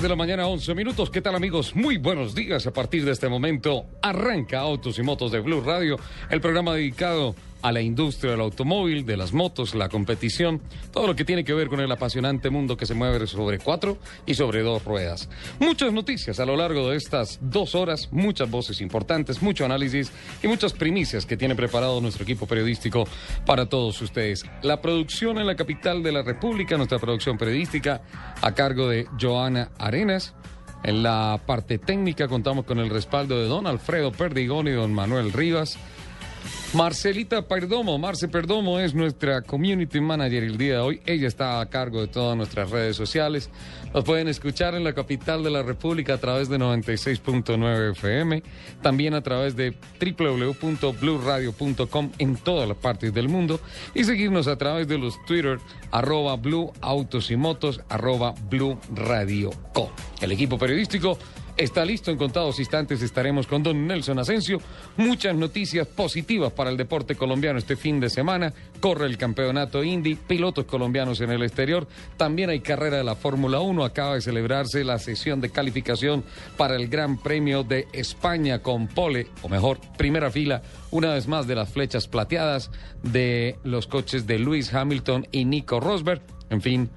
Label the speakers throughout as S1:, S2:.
S1: 10 de la mañana, 11 minutos. ¿Qué tal amigos? Muy buenos días. A partir de este momento arranca Autos y Motos de Blue Radio, el programa dedicado a la industria del automóvil, de las motos, la competición, todo lo que tiene que ver con el apasionante mundo que se mueve sobre cuatro y sobre dos ruedas. Muchas noticias a lo largo de estas dos horas, muchas voces importantes, mucho análisis y muchas primicias que tiene preparado nuestro equipo periodístico para todos ustedes. La producción en la capital de la República, nuestra producción periodística, a cargo de Joana Arenas. En la parte técnica contamos con el respaldo de don Alfredo Perdigón y don Manuel Rivas. Marcelita Perdomo, Marce Perdomo es nuestra community manager el día de hoy. Ella está a cargo de todas nuestras redes sociales. Nos pueden escuchar en la capital de la República a través de 96.9 FM, también a través de www.bluradio.com en todas las partes del mundo y seguirnos a través de los Twitter arroba Blue Autos y Motos arroba Blue Radio Co. El equipo periodístico está listo. En contados instantes estaremos con don Nelson Asensio. Muchas noticias positivas para el deporte colombiano este fin de semana. Corre el campeonato Indy, pilotos colombianos en el exterior. También hay carrera de la Fórmula 1. Acaba de celebrarse la sesión de calificación para el Gran Premio de España con pole, o mejor, primera fila, una vez más de las flechas plateadas de los coches de Lewis Hamilton y Nico Rosberg. En fin,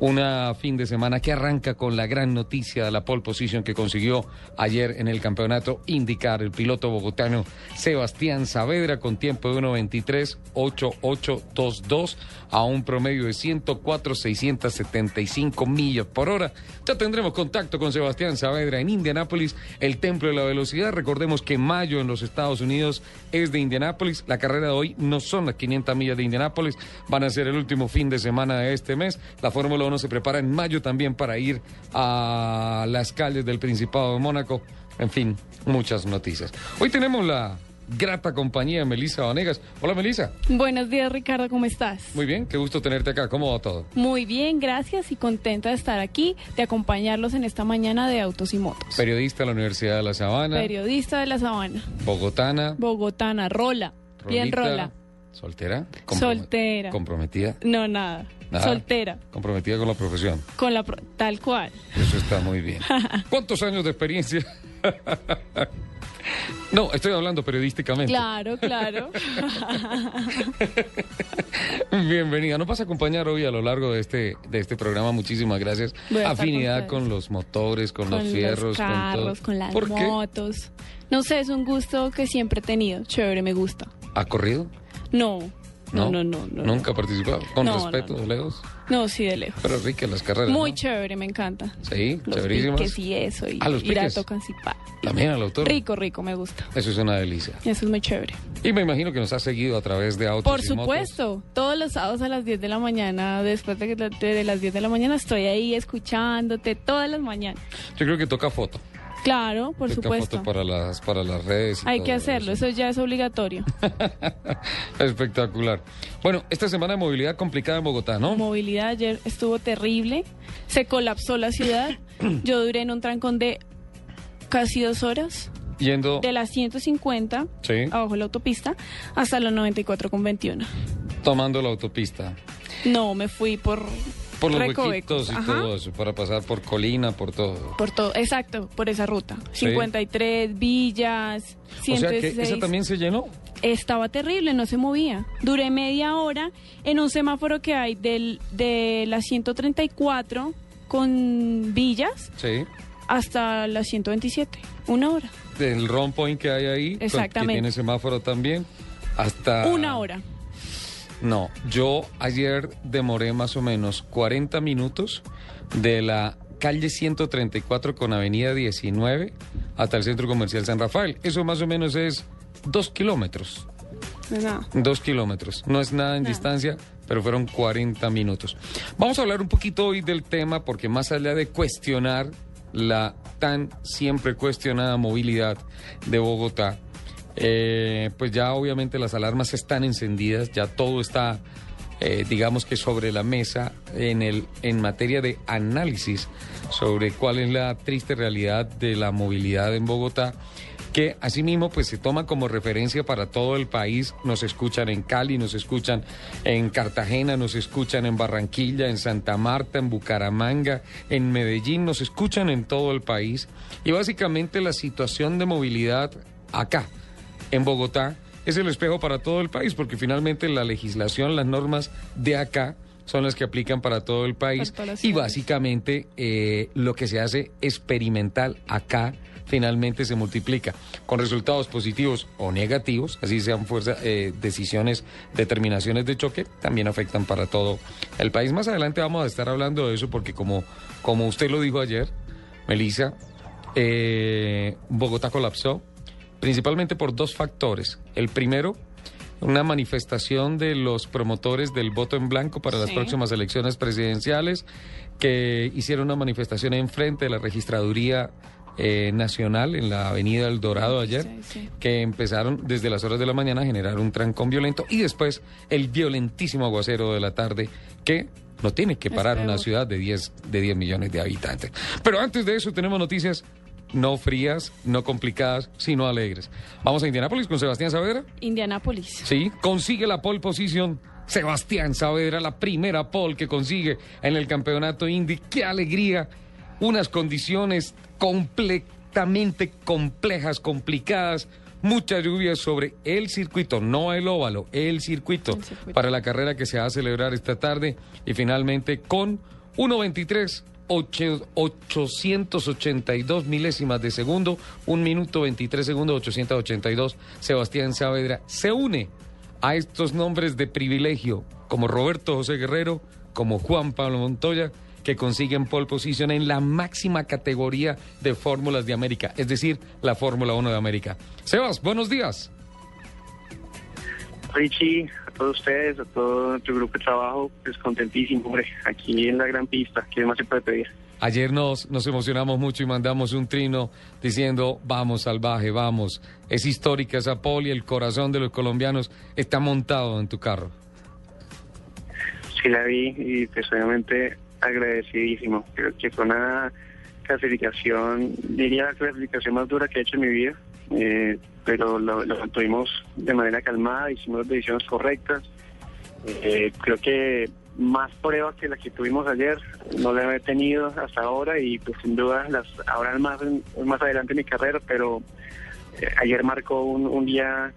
S1: una fin de semana que arranca con la gran noticia de la pole position que consiguió ayer en el campeonato indicar el piloto bogotano Sebastián Saavedra con tiempo de 1.23.8822 a un promedio de 104.675 millas por hora. Ya tendremos contacto con Sebastián Saavedra en Indianápolis, el templo de la velocidad. Recordemos que mayo en los Estados Unidos es de Indianápolis. La carrera de hoy no son las 500 millas de Indianápolis, van a ser el último fin de semana de este mes. La Fórmula se prepara en mayo también para ir a las calles del Principado de Mónaco. En fin, muchas noticias. Hoy tenemos la grata compañía de Melisa Vanegas. Hola Melisa.
S2: Buenos días Ricardo, ¿cómo estás?
S1: Muy bien, qué gusto tenerte acá. ¿Cómo va todo?
S2: Muy bien, gracias y contenta de estar aquí, de acompañarlos en esta mañana de Autos y Motos.
S1: Periodista de la Universidad de La Sabana.
S2: Periodista de La Sabana.
S1: Bogotana.
S2: Bogotana, rola. bien rola.
S1: ¿Soltera?
S2: Soltera.
S1: ¿Comprometida?
S2: No, nada. Soltera.
S1: Comprometida con la profesión.
S2: Con la tal cual.
S1: Eso está muy bien. ¿Cuántos años de experiencia? No, estoy hablando periodísticamente.
S2: Claro, claro.
S1: Bienvenida. Nos vas a acompañar hoy a lo largo de este, de este programa. Muchísimas gracias. Afinidad con, los motores, con, los fierros,
S2: los carros, con, las motos. No sé, es un gusto que siempre he tenido. Chévere, me gusta.
S1: ¿Ha corrido?
S2: No. No, no, no,
S1: ¿Nunca ha participado? ¿Con respeto, de lejos?
S2: No, sí, de lejos.
S1: Pero rica las carreras.
S2: Muy chévere, me encanta.
S1: Sí,
S2: los
S1: chéverísimas.
S2: y eso. Y
S1: ah, los
S2: ir
S1: a
S2: También
S1: al autor.
S2: Rico, rico, me gusta.
S1: Eso es una delicia.
S2: Eso es muy chévere.
S1: Y me imagino que nos ha seguido a través de autos.
S2: Por supuesto. Todos los sábados a las 10 de la mañana, después de, de las 10 de la mañana, estoy ahí escuchándote todas las mañanas.
S1: Yo creo que toca foto.
S2: Claro, por supuesto.
S1: Para las, para las redes.
S2: Hay que hacerlo, eso. ya es obligatorio.
S1: Espectacular. Bueno, esta semana de movilidad complicada en Bogotá, ¿no?
S2: Movilidad ayer estuvo terrible, se colapsó la ciudad. Yo duré en un trancón de casi dos horas.
S1: Yendo.
S2: De las 150 abajo de la autopista hasta los 94 con 21.
S1: Tomando la autopista.
S2: No, me fui por
S1: por los huequitos y todo eso, para pasar por Colina, por todo.
S2: Por todo, exacto, por esa ruta. 53, Villas, 106. O sea que
S1: esa también se llenó.
S2: Estaba terrible, no se movía. Duré media hora en un semáforo que hay del, de la 134 con Villas hasta la 127, una hora.
S1: Del rompoint que hay ahí,
S2: Exactamente.
S1: que tiene semáforo también, hasta...
S2: Una hora.
S1: No, yo ayer demoré más o menos 40 minutos de la calle 134 con avenida 19 hasta el centro comercial San Rafael. Eso más o menos es dos kilómetros.
S3: No.
S1: Dos kilómetros. No es nada en distancia, pero fueron 40 minutos. Vamos a hablar un poquito hoy del tema porque más allá de cuestionar la tan siempre cuestionada movilidad de Bogotá, eh, pues ya obviamente las alarmas están encendidas, ya todo está, eh, digamos que sobre la mesa en, el, en materia de análisis sobre cuál es la triste realidad de la movilidad en Bogotá que asimismo pues se toma como referencia para todo el país. Nos escuchan en Cali, nos escuchan en Cartagena, nos escuchan en Barranquilla, en Santa Marta, en Bucaramanga, en Medellín, nos escuchan en todo el país. Y básicamente la situación de movilidad acá, en Bogotá, es el espejo para todo el país, porque finalmente la legislación, las normas de acá, son las que aplican para todo el país. Y básicamente eh, lo que se hace experimental acá finalmente se multiplica. Con resultados positivos o negativos, así sean fuerza, eh, decisiones, determinaciones de choque, también afectan para todo el país. Más adelante vamos a estar hablando de eso porque como, como usted lo dijo ayer, Melissa, eh, Bogotá colapsó principalmente por dos factores. El primero, una manifestación de los promotores del voto en blanco para las próximas elecciones presidenciales que hicieron una manifestación enfrente de la registraduría eh, nacional en la avenida El Dorado ayer, que empezaron desde las horas de la mañana a generar un trancón violento y después el violentísimo aguacero de la tarde que no tiene que parar una ciudad de 10, de 10 millones de habitantes. Pero antes de eso tenemos noticias no frías, no complicadas, sino alegres. Vamos a Indianápolis con Sebastián Saavedra.
S3: Indianápolis.
S1: Sí, consigue la pole position. Sebastián Saavedra, la primera pole que consigue en el campeonato Indy. ¡Qué alegría! Unas condiciones completamente complejas, complicadas, muchas lluvias sobre el circuito, no el óvalo, el circuito, para la carrera que se va a celebrar esta tarde y finalmente con 1.23. 882 milésimas de segundo, 1 minuto 23 segundos, 882. Sebastián Saavedra se une a estos nombres de privilegio, como Roberto José Guerrero, como Juan Pablo Montoya, que consiguen pole position en la máxima categoría de fórmulas de América, es decir, la Fórmula 1 de América. Sebas, buenos días.
S4: Richie, a todos ustedes, a todo tu grupo de trabajo, pues contentísimo, hombre, aquí en la gran pista, ¿qué más se puede pedir?
S1: Ayer nos, nos emocionamos mucho y mandamos un trino diciendo, vamos salvaje, vamos. Es histórica esa poli, el corazón de los colombianos está montado en tu carro.
S4: Sí, la vi y pues obviamente agradecidísimo. Creo que fue una clasificación, diría la clasificación más dura que he hecho en mi vida, eh, pero lo, lo tuvimos de manera calmada, hicimos las decisiones correctas. Eh, creo que más pruebas que las que tuvimos ayer no las he tenido hasta ahora y pues sin duda las habrán más, más adelante en mi carrera, pero eh, ayer marcó un, un día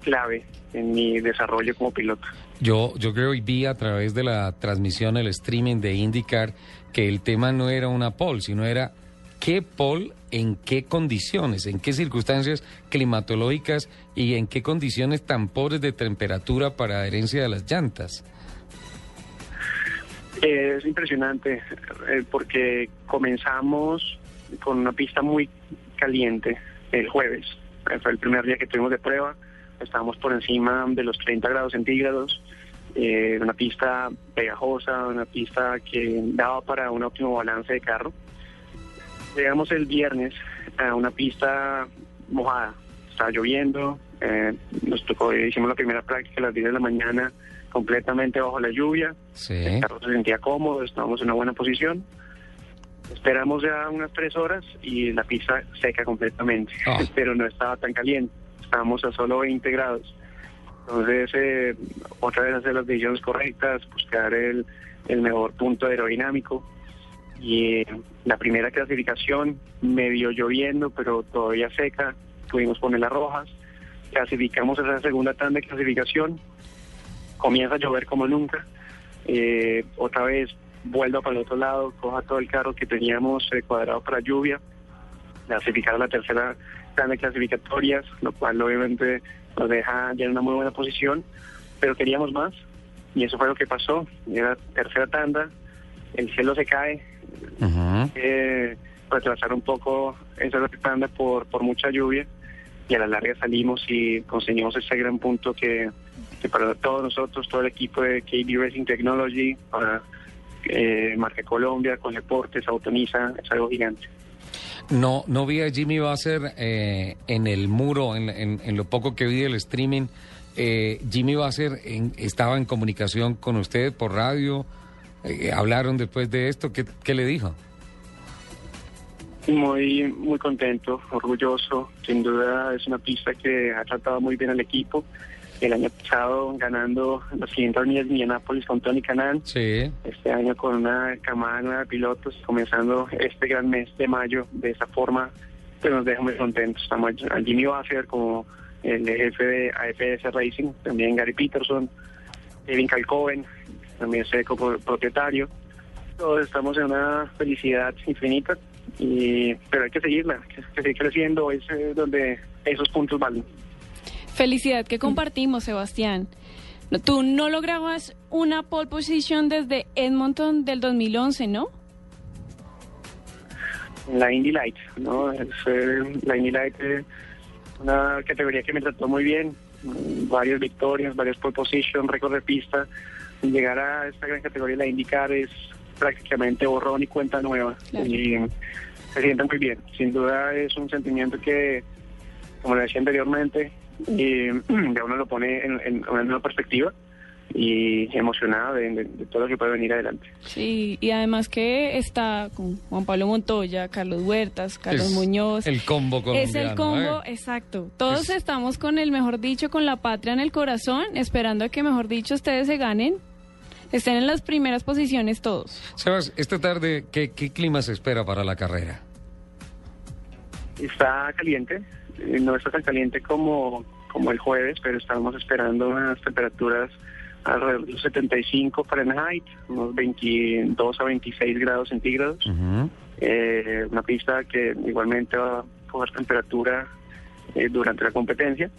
S4: clave en mi desarrollo como piloto.
S1: Yo, yo creo y vi a través de la transmisión, el streaming de IndyCar, que el tema no era una pole, sino era qué pole, en qué condiciones, en qué circunstancias climatológicas y en qué condiciones tan pobres de temperatura para adherencia de las llantas.
S4: Es impresionante eh, porque comenzamos con una pista muy caliente el jueves. Fue el primer día que tuvimos de prueba estábamos por encima de los 30 grados centígrados, eh, una pista pegajosa, una pista que daba para un óptimo balance de carro. Llegamos el viernes a una pista mojada, estaba lloviendo, eh, nos tocó, hicimos la primera práctica a las 10 de la mañana completamente bajo la lluvia, el carro se sentía cómodo, estábamos en una buena posición. Esperamos ya unas tres horas y la pista seca completamente, ah. pero no estaba tan caliente estamos a solo 20 grados. Entonces, eh, otra vez hacer las decisiones correctas, buscar el, mejor punto aerodinámico. Y eh, la primera clasificación, medio lloviendo, pero todavía seca, pudimos poner las rojas. Clasificamos esa segunda tanda de clasificación, comienza a llover como nunca. Eh, otra vez vuelvo para el otro lado, coja todo el carro que teníamos cuadrado para lluvia, clasificar a la tercera de clasificatorias, lo cual obviamente nos deja ya en una muy buena posición, pero queríamos más y eso fue lo que pasó. Era tercera tanda, el cielo se cae, eh, retrasar un poco esa tanda por, por mucha lluvia y a la larga salimos y conseguimos ese gran punto que, para todos nosotros, todo el equipo de KB Racing Technology, para eh, Marca Colombia, con Deportes, Autonisa, es algo gigante.
S1: No, no vi a Jimmy Basser eh, en el muro, en, en, lo poco que vi del streaming. Eh, Jimmy Basser en, estaba en comunicación con usted por radio. Eh, ¿Hablaron después de esto? ¿Qué, ¿Qué, le dijo?
S4: Muy, muy contento, orgulloso. Sin duda es una pista que ha tratado muy bien al equipo el año pasado ganando los 500 millas de Indianápolis con Tony Canan.
S1: Sí.
S4: Este año con una camada nueva de pilotos, comenzando este gran mes de mayo de esa forma, pues nos deja muy contentos. Estamos a Jimmy Buffer como el jefe de AFS Racing, también Gary Peterson, Kevin Calcoven, también es como propietario. Todos estamos en una felicidad infinita, y, pero hay que seguirla, hay que seguir creciendo, es eh, donde esos puntos valen.
S3: Felicidad que compartimos, Sebastián. Tú no lograbas una pole position desde Edmonton del 2011, ¿no?
S4: La Indy Light, ¿no? Es, eh, la Indy Light es una categoría que me trató muy bien. Varias victorias, varias pole position, récord de pista. Llegar a esta gran categoría, la IndyCar, es prácticamente borrón y cuenta nueva. Y se siente muy bien. Sin duda es un sentimiento que, como le decía anteriormente, y ya uno lo pone en, una nueva perspectiva y emocionado de, todo lo que puede venir adelante.
S3: Sí, y además que está con Juan Pablo Montoya, Carlos Huertas, Carlos Muñoz.
S1: El combo.
S3: Es el combo, ¿eh? exacto. Todos estamos con el mejor dicho, con la patria en el corazón, esperando a que, mejor dicho, ustedes se ganen. Estén en las primeras posiciones todos.
S1: Sebas, esta tarde, ¿qué, qué clima se espera para la carrera?
S4: Está caliente, eh, no está tan caliente como, como el jueves, pero estamos esperando unas temperaturas alrededor de los 75 Fahrenheit, unos 22 a 26 grados centígrados. Eh, una pista que igualmente va a coger temperatura eh, durante la competencia.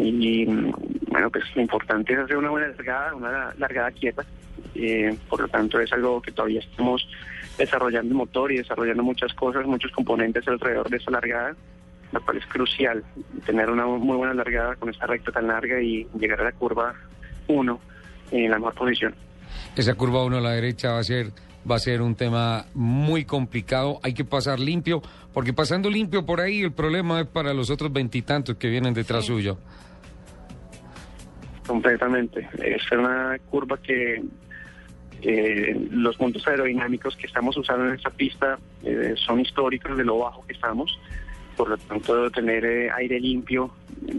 S4: Y bueno, pues lo importante es hacer una buena largada, una largada quieta. por lo tanto, es algo que todavía estamos desarrollando el motor y desarrollando muchas cosas, muchos componentes alrededor de esa largada lo cual es crucial tener una muy buena largada con esta recta tan larga y llegar a la curva 1 en la mejor posición.
S1: Esa curva 1 a la derecha va a ser va a ser un tema muy complicado, hay que pasar limpio, porque pasando limpio por ahí el problema es para los otros veintitantos que vienen detrás suyo.
S4: Completamente, es una curva que los puntos aerodinámicos que estamos usando en esta pista eh, son históricos de lo bajo que estamos. Por lo tanto tener eh, aire limpio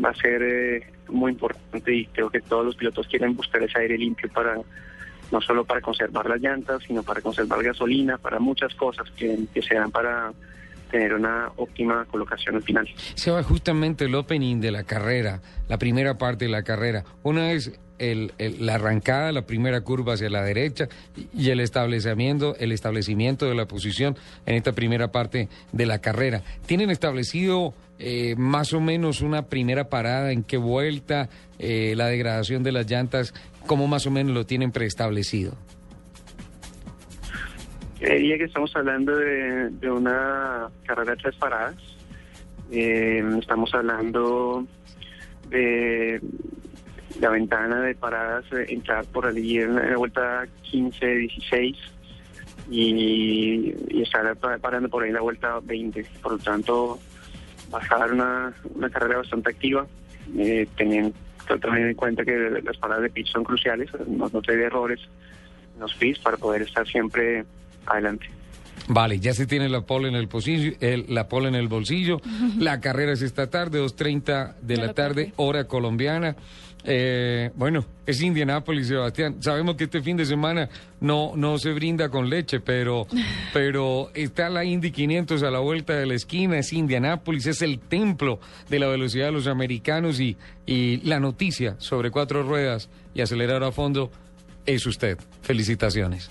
S4: va a ser eh, muy importante y creo que todos los pilotos quieren buscar ese aire limpio para no solo para conservar las llantas, sino para conservar gasolina, para muchas cosas que, que se dan para tener una óptima colocación al final.
S1: Se va justamente el opening de la carrera, la primera parte de la carrera. Una es el, la arrancada, la primera curva hacia la derecha y el establecimiento, el establecimiento de la posición en esta primera parte de la carrera. ¿Tienen establecido eh, más o menos una primera parada, en qué vuelta, eh, la degradación de las llantas, cómo más o menos lo tienen preestablecido?
S4: Diría que estamos hablando de, una carrera de tres paradas. Eh, estamos hablando de la ventana de paradas, eh, entrar por allí en la vuelta 15, 16 y, estar parando por ahí en la vuelta 20. Por lo tanto, bajar una, una carrera bastante activa, eh, teniendo también en cuenta que las paradas de pitch son cruciales, no, no tener errores en los pits para poder estar siempre adelante.
S1: Vale, ya se tiene la pole en el bolsillo, la pole en el bolsillo. La carrera es esta tarde, 2.30 de, la, tarde, hora colombiana. Eh, bueno, es Indianápolis, Sebastián. Sabemos que este fin de semana no, no se brinda con leche, pero, pero está la Indy 500 a la vuelta de la esquina, es Indianápolis, es el templo de la velocidad de los americanos y, y la noticia sobre cuatro ruedas y acelerar a fondo es usted. Felicitaciones.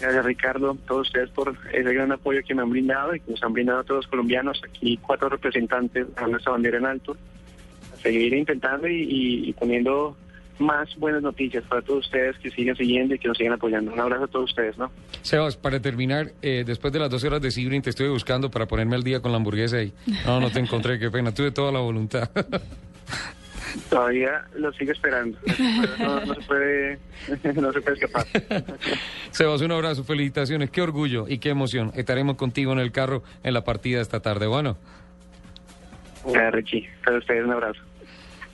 S4: Gracias Ricardo, todos ustedes por ese gran apoyo que me han brindado y que nos han brindado a todos los colombianos. Aquí cuatro representantes con nuestra bandera en alto. Seguir intentando y, poniendo más buenas noticias para todos ustedes que sigan siguiendo y que nos sigan apoyando. Un abrazo a todos ustedes, ¿no?
S1: Sebas, para terminar, eh, después de las 12 horas de Sibrin te estuve buscando para ponerme al día con la hamburguesa y no, no te encontré, qué pena, tuve toda la voluntad.
S4: Todavía lo sigo esperando. No, se puede, no se puede escapar.
S1: Sebas, un abrazo, felicitaciones, qué orgullo y qué emoción. Estaremos contigo en el carro en la partida esta tarde. Bueno.
S4: Richie, para ustedes un abrazo.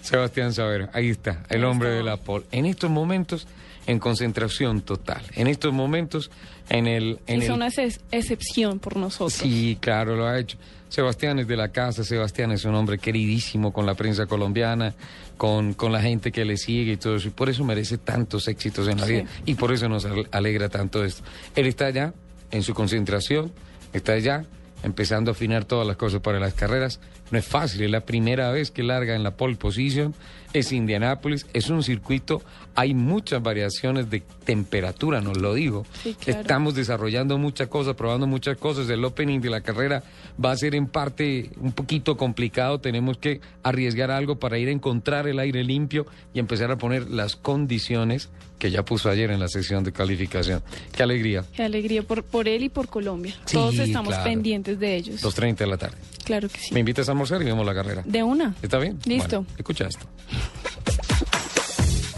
S1: Sebastián Saber, ahí está, el hombre de la pol. En estos momentos, en concentración total. En estos momentos, en el... En
S3: es una excepción por nosotros.
S1: Sí, claro, lo ha hecho. Sebastián es de la casa, Sebastián es un hombre queridísimo con la prensa colombiana, con, con la gente que le sigue y todo eso. Y por eso merece tantos éxitos en la vida. Y por eso nos alegra tanto esto. Él está allá, en su concentración, está allá, empezando a afinar todas las cosas para las carreras. No es fácil, es la primera vez que larga en la pole position, es Indianápolis, es un circuito, hay muchas variaciones de temperatura, nos lo digo. Estamos desarrollando muchas cosas, probando muchas cosas. El opening de la carrera va a ser en parte un poquito complicado, tenemos que arriesgar algo para ir a encontrar el aire limpio y empezar a poner las condiciones que ya puso ayer en la sesión de calificación. Qué alegría.
S3: Qué alegría por, por él y por Colombia. Todos estamos pendientes de ellos.
S1: 2.30 de la tarde.
S3: Claro que sí.
S1: ¿Me invitas a almorzar y vemos la carrera?
S3: De una.
S1: ¿Está bien?
S3: Listo.
S1: escucha esto.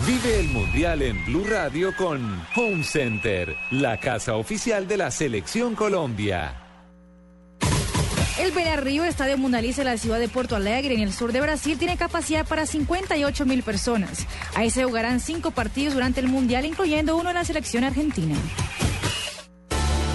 S5: Vive el Mundial en Blue Radio con Home Center, la casa oficial de la Selección Colombia.
S6: El Beira Río, Estadio Mundializa en la ciudad de Porto Alegre, en el sur de Brasil, tiene capacidad para 58 mil personas. Ahí se jugarán cinco partidos durante el Mundial, incluyendo uno en la selección argentina.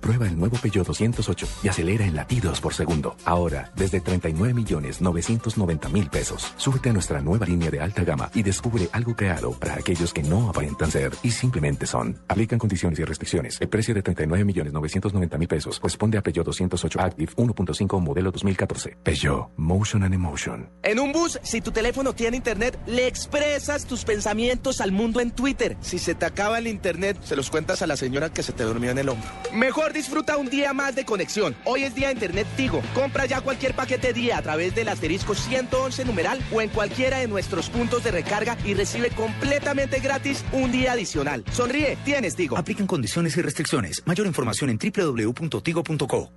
S7: Prueba el nuevo Peugeot 208 y acelera en latidos por segundo. Ahora, desde 39 millones 990 mil pesos. Súbete a nuestra nueva línea de alta gama y descubre algo creado para aquellos que no aparentan ser y simplemente son. Aplican condiciones y restricciones. El precio de 39 millones 990 mil pesos corresponde a Peugeot 208 Active 1.5 modelo 2014. Peugeot, Motion and Emotion.
S8: En un bus, si tu teléfono tiene internet, le expresas tus pensamientos al mundo en Twitter. Si se te acaba el internet, se los cuentas a la señora que se te durmió en el hombro. Mejor disfruta un día más de conexión. Hoy es día Internet Tigo. Compra ya cualquier paquete día a través del asterisco 111 numeral o en cualquiera de nuestros puntos de recarga y recibe completamente gratis un día adicional. Sonríe, tienes Tigo.
S9: Aplican condiciones y restricciones. Mayor información en www.tigo.co.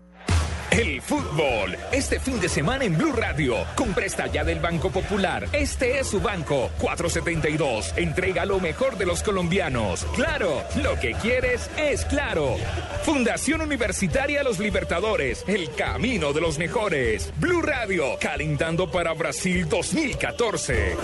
S10: El fútbol, este fin de semana en Blue Radio, con presta ya del Banco Popular. Este es su banco, 472. Entrega lo mejor de los colombianos. Claro, lo que quieres es claro. Fundación Universitaria Los Libertadores, el camino de los mejores. Blue Radio, calentando para Brasil 2014.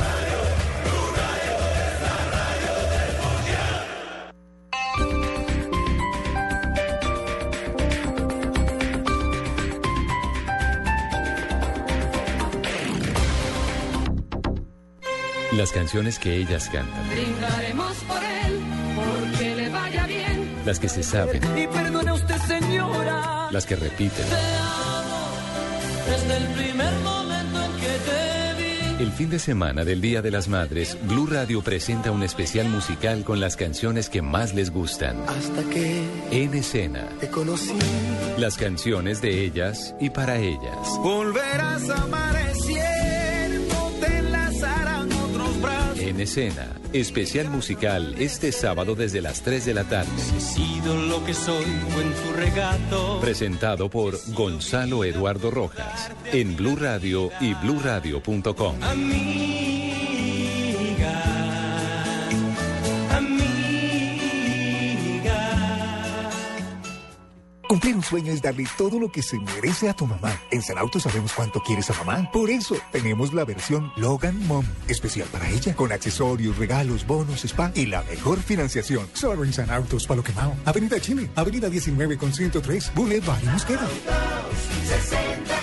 S5: Las canciones que ellas cantan.
S11: Brindaremos por él, porque le vaya bien.
S5: Las que se saben.
S11: Y perdone usted, señora.
S5: Las que repiten.
S11: Te amo desde el primer momento en que te vi.
S5: El fin de semana del Día de las Madres, Blue Radio presenta un especial musical con las canciones que más les gustan.
S12: Hasta que
S5: En escena.
S12: te conocí.
S5: Las canciones de ellas y para ellas.
S12: Volverás a amanecer,
S5: En escena. Especial musical este sábado desde las 3 de la tarde.
S12: He sido lo que soy, en tu regato.
S5: Presentado por Gonzalo Eduardo Rojas. En Blue Radio y bluradio.com.
S13: Cumplir un sueño es darle todo lo que se merece a tu mamá. En San Auto sabemos cuánto quieres a mamá. Por eso tenemos la versión Logan Mom, especial para ella, con accesorios, regalos, bonos, spa y la mejor financiación. Solo en San Autos, Palo Quemao. Avenida Chile, Avenida 19 con 103, Boulevard y Mosquera.
S11: 60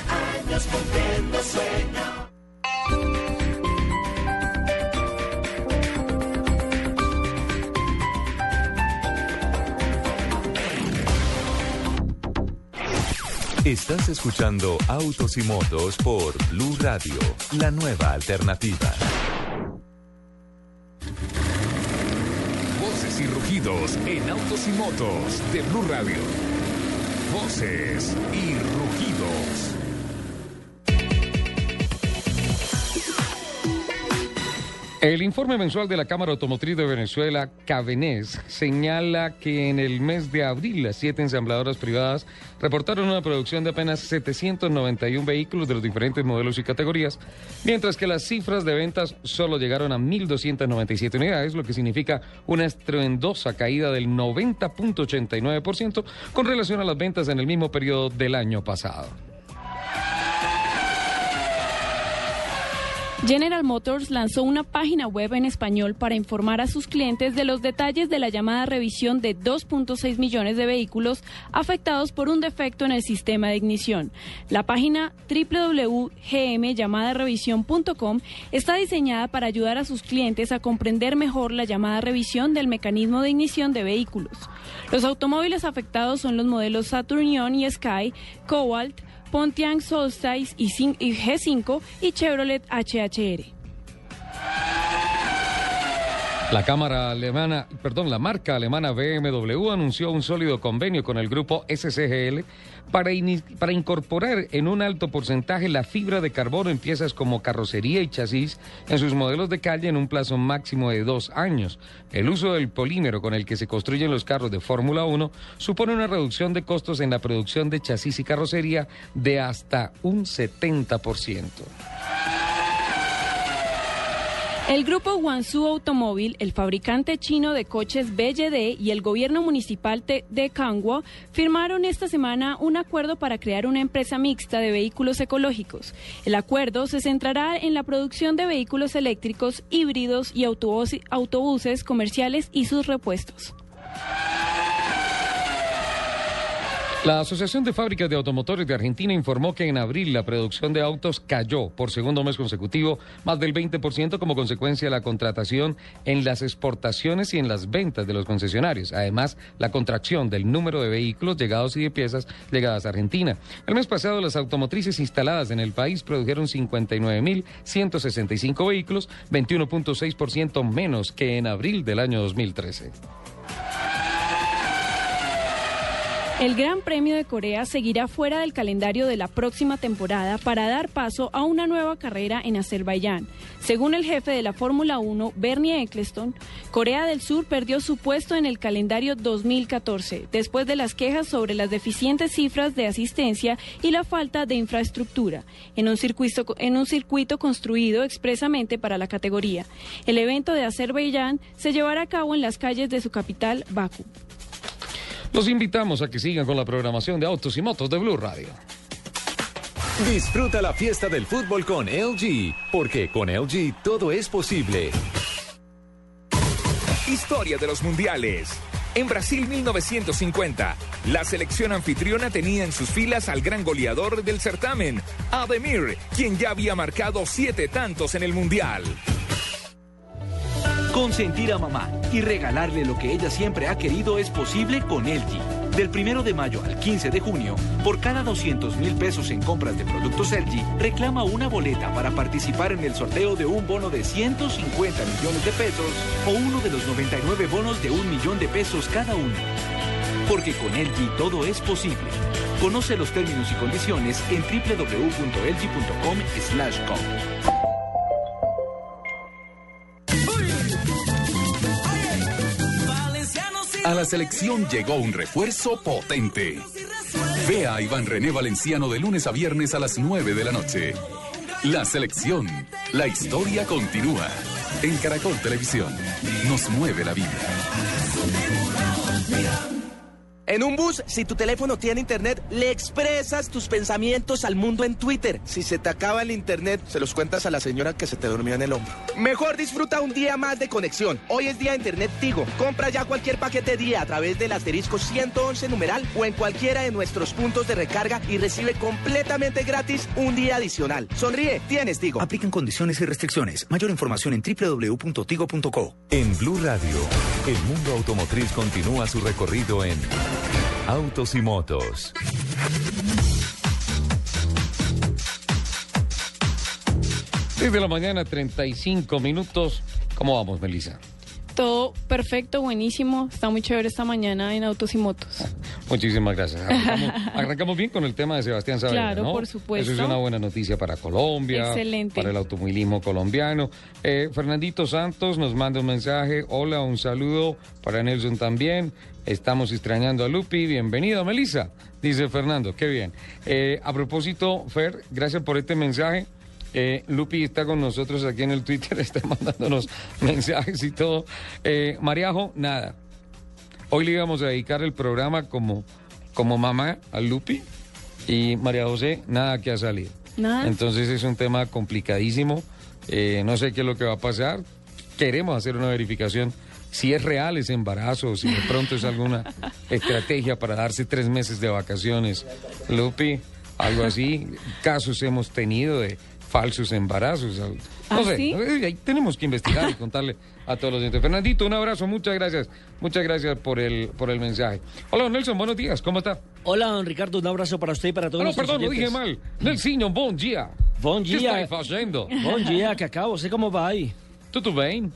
S11: años cumpliendo sueño.
S5: Estás escuchando Autos y Motos por Blue Radio, la nueva alternativa.
S10: Voces y rugidos en Autos y Motos de Blue Radio. Voces y rugidos.
S1: El informe mensual de la Cámara Automotriz de Venezuela, Cabenés, señala que en el mes de abril las siete ensambladoras privadas reportaron una producción de apenas 791 vehículos de los diferentes modelos y categorías, mientras que las cifras de ventas solo llegaron a 1.297 unidades, lo que significa una estruendosa caída del 90.89% con relación a las ventas en el mismo periodo del año pasado.
S2: General Motors lanzó una página web en español para informar a sus clientes de los detalles de la llamada revisión de 2.6 millones de vehículos afectados por un defecto en el sistema de ignición. La página www.gmllamadarevisión.com está diseñada para ayudar a sus clientes a comprender mejor la llamada revisión del mecanismo de ignición de vehículos. Los automóviles afectados son los modelos Saturnion y Sky, Cobalt, Pontiac Solstice y G5 y Chevrolet HHR.
S1: La cámara alemana, perdón, la marca alemana BMW anunció un sólido convenio con el grupo SCGL para, para incorporar en un alto porcentaje la fibra de carbono en piezas como carrocería y chasis en sus modelos de calle en un plazo máximo de dos años. El uso del polímero con el que se construyen los carros de Fórmula 1 supone una reducción de costos en la producción de chasis y carrocería de hasta un 70%.
S2: El grupo Guangzhou Automóvil, el fabricante chino de coches BYD y el gobierno municipal de Kangwo firmaron esta semana un acuerdo para crear una empresa mixta de vehículos ecológicos. El acuerdo se centrará en la producción de vehículos eléctricos, híbridos y autobuses comerciales y sus repuestos.
S1: La Asociación de Fábricas de Automotores de Argentina informó que en abril la producción de autos cayó por segundo mes consecutivo más del 20% como consecuencia de la contratación en las exportaciones y en las ventas de los concesionarios. Además, la contracción del número de vehículos llegados y de piezas llegadas a Argentina. El mes pasado las automotrices instaladas en el país produjeron 59.165 vehículos, 21.6% menos que en abril del año 2013.
S2: El Gran Premio de Corea seguirá fuera del calendario de la próxima temporada para dar paso a una nueva carrera en Azerbaiyán. Según el jefe de la Fórmula 1, Bernie Eccleston, Corea del Sur perdió su puesto en el calendario 2014 después de las quejas sobre las deficientes cifras de asistencia y la falta de infraestructura en un circuito, en un circuito construido expresamente para la categoría. El evento de Azerbaiyán se llevará a cabo en las calles de su capital, Bakú.
S1: Los invitamos a que sigan con la programación de Autos y Motos de Blue Radio.
S5: Disfruta la fiesta del fútbol con LG, porque con LG todo es posible.
S10: Historia de los mundiales. En Brasil 1950, la selección anfitriona tenía en sus filas al gran goleador del certamen, Ademir, quien ya había marcado siete tantos en el mundial.
S14: Consentir a mamá y regalarle lo que ella siempre ha querido es posible con LG. Del primero de mayo al 15 de junio, por cada 200 mil pesos en compras de productos LG, reclama una boleta para participar en el sorteo de un bono de 150 millones de pesos o uno de los 99 bonos de un millón de pesos cada uno. Porque con LG todo es posible. Conoce los términos y condiciones en www.lg.com/com.
S15: A la selección llegó un refuerzo potente. Vea a Iván René Valenciano de lunes a viernes a las 9 de la noche. La selección. La historia continúa. En Caracol Televisión. Nos mueve la vida.
S8: En un bus, si tu teléfono tiene internet, le expresas tus pensamientos al mundo en Twitter. Si se te acaba el internet, se los cuentas a la señora que se te durmió en el hombro. Mejor disfruta un día más de conexión. Hoy es día de internet Tigo. Compra ya cualquier paquete día a través del asterisco 111 numeral o en cualquiera de nuestros puntos de recarga y recibe completamente gratis un día adicional. Sonríe, tienes Tigo.
S9: Aplican condiciones y restricciones. Mayor información en www.tigo.co.
S5: En Blue Radio, el mundo automotriz continúa su recorrido en Autos y motos.
S1: Desde la mañana, 35 minutos. ¿Cómo vamos, Melissa?
S3: Todo perfecto, buenísimo. Está muy chévere esta mañana en Autos y Motos.
S1: Muchísimas gracias. Arrancamos, arrancamos bien con el tema de Sebastián Saavedra,
S3: Claro,
S1: ¿no?
S3: por supuesto.
S1: Eso es una buena noticia para Colombia,
S3: Excelente.
S1: para el automovilismo colombiano. Eh, Fernandito Santos nos manda un mensaje. Hola, un saludo para Nelson también. Estamos extrañando a Lupi. Bienvenido, Melissa, dice Fernando. Qué bien. Eh, a propósito, Fer, gracias por este mensaje. Eh, Lupi está con nosotros aquí en el Twitter, está mandándonos mensajes y todo. Eh, Mariajo, nada. Hoy le íbamos a dedicar el programa como, como mamá a Lupi y María José, nada que ha salido.
S3: Nada.
S1: Entonces es un tema complicadísimo. Eh, no sé qué es lo que va a pasar. Queremos hacer una verificación si es real ese embarazo, si de pronto es alguna estrategia para darse tres meses de vacaciones. Lupi, algo así. Casos hemos tenido de falsos embarazos. No
S3: ¿Ah,
S1: sé,
S3: sí?
S1: eh, ahí tenemos que investigar y contarle a todos los dientes. Fernandito, un abrazo, muchas gracias. Muchas gracias por el, por el mensaje. Hola, Nelson, buenos días, ¿cómo está?
S16: Hola, don Ricardo, un abrazo para usted y para todos
S1: Ah, no, perdón, lo dije mal. Nelsinho, bom dia.
S16: Bom
S1: que
S16: dia.
S1: está fazendo?
S16: Bom dia, Cacau. Você como vai?
S1: Tudo bem?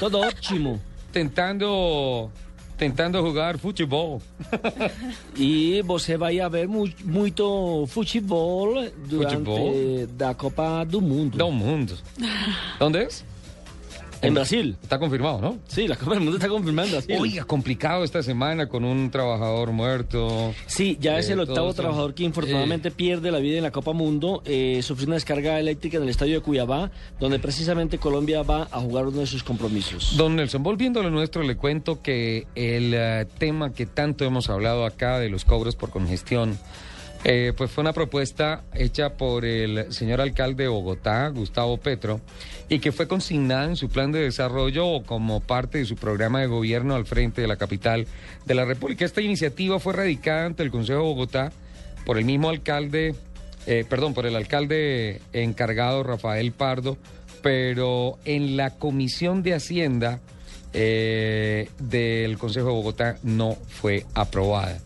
S16: Todo ótimo.
S1: Tentando, tentando jogar futebol.
S16: E você vai haver mu muito futebol durante
S1: Futebol?
S16: da Copa do Mundo.
S1: Do mundo.
S16: En Brasil.
S1: Está confirmado, ¿no?
S16: Sí, la Copa del Mundo está confirmando. Brasil.
S1: Oiga, complicado esta semana con un trabajador muerto.
S16: Sí, ya es
S1: Eh,
S16: el octavo
S1: todo esto-
S16: trabajador que infortunadamente pierde la vida en la Copa Mundo. Eh, sufrió una descarga eléctrica en el estadio de Cuyabá, donde precisamente Colombia va a jugar uno de sus compromisos.
S1: Don Nelson, volviendo a lo nuestro, le cuento que el eh, tema que tanto hemos hablado acá de los cobros por congestión, eh, pues fue una propuesta hecha por el señor alcalde de Bogotá, Gustavo Petro, y que fue consignada en su plan de desarrollo como parte de su programa de gobierno al frente de la capital de la República. Esta iniciativa fue radicada ante el Consejo de Bogotá por el mismo alcalde, eh, perdón, por el alcalde encargado Rafael Pardo, pero en la Comisión de Hacienda eh, del Consejo de Bogotá no fue aprobada.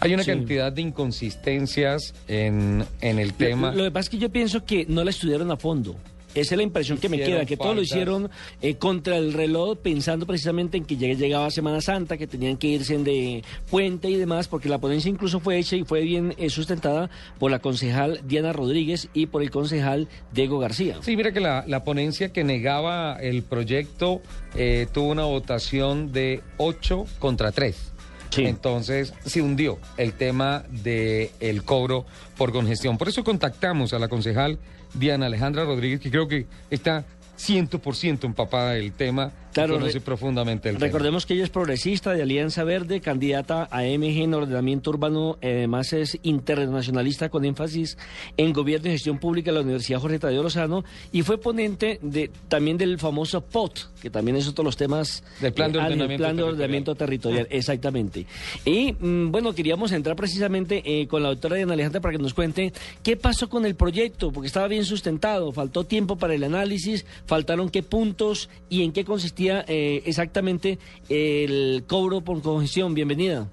S1: Hay una
S16: Sí.
S1: cantidad de inconsistencias en, en el tema.
S16: Lo, lo que pasa es que yo pienso que no la estudiaron a fondo. Esa es la impresión que me queda, que todo lo hicieron eh, contra el reloj pensando precisamente en que lleg- llegaba Semana Santa, que tenían que irse de puente y demás, porque la ponencia incluso fue hecha y fue bien eh, sustentada por la concejal Diana Rodríguez y por el concejal Diego García.
S1: Sí, mira que la, la ponencia que negaba el proyecto eh, tuvo una votación de 8 contra 3. Entonces se hundió el tema del el cobro por congestión. Por eso contactamos a la concejal Diana Alejandra Rodríguez, que creo que está 100% empapada del tema,
S16: Claro,
S1: y conoce profundamente el tema.
S16: Recordemos que ella es progresista de Alianza Verde, candidata a MG en ordenamiento urbano, eh, además es internacionalista con énfasis en gobierno y gestión pública de la Universidad Jorge Tadeo Lozano y fue ponente de, también del famoso POT, que también es otro de los temas
S1: Del Plan de
S16: ah,
S1: Ordenamiento
S16: plan de
S1: Territorial.
S16: ordenamiento territorial, exactamente. Y mm, bueno, queríamos entrar precisamente eh, con la doctora Diana Alejandra para que nos cuente qué pasó con el proyecto, porque estaba bien sustentado, faltó tiempo para el análisis, faltaron qué puntos y en qué consistía eh, exactamente el cobro por congestión. Bienvenida.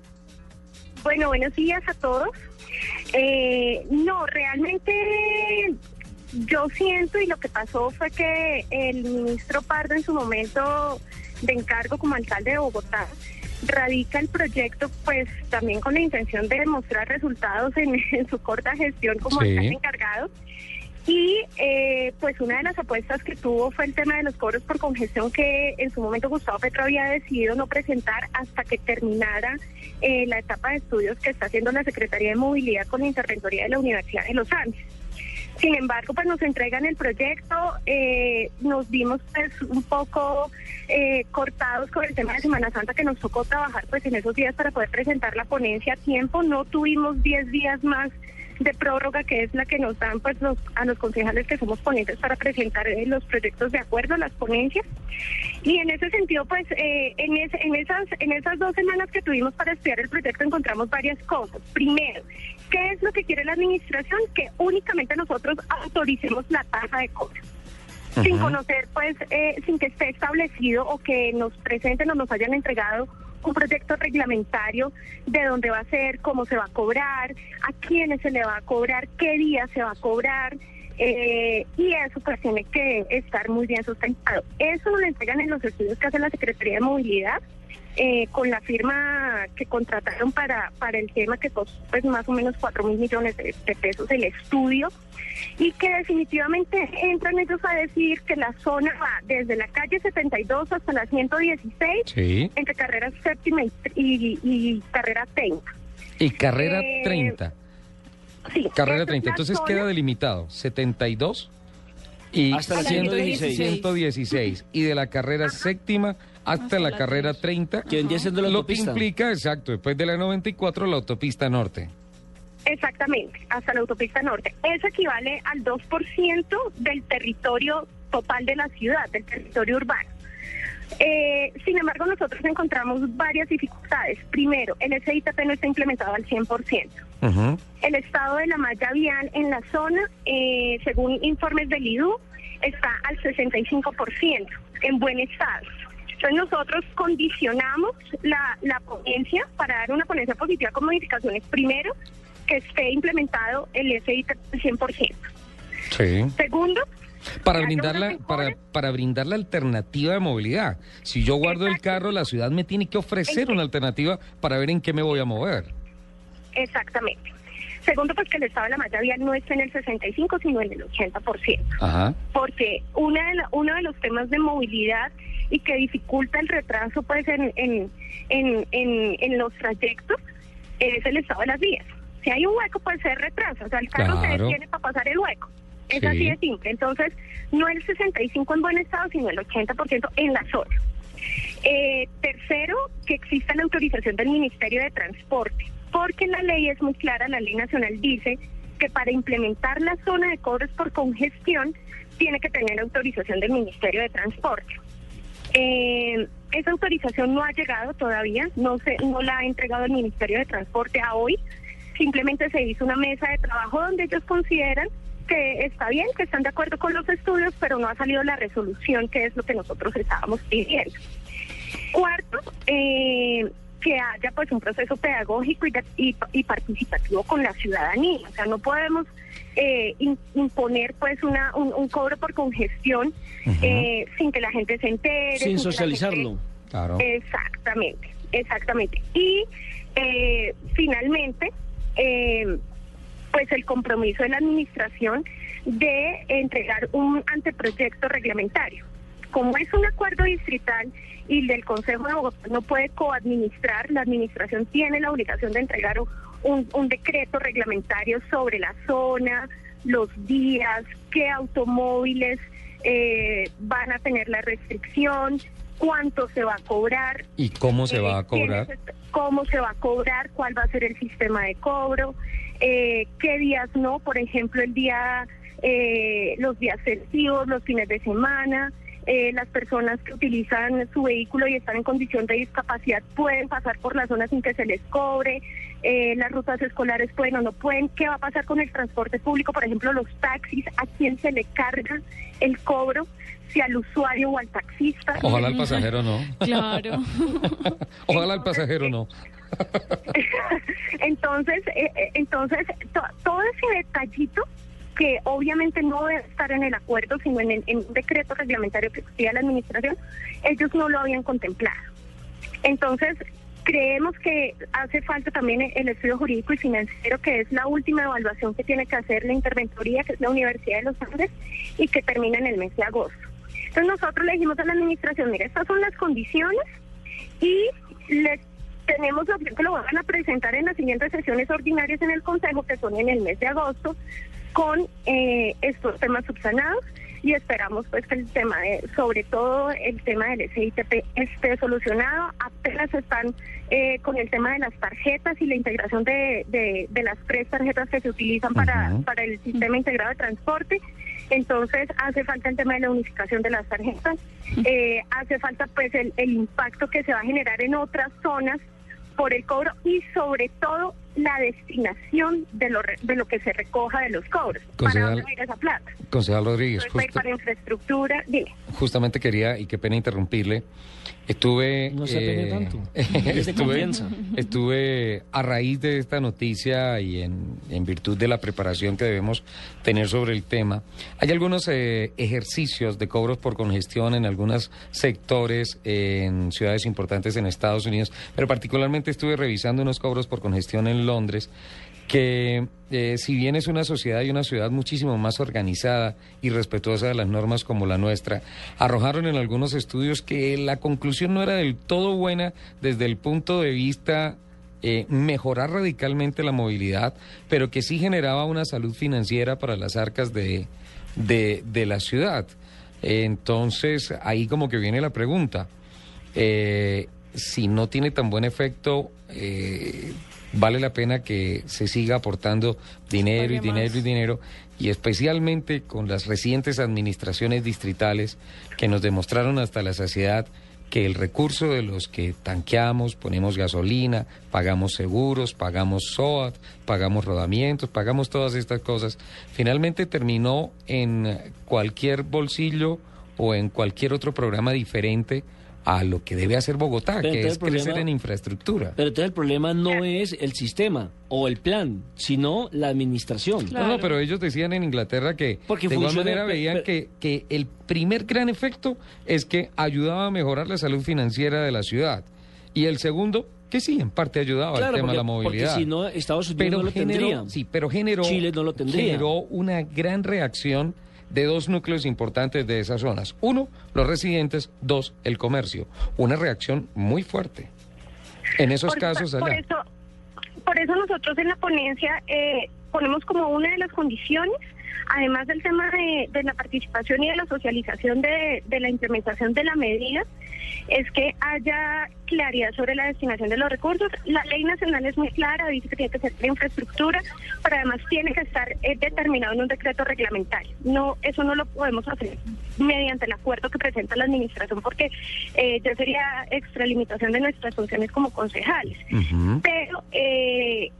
S17: Bueno, buenos días a todos. Eh, no, realmente yo siento y lo que pasó fue que el ministro Pardo en su momento de encargo como alcalde de Bogotá radica el proyecto pues también con la intención de demostrar resultados en, en su corta gestión como
S18: Sí.
S17: alcalde encargado. Y eh, pues una de las apuestas que tuvo fue el tema de los cobros por congestión que en su momento Gustavo Petro había decidido no presentar hasta que terminara eh, la etapa de estudios que está haciendo la Secretaría de Movilidad con la Interventoría de la Universidad de los Andes. Sin embargo, pues nos entregan el proyecto, eh, nos vimos pues un poco eh, cortados con el tema de Semana Santa que nos tocó trabajar pues en esos días para poder presentar la ponencia a tiempo, no tuvimos 10 días más de prórroga que es la que nos dan pues los, a los concejales que somos ponentes para presentar eh, los proyectos de acuerdo, las ponencias. Y en ese sentido, pues eh, en, ese- en, esas, en esas dos semanas que tuvimos para estudiar el proyecto encontramos varias cosas. Primero, ¿qué es lo que quiere la administración? Que únicamente nosotros autoricemos la tasa de cobro. sin conocer, pues, eh, sin que esté establecido o que nos presenten o nos hayan entregado un proyecto reglamentario de dónde va a ser, cómo se va a cobrar, a quiénes se le va a cobrar, qué día se va a cobrar. Eh, y eso pues tiene que estar muy bien sustentado. Eso lo entregan en los estudios que hace la Secretaría de Movilidad eh, con la firma que contrataron para, para el tema que costó pues, más o menos 4 mil millones de, pesos el estudio y que definitivamente entran ellos a decir que la zona va desde la calle 72 hasta la 116 entre carrera séptima y, carrera 30.
S1: Y carrera 30. Eh, sí. Carrera 30. Entonces queda delimitado 72 y hasta la 116. 116. Y de la carrera séptima hasta, la, carrera 30.
S16: Que vendría siendo la
S1: lo que implica, exacto, después de la 94, la autopista norte.
S17: Exactamente, hasta la autopista norte. Eso equivale al 2% del territorio total de la ciudad, del territorio urbano. Eh, sin embargo, nosotros encontramos varias dificultades. Primero, el SITP no está implementado al 100%. El estado de la malla vial en la zona, eh, según informes del IDU, está al 65%, en buen estado. Entonces nosotros condicionamos la, la ponencia para dar una ponencia positiva con modificaciones. Primero, que esté implementado el SIT al 100%.
S1: Sí.
S17: Segundo,
S1: para brindar, la, para, para brindar la alternativa de movilidad. Si yo guardo el carro, la ciudad me tiene que ofrecer una alternativa para ver en qué me voy a mover.
S17: Exactamente. Segundo, pues que el estado de la malla vial no está en el 65, sino en el 80%.
S1: Ajá.
S17: Porque una de uno de los temas de movilidad y que dificulta el retraso pues en, en, en, en, los trayectos es el estado de las vías. Si hay un hueco, pues se retrasa. O sea, el carro se detiene para pasar el hueco. Es así de simple. Entonces, no el 65 en buen estado, sino el 80% en la zona. Eh, tercero, que exista la autorización del Ministerio de Transporte, porque la ley es muy clara, la ley nacional dice que para implementar la zona de cobros por congestión tiene que tener autorización del Ministerio de Transporte. Eh, esa autorización no ha llegado todavía, no se, no la ha entregado el Ministerio de Transporte a hoy. Simplemente se hizo una mesa de trabajo donde ellos consideran que está bien, que están de acuerdo con los estudios, pero no ha salido la resolución, que es lo que nosotros estábamos pidiendo. Cuarto, eh, que haya pues un proceso pedagógico y, y, participativo con la ciudadanía. O sea, no podemos eh, imponer pues una, un, cobro por congestión eh, sin que la gente se entere.
S16: Sin, socializarlo.
S1: Claro.
S17: Exactamente, exactamente. Y eh, finalmente, pues el compromiso de la administración de entregar un anteproyecto reglamentario. Como es un acuerdo distrital y el del Consejo de Bogotá no puede coadministrar, la administración tiene la obligación de entregar un, un decreto reglamentario sobre la zona, los días, qué automóviles eh, van a tener la restricción, cuánto se va a cobrar.
S1: ¿Y cómo se va a eh, cobrar?
S17: Cómo se va a cobrar, cuál va a ser el sistema de cobro, eh, qué días no, por ejemplo, el día, los días festivos, los fines de semana, eh, las personas que utilizan su vehículo y están en condición de discapacidad pueden pasar por la zona sin que se les cobre, eh, las rutas escolares pueden o no pueden, qué va a pasar con el transporte público, por ejemplo, los taxis, a quién se le carga el cobro, si al usuario o al taxista.
S1: Ojalá al pasajero no.
S3: Claro.
S1: Ojalá al pasajero no.
S17: entonces, eh, entonces todo ese detallito que obviamente no debe estar en el acuerdo, sino en, un decreto reglamentario que expida la administración, ellos no lo habían contemplado. Entonces, creemos que hace falta también el estudio jurídico y financiero, que es la última evaluación que tiene que hacer la interventoría, que es la Universidad de los Andes, y que termina en el mes de agosto. Entonces nosotros le dijimos a la administración, mira, estas son las condiciones y les tenemos la opción que lo van a presentar en las siguientes sesiones ordinarias en el Consejo, que son en el mes de agosto, con eh, estos temas subsanados y esperamos pues que el tema de, sobre todo el tema del SITP esté solucionado. Apenas están eh, con el tema de las tarjetas y la integración de, de, las tres tarjetas que se utilizan para, para el sistema integrado de transporte. Entonces hace falta el tema de la unificación de las tarjetas, eh, hace falta pues el, el impacto que se va a generar en otras zonas por el cobro y sobre todo la destinación de lo, de lo que se recoja de los cobros. ¿Para dónde va a ir esa plata?
S1: Concejal Rodríguez.
S17: para infraestructura, dime.
S1: Justamente quería, y qué pena interrumpirle, estuve...
S16: No se eh, tanto.
S1: estuve, estuve a raíz de esta noticia y en, en, virtud de la preparación que debemos tener sobre el tema, hay algunos eh, ejercicios de cobros por congestión en algunos sectores en ciudades importantes en Estados Unidos, pero particularmente estuve revisando unos cobros por congestión en Londres que eh, si bien es una sociedad y una ciudad muchísimo más organizada y respetuosa de las normas como la nuestra, arrojaron en algunos estudios que la conclusión no era del todo buena desde el punto de vista eh, mejorar radicalmente la movilidad, pero que sí generaba una salud financiera para las arcas de, de, la ciudad. Entonces, ahí como que viene la pregunta. Eh, si no tiene tan buen efecto, eh, vale la pena que se siga aportando dinero y dinero y dinero, y especialmente con las recientes administraciones distritales que nos demostraron hasta la saciedad que el recurso de los que tanqueamos, ponemos gasolina, pagamos seguros, pagamos SOAT, pagamos rodamientos, pagamos todas estas cosas, finalmente terminó en cualquier bolsillo o en cualquier otro programa diferente a lo que debe hacer Bogotá, que es crecer en infraestructura.
S16: Pero entonces el problema no es el sistema o el plan, sino la administración.
S1: No, no, pero ellos decían en Inglaterra que de igual manera veían que, que el primer gran efecto es que ayudaba a mejorar la salud financiera de la ciudad. Y el segundo, que sí, en parte ayudaba al tema de la movilidad.
S16: Porque si no, Estados Unidos no lo tendría.
S1: Sí, pero generó,
S16: Chile no lo tendría.
S1: generó una gran reacción de dos núcleos importantes de esas zonas. Uno, los residentes, dos, el comercio. Una reacción muy fuerte. En esos casos
S17: Por eso, por eso nosotros en la ponencia eh, ponemos como una de las condiciones además del tema de, la participación y de la socialización de, la implementación de la medida, es que haya claridad sobre la destinación de los recursos. La ley nacional es muy clara, dice que tiene que ser la infraestructura, pero además tiene que estar eh, determinado en un decreto reglamentario. No, eso no lo podemos hacer mediante el acuerdo que presenta la administración, porque eh, ya sería extralimitación de nuestras funciones como concejales. Pero eh,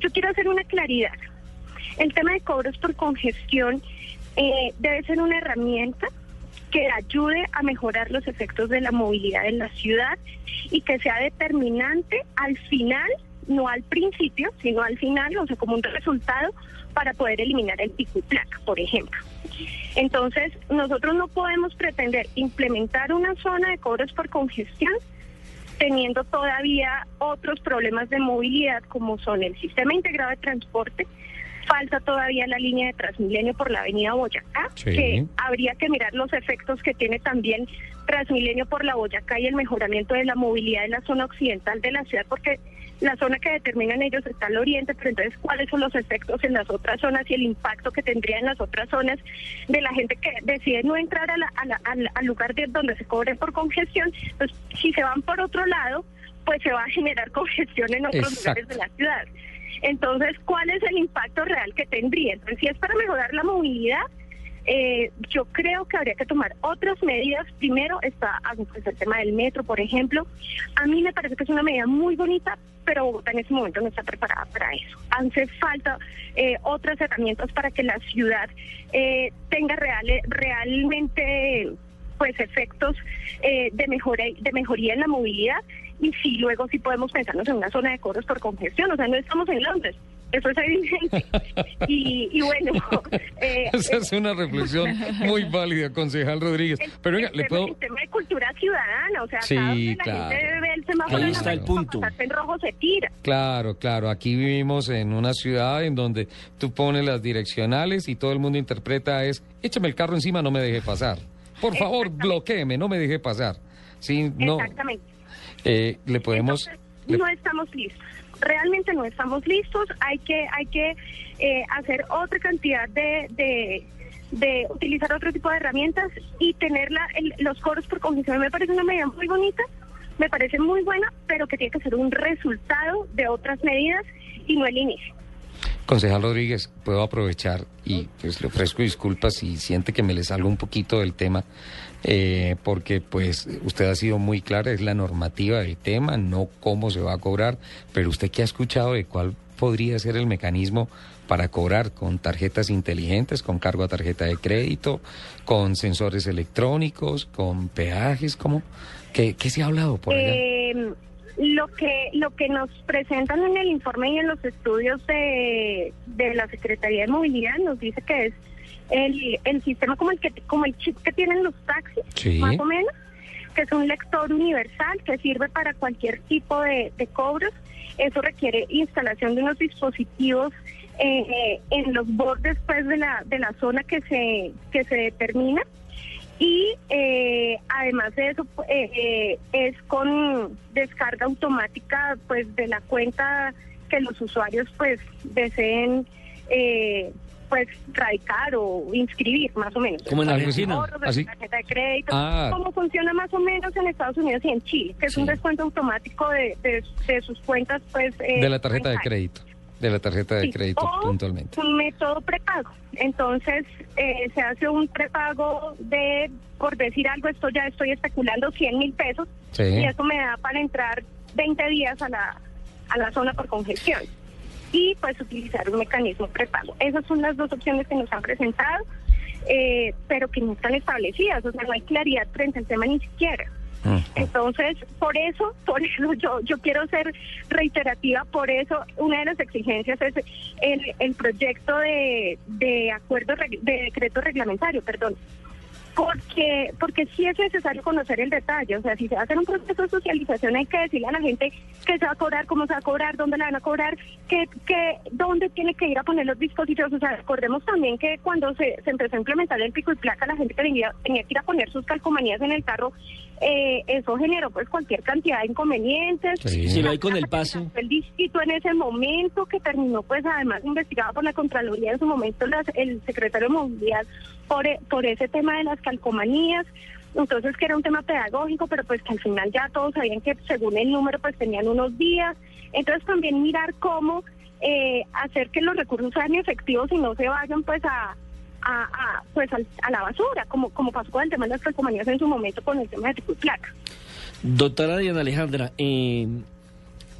S17: yo quiero hacer una claridad. El tema de cobros por congestión eh, debe ser una herramienta que ayude a mejorar los efectos de la movilidad en la ciudad y que sea determinante al final, no al principio, sino al final, o sea, como un resultado para poder eliminar el pico por ejemplo. Entonces, nosotros no podemos pretender implementar una zona de cobros por congestión teniendo todavía otros problemas de movilidad como son el sistema integrado de transporte, falta todavía la línea de Transmilenio por la avenida Boyacá, que habría que mirar los efectos que tiene también Transmilenio por la Boyacá y el mejoramiento de la movilidad en la zona occidental de la ciudad, porque la zona que determinan ellos está al oriente, pero entonces cuáles son los efectos en las otras zonas y el impacto que tendría en las otras zonas de la gente que decide no entrar al lugar de donde se cobre por congestión, pues si se van por otro lado, pues se va a generar congestión en otros lugares de la ciudad. Entonces, ¿cuál es el impacto real que tendría? Entonces, si es para mejorar la movilidad, eh, yo creo que habría que tomar otras medidas. Primero está pues, el tema del metro, por ejemplo. A mí me parece que es una medida muy bonita, pero Bogotá en este momento no está preparada para eso. Hace falta eh, otras herramientas para que la ciudad eh, tenga reales, realmente pues efectos de mejora de mejoría en la movilidad y sí, luego sí podemos pensarnos en una zona de cobros por congestión, o sea, no estamos en Londres, eso es evidente. y, bueno...
S1: Eh, Esa es una reflexión muy válida, concejal Rodríguez. Pero venga, le puedo...
S17: El tema de cultura ciudadana, o sea, sí, la gente ve el semáforo
S16: Ahí está el punto.
S17: en rojo se tira.
S1: Claro, claro, aquí vivimos en una ciudad en donde tú pones las direccionales y todo el mundo interpreta es, échame el carro encima, no me deje pasar. Por favor, bloqueeme, no me deje pasar. Sí, no... Exactamente. Eh, le podemos...
S17: no estamos listos. Realmente no estamos listos. Hay que, hay que eh, hacer otra cantidad de, de, utilizar otro tipo de herramientas y tener los coros por congestión. Me parece una medida muy bonita, me parece muy buena, pero que tiene que ser un resultado de otras medidas y no el inicio.
S1: Concejal Rodríguez, puedo aprovechar y pues le ofrezco disculpas si siente que me le salgo un poquito del tema, eh, porque pues usted ha sido muy clara, es la normativa del tema, no cómo se va a cobrar, pero usted qué ha escuchado de cuál podría ser el mecanismo para cobrar con tarjetas inteligentes, con cargo a tarjeta de crédito, con sensores electrónicos, con peajes, ¿cómo? ¿Qué, se ha hablado por allá?
S17: Eh, lo que lo que nos presentan en el informe y en los estudios de, de la Secretaría de Movilidad nos dice que es el, el sistema como el que como el chip que tienen los taxis, más o menos, que es un lector universal que sirve para cualquier tipo de, de cobros. Eso requiere instalación de unos dispositivos eh, en los bordes pues de la de la zona que se que se determina y eh, además de eso eh, eh, es con descarga automática pues de la cuenta que los usuarios pues deseen pues radicar o inscribir más o menos
S16: como en Argentina
S17: así tarjeta de crédito ah. como funciona más o menos en Estados Unidos y en Chile que es un descuento automático de, de, sus cuentas pues
S1: de la tarjeta de crédito de la tarjeta de crédito puntualmente.
S17: Un método prepago. Entonces, eh, se hace un prepago de, por decir algo, esto ya estoy especulando, 100 mil pesos. Y eso me da para entrar 20 días a la, a la zona por congestión. Y pues utilizar un mecanismo prepago. Esas son las dos opciones que nos han presentado, eh, pero que no están establecidas. O sea, no hay claridad frente al tema ni siquiera. Entonces, por eso, por eso yo, yo quiero ser reiterativa, por eso una de las exigencias es el, el proyecto de, de acuerdo, de decreto reglamentario, perdón, porque porque sí es necesario conocer el detalle, o sea, si se va a hacer un proceso de socialización hay que decirle a la gente qué se va a cobrar, cómo se va a cobrar, dónde la van a cobrar, qué, qué, dónde tiene que ir a poner los dispositivos, o sea, recordemos también que cuando se, empezó a implementar el pico y placa, la gente tenía, tenía que ir a poner sus calcomanías en el carro, eh, eso generó pues cualquier cantidad de inconvenientes.
S16: Sí, si lo hay con el paso.
S17: El distrito en ese momento que terminó pues además investigado por la Contraloría en su momento el secretario de Movilidad por, e, por ese tema de las calcomanías. Entonces que era un tema pedagógico, pero pues que al final ya todos sabían que según el número pues tenían unos días. Entonces también mirar cómo eh, hacer que los recursos sean efectivos y no se vayan pues a, a, pues a, la basura, como, como pasó con el tema de las calcomanías en su momento con el tema de tipo placa.
S16: Doctora Diana Alejandra, eh,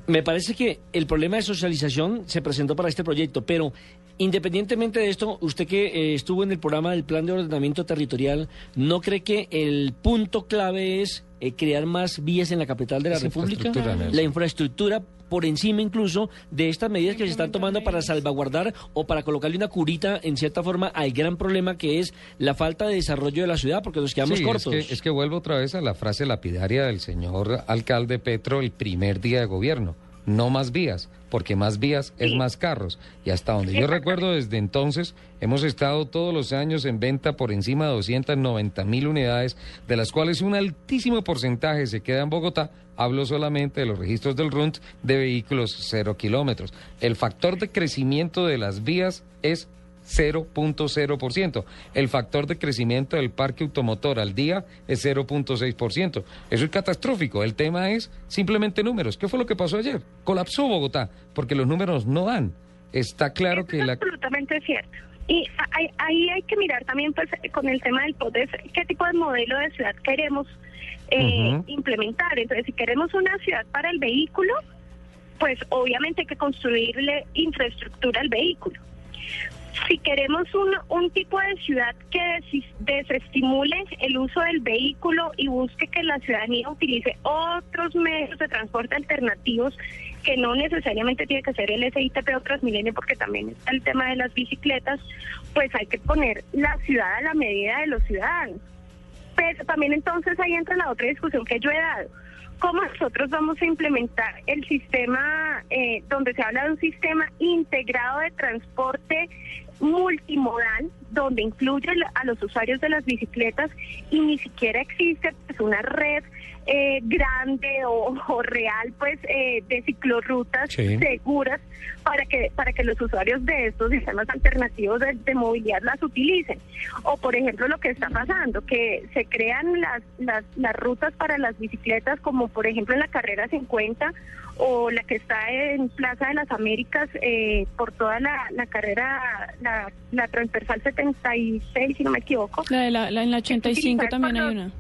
S16: me parece que el problema de socialización se presentó para este proyecto, pero independientemente de esto, usted que eh, estuvo en el programa del Plan de Ordenamiento Territorial, ¿no cree que el punto clave es eh, crear más vías en la capital de la República? La infraestructura por encima incluso de estas medidas que se están tomando para salvaguardar o para colocarle una curita en cierta forma al gran problema que es la falta de desarrollo de la ciudad porque nos quedamos cortos.
S1: Es que, es que vuelvo otra vez a la frase lapidaria del señor alcalde Petro el primer día de gobierno no más vías, porque más vías es más carros. Y hasta donde yo recuerdo, desde entonces hemos estado todos los años en venta por encima de 290 mil unidades, de las cuales un altísimo porcentaje se queda en Bogotá. Hablo solamente de los registros del RUNT de vehículos cero kilómetros. El factor de crecimiento de las vías es 0.0%. El factor de crecimiento del parque automotor al día es 0.6%. Eso es catastrófico. El tema es simplemente números. ¿Qué fue lo que pasó ayer? Colapsó Bogotá porque los números no dan. Está claro que la...
S17: Absolutamente cierto. Y ahí hay que mirar también pues con el tema del poder, qué tipo de modelo de ciudad queremos eh, implementar. Entonces, si queremos una ciudad para el vehículo, pues obviamente hay que construirle infraestructura al vehículo si queremos un, un tipo de ciudad que desestimule el uso del vehículo y busque que la ciudadanía utilice otros medios de transporte alternativos, que no necesariamente tiene que ser el SITP o Transmilenio, porque también está el tema de las bicicletas, pues hay que poner la ciudad a la medida de los ciudadanos. Pero también entonces ahí entra la otra discusión que yo he dado cómo nosotros vamos a implementar el sistema, eh, donde se habla de un sistema integrado de transporte multimodal, donde incluye a los usuarios de las bicicletas y ni siquiera existe pues, una red eh, grande o, real pues eh, de ciclorrutas seguras para que para que los usuarios de estos sistemas alternativos de, movilidad las utilicen o por ejemplo lo que está pasando que se crean las, las las rutas para las bicicletas como por ejemplo en la carrera 50 o la que está en Plaza de las Américas eh, por toda la, carrera, la, la, transversal 76, si no me equivoco.
S3: La de la, en la 85 también hay una.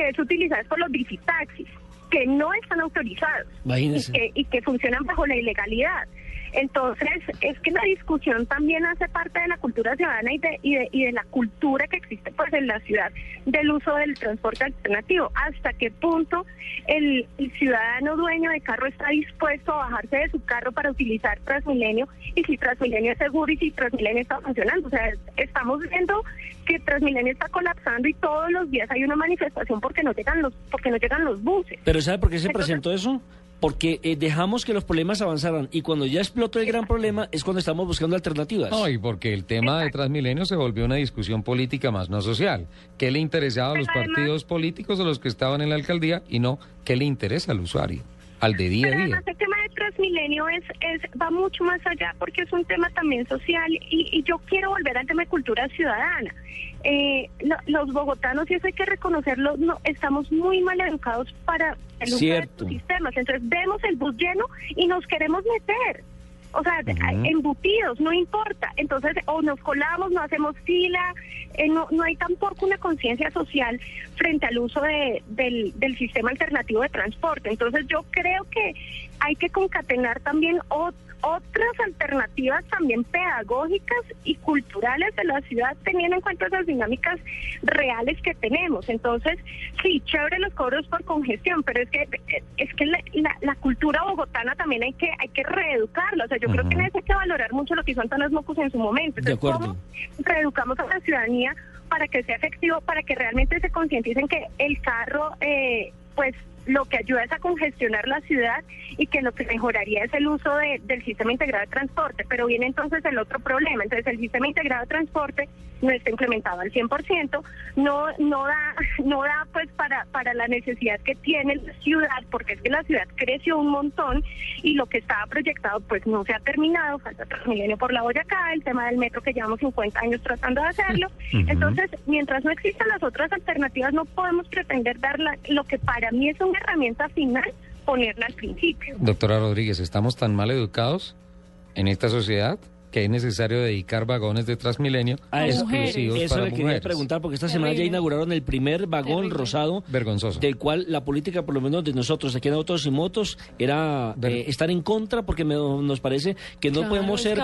S17: Que es utilizada por los visitaxis, que no están autorizados y que, y que funcionan bajo la ilegalidad. Entonces, es que la discusión también hace parte de la cultura ciudadana y de, y de, y de la cultura que existe pues en la ciudad del uso del transporte alternativo. Hasta qué punto el, ciudadano dueño de carro está dispuesto a bajarse de su carro para utilizar Transmilenio y si Transmilenio es seguro y si Transmilenio está funcionando. O sea, estamos viendo que Transmilenio está colapsando y todos los días hay una manifestación porque no llegan los porque no llegan los buses.
S16: Pero ¿sabe por qué se presentó eso? porque eh, dejamos que los problemas avanzaran y cuando ya explotó el gran problema es cuando estamos buscando alternativas.
S1: No, y porque el tema de Transmilenio se volvió una discusión política más no social. ¿Qué le interesaba a los partidos políticos o los que estaban en la alcaldía y no qué le interesa al usuario? Al de día a día.
S17: Además, el tema de Transmilenio es, es, va mucho más allá porque es un tema también social y, y yo quiero volver al tema de cultura ciudadana. Eh, los bogotanos, y eso hay que reconocerlo, no, estamos muy mal educados para el uso de estos sistemas. Entonces vemos el bus lleno y nos queremos meter. O sea, embutidos, no importa. Entonces, o nos colamos, no hacemos fila, eh, no, no hay tampoco una conciencia social frente al uso de, del, del sistema alternativo de transporte. Entonces, yo creo que hay que concatenar también otros otras alternativas también pedagógicas y culturales de la ciudad teniendo en cuenta esas dinámicas reales que tenemos. Entonces, sí, chévere los cobros por congestión, pero es que es que la, la, cultura bogotana también hay que hay que reeducarla. O sea, yo creo que hay que valorar mucho lo que hizo Antanas Mocus en su momento. Entonces, ¿cómo reeducamos a la ciudadanía para que sea efectivo, para que realmente se concienticen que el carro, eh, pues lo que ayuda es a congestionar la ciudad y que lo que mejoraría es el uso del sistema integrado de transporte. Pero viene entonces el otro problema. Entonces el sistema integrado de transporte no está implementado al 100%, no no da no da pues para para la necesidad que tiene la ciudad, porque es que la ciudad creció un montón y lo que estaba proyectado pues no se ha terminado, falta milenio por la Boyacá, el tema del metro que llevamos 50 años tratando de hacerlo. Entonces, mientras no existan las otras alternativas, no podemos pretender dar lo que para mí es una herramienta final, ponerla al principio.
S1: Doctora Rodríguez, ¿estamos tan mal educados en esta sociedad? que es necesario dedicar vagones de Transmilenio a exclusivos
S16: Eso
S1: le
S16: quería preguntar, porque esta semana ya inauguraron el primer vagón rosado.
S1: Vergonzoso.
S16: Del cual la política, por lo menos de nosotros aquí en Autos y Motos, era eh, estar en contra, porque nos parece que no podemos ser...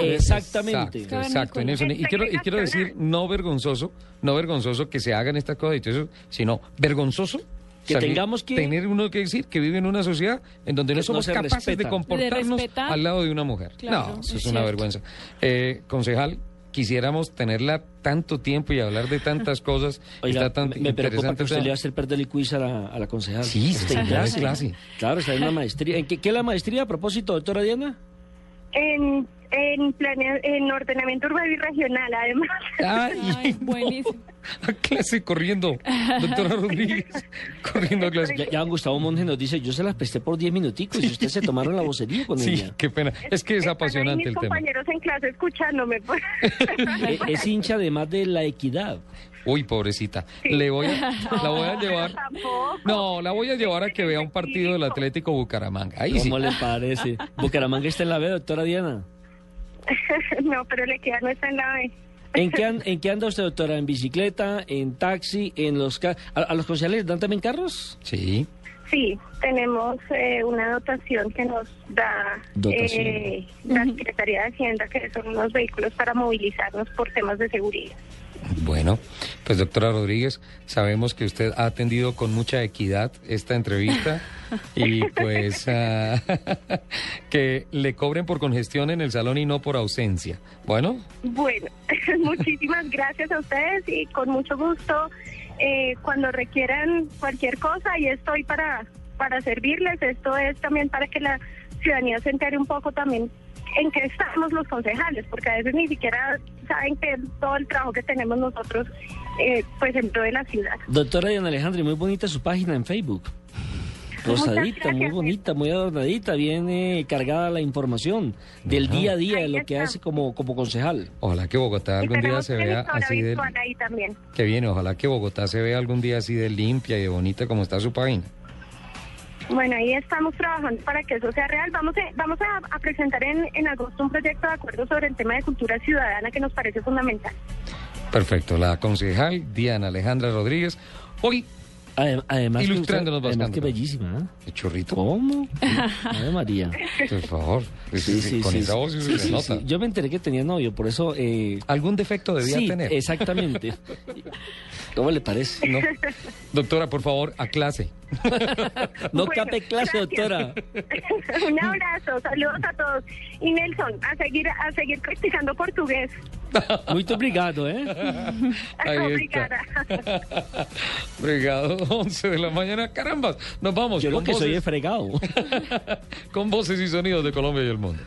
S16: Exactamente.
S1: Exacto, Y quiero, y quiero decir, no vergonzoso, no vergonzoso que se hagan estas cosas, sino vergonzoso
S16: que tengamos que
S1: tener uno que decir que vive en una sociedad en donde no somos capaces de comportarnos al lado de una mujer. no, eso es, una vergüenza. Eh, concejal, quisiéramos tenerla tanto tiempo y hablar de tantas cosas.
S16: Oiga, está tan me preocupa que usted le va a hacer perder el quiz a la, a la concejal.
S1: Sí, está en clase.
S16: Claro, está en una maestría. ¿En qué, qué es la maestría a propósito, doctora Diana?
S17: En en, en ordenamiento urbano y regional, además.
S1: Ay, buenísimo. A clase corriendo, doctora Rodríguez, corriendo a clase.
S16: Ya, Gustavo Monge nos dice, yo se las presté por 10 minuticos y ustedes se tomaron la vocería con
S1: sí, qué pena. Es que es apasionante
S17: el
S1: tema.
S17: compañeros en clase escuchándome. Pues.
S16: es, hincha además de la equidad.
S1: Uy, pobrecita. Le voy a, la voy a llevar. No, la voy a llevar a que vea un partido del Atlético Bucaramanga. Ahí
S16: ¿Cómo le parece? Bucaramanga está en la B, doctora Diana.
S17: no, pero le queda no está en la B.
S16: ¿En qué, ¿En qué anda usted, doctora? ¿En bicicleta? ¿En taxi? ¿En los ¿A, los concejales dan también carros?
S1: Sí.
S17: Sí, tenemos eh, una dotación que nos da eh, la Secretaría de Hacienda, que son unos vehículos para movilizarnos por temas de seguridad.
S1: Bueno, pues doctora Rodríguez, sabemos que usted ha atendido con mucha equidad esta entrevista y pues ah, que le cobren por congestión en el salón y no por ausencia. Bueno.
S17: Bueno, muchísimas gracias a ustedes y con mucho gusto. Eh, cuando requieran cualquier cosa, y estoy para, para servirles. Esto es también para que la ciudadanía se entere un poco también en qué estamos los concejales, porque a veces ni siquiera saben que todo el trabajo que tenemos nosotros, eh, pues en toda la ciudad.
S16: Doctora Diana Alejandra, muy bonita su página en Facebook. Rosadita, muy bonita, muy adornadita, viene cargada la información del día a día de lo que hace como, como concejal.
S1: Ojalá que Bogotá algún día se vea así de... Que viene, ojalá que Bogotá se vea algún día así de limpia y de bonita como está su página.
S17: Bueno, ahí estamos trabajando para que eso sea real. Vamos a, vamos a, presentar en, en agosto un proyecto de acuerdo sobre el tema de cultura ciudadana que nos parece fundamental.
S1: Perfecto. La concejal Diana Alejandra Rodríguez. Hoy
S16: Además,
S1: ilustrándonos
S16: que
S1: bastante.
S16: Qué bellísima, ¿eh?
S1: ¿El chorrito?
S16: ¿Cómo? María.
S1: Por favor.
S16: Sí, sí,
S1: con
S16: sí,
S1: esa voz
S16: sí,
S1: se
S16: sí,
S1: nota.
S16: sí. Yo me enteré que tenía novio, por eso... Eh...
S1: ¿Algún defecto debía
S16: sí,
S1: tener?
S16: exactamente. ¿Cómo le parece?
S1: No. Doctora, por favor, a clase.
S16: no
S17: Bueno,
S16: cape clase,
S17: gracias.
S16: doctora.
S17: Un abrazo, saludos a todos. Y Nelson, a seguir, a seguir practicando portugués.
S16: Muy obrigado, ¿eh?
S1: Ahí está.
S17: Obrigada.
S1: Obrigado, 11 de la mañana. Carambas, nos vamos.
S16: Yo que soy
S1: voces-
S16: es fregado.
S1: con voces y sonidos de Colombia y el mundo.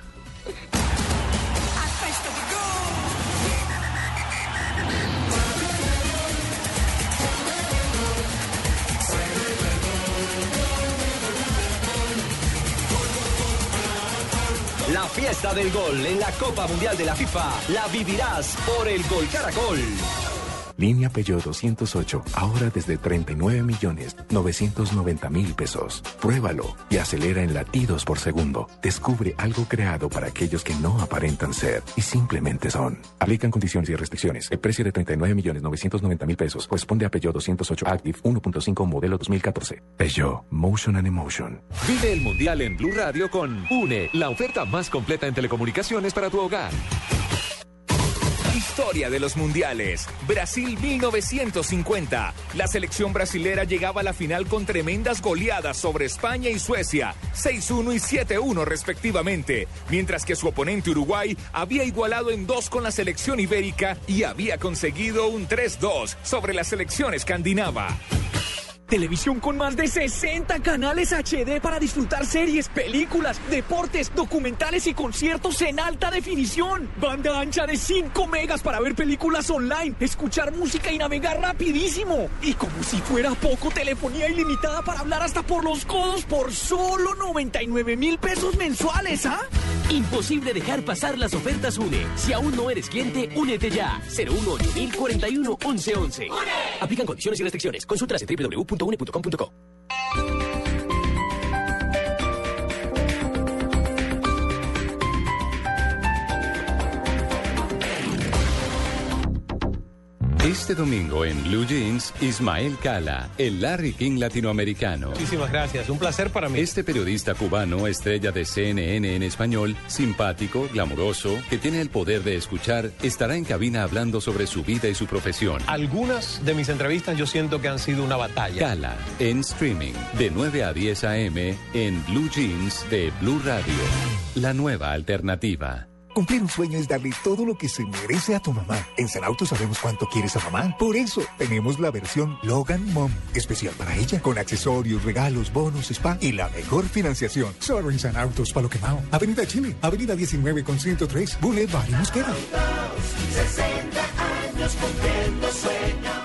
S18: Fiesta del gol en la Copa Mundial de la FIFA la vivirás por el Gol Caracol.
S7: Línea Peugeot 208, ahora desde 39 millones 990 mil pesos. Pruébalo y acelera en latidos por segundo. Descubre algo creado para aquellos que no aparentan ser y simplemente son. Aplican condiciones y restricciones. El precio de 39 millones 990 mil pesos corresponde a Peugeot 208 Active 1.5 modelo 2014. Peugeot, Motion and Emotion.
S19: Vive el Mundial en Blue Radio con UNE, la oferta más completa en telecomunicaciones para tu hogar.
S10: Historia de los mundiales. Brasil 1950. La selección brasilera llegaba a la final con tremendas goleadas sobre España y Suecia, 6-1 y 7-1 respectivamente, mientras que su oponente Uruguay había igualado en dos con la selección ibérica y había conseguido un 3-2 sobre la selección escandinava.
S20: Televisión con más de 60 canales HD para disfrutar series, películas, deportes, documentales y conciertos en alta definición. Banda ancha de 5 megas para ver películas online, escuchar música y navegar rapidísimo. Y como si fuera poco, telefonía ilimitada para hablar hasta por los codos por solo 99 mil pesos mensuales, ¿ah?
S18: Imposible dejar pasar las ofertas UNE. Si aún no eres cliente, únete ya. 018 41 1111. Aplican condiciones y restricciones. Consultas en www.une.com.co.
S5: Este domingo en Blue Jeans, Ismael Cala, el Larry King latinoamericano.
S21: Muchísimas gracias, un placer para mí.
S5: Este periodista cubano, estrella de CNN en español, simpático, glamuroso, que tiene el poder de escuchar, estará en cabina hablando sobre su vida y su profesión.
S21: Algunas de mis entrevistas yo siento que han sido una batalla.
S5: Cala, en streaming, de 9 a 10 a.m. en Blue Jeans de Blue Radio. La nueva alternativa.
S13: Cumplir un sueño es darle todo lo que se merece a tu mamá. En San Auto sabemos cuánto quieres a mamá. Por eso tenemos la versión Logan Mom, especial para ella, con accesorios, regalos, bonos, spa y la mejor financiación. Solo en San Autos, Palo Quemao. Avenida Chile, Avenida 19 con 103, Boulevard y Mosquera.
S11: 60 años cumpliendo sueños.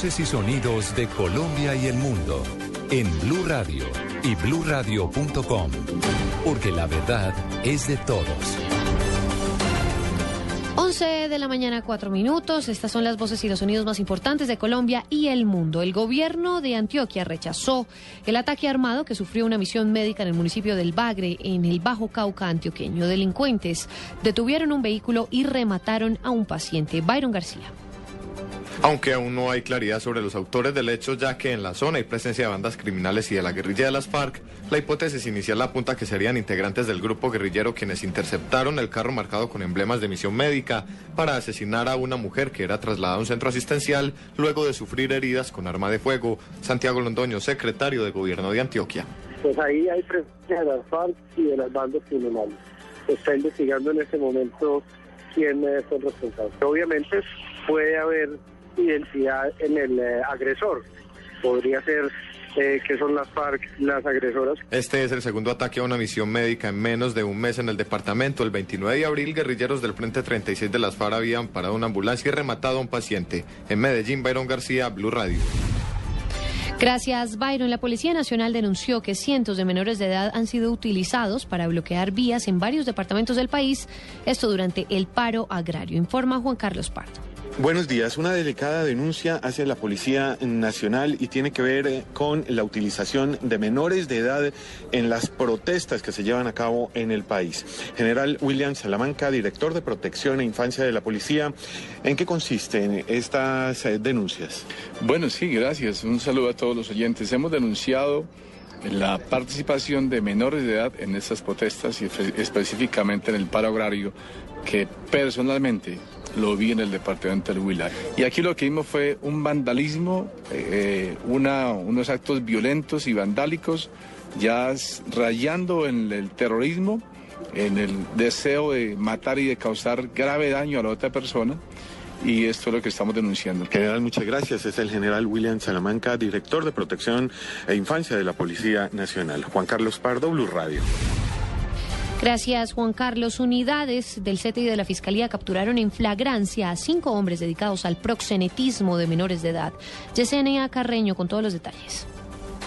S5: Voces y sonidos de Colombia y el mundo en Blue Radio y bluradio.com, porque la verdad es de todos.
S22: 11 de la mañana, 4 minutos. Estas son las voces y los sonidos más importantes de Colombia y el mundo. El gobierno de Antioquia rechazó el ataque armado que sufrió una misión médica en el municipio del Bagre, en el Bajo Cauca antioqueño. Delincuentes detuvieron un vehículo y remataron a un paciente. Byron García.
S23: Aunque aún no hay claridad sobre los autores del hecho, ya que en la zona hay presencia de bandas criminales y de la guerrilla de las FARC, la hipótesis inicial apunta que serían integrantes del grupo guerrillero quienes interceptaron el carro marcado con emblemas de misión médica para asesinar a una mujer que era trasladada a un centro asistencial luego de sufrir heridas con arma de fuego. Santiago Londoño, secretario de Gobierno de Antioquia.
S24: Pues ahí hay presencia de las FARC y de las bandas criminales. Se está investigando en este momento quién eh, son responsables. Obviamente puede haber identidad en el eh, agresor. Podría ser eh, que son las FARC las agresoras.
S23: Este es el segundo ataque a una misión médica en menos de un mes en el departamento. El 29 de abril, guerrilleros del Frente 36 de las FARC habían parado una ambulancia y rematado a un paciente. En Medellín, Byron García, Blue Radio.
S22: Gracias, Byron. La Policía Nacional denunció que cientos de menores de edad han sido utilizados para bloquear vías en varios departamentos del país, esto durante el paro agrario, informa Juan Carlos Pardo.
S25: Buenos días. Una delicada denuncia hacia la Policía Nacional y tiene que ver eh, con la utilización de menores de edad en las protestas que se llevan a cabo en el país. General William Salamanca, director de Protección e Infancia de la Policía, ¿en qué consisten estas eh, denuncias?
S26: Bueno, sí, gracias. Un saludo a todos los oyentes. Hemos denunciado la participación de menores de edad en estas protestas y específicamente en el paro agrario que personalmente lo vi en el departamento del Huila. Y aquí lo que vimos fue un vandalismo, eh, unos actos violentos y vandálicos, ya rayando en el terrorismo, en el deseo de matar y de causar grave daño a la otra persona. Y esto es lo que estamos denunciando.
S25: General, muchas gracias. Es el general William Salamanca, director de Protección e Infancia de la Policía Nacional. Juan Carlos Pardo, Blue Radio.
S22: Gracias, Juan Carlos. Unidades del CETI y de la Fiscalía capturaron en flagrancia a cinco hombres dedicados al proxenetismo de menores de edad. Yesenia Carreño con todos los detalles.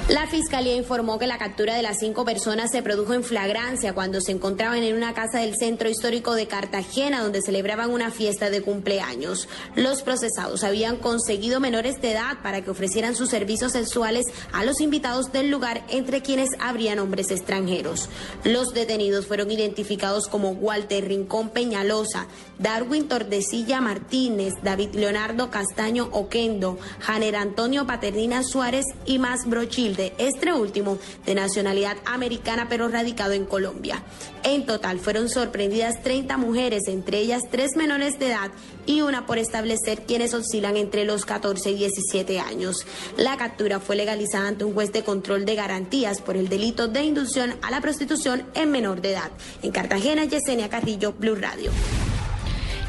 S27: La fiscalía informó que la captura de las cinco personas se produjo en flagrancia cuando se encontraban en una casa del centro histórico de Cartagena donde celebraban una fiesta de cumpleaños. Los procesados habían conseguido menores de edad para que ofrecieran sus servicios sexuales a los invitados del lugar, entre quienes habrían hombres extranjeros. Los detenidos fueron identificados como Walter Rincón Peñalosa, Darwin Tordesilla Martínez, David Leonardo Castaño Oquendo, Janer Antonio Paternina Suárez y más Brochil de este último de nacionalidad americana pero radicado en Colombia. En total fueron sorprendidas 30 mujeres, entre ellas tres menores de edad y una por establecer quienes oscilan entre los 14 y 17 años. La captura fue legalizada ante un juez de control de garantías por el delito de inducción a la prostitución en menor de edad. En Cartagena, Yesenia Carrillo, Blue Radio.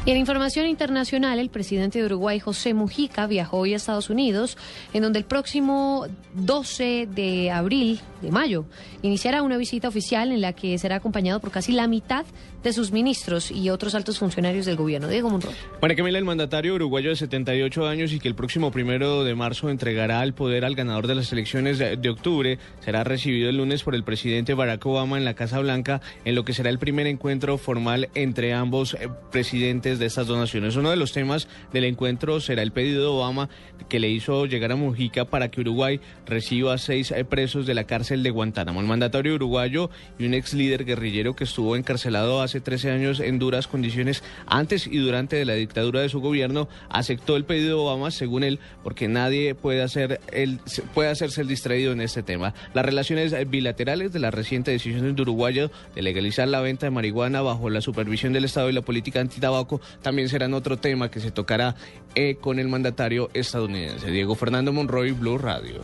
S22: Y en información internacional, el presidente de Uruguay, José Mujica, viajó hoy a Estados Unidos, en donde el próximo 12 de abril, de mayo, iniciará una visita oficial en la que será acompañado por casi la mitad de sus ministros y otros altos funcionarios del gobierno. Diego Monroy.
S28: María Camila, el mandatario uruguayo de 78 años y que el próximo primero de marzo entregará el poder al ganador de las elecciones de octubre, será recibido el lunes por el presidente Barack Obama en la Casa Blanca, en lo que será el primer encuentro formal entre ambos eh, presidentes de estas dos naciones. Uno de los temas del encuentro será el pedido de Obama que le hizo llegar a Mujica para que Uruguay reciba seis eh, presos de la cárcel de Guantánamo. El mandatario uruguayo y un ex líder guerrillero que estuvo encarcelado hace 13 años en duras condiciones antes y durante de la dictadura de su gobierno, aceptó el pedido de Obama, según él, porque nadie puede, hacer el, puede hacerse el distraído en este tema. Las relaciones bilaterales de la reciente decisión de Uruguayo de legalizar la venta de marihuana bajo la supervisión del Estado y la política antitabaco también serán otro tema que se tocará eh, con el mandatario estadounidense. Diego Fernando Monroy, Blue Radio.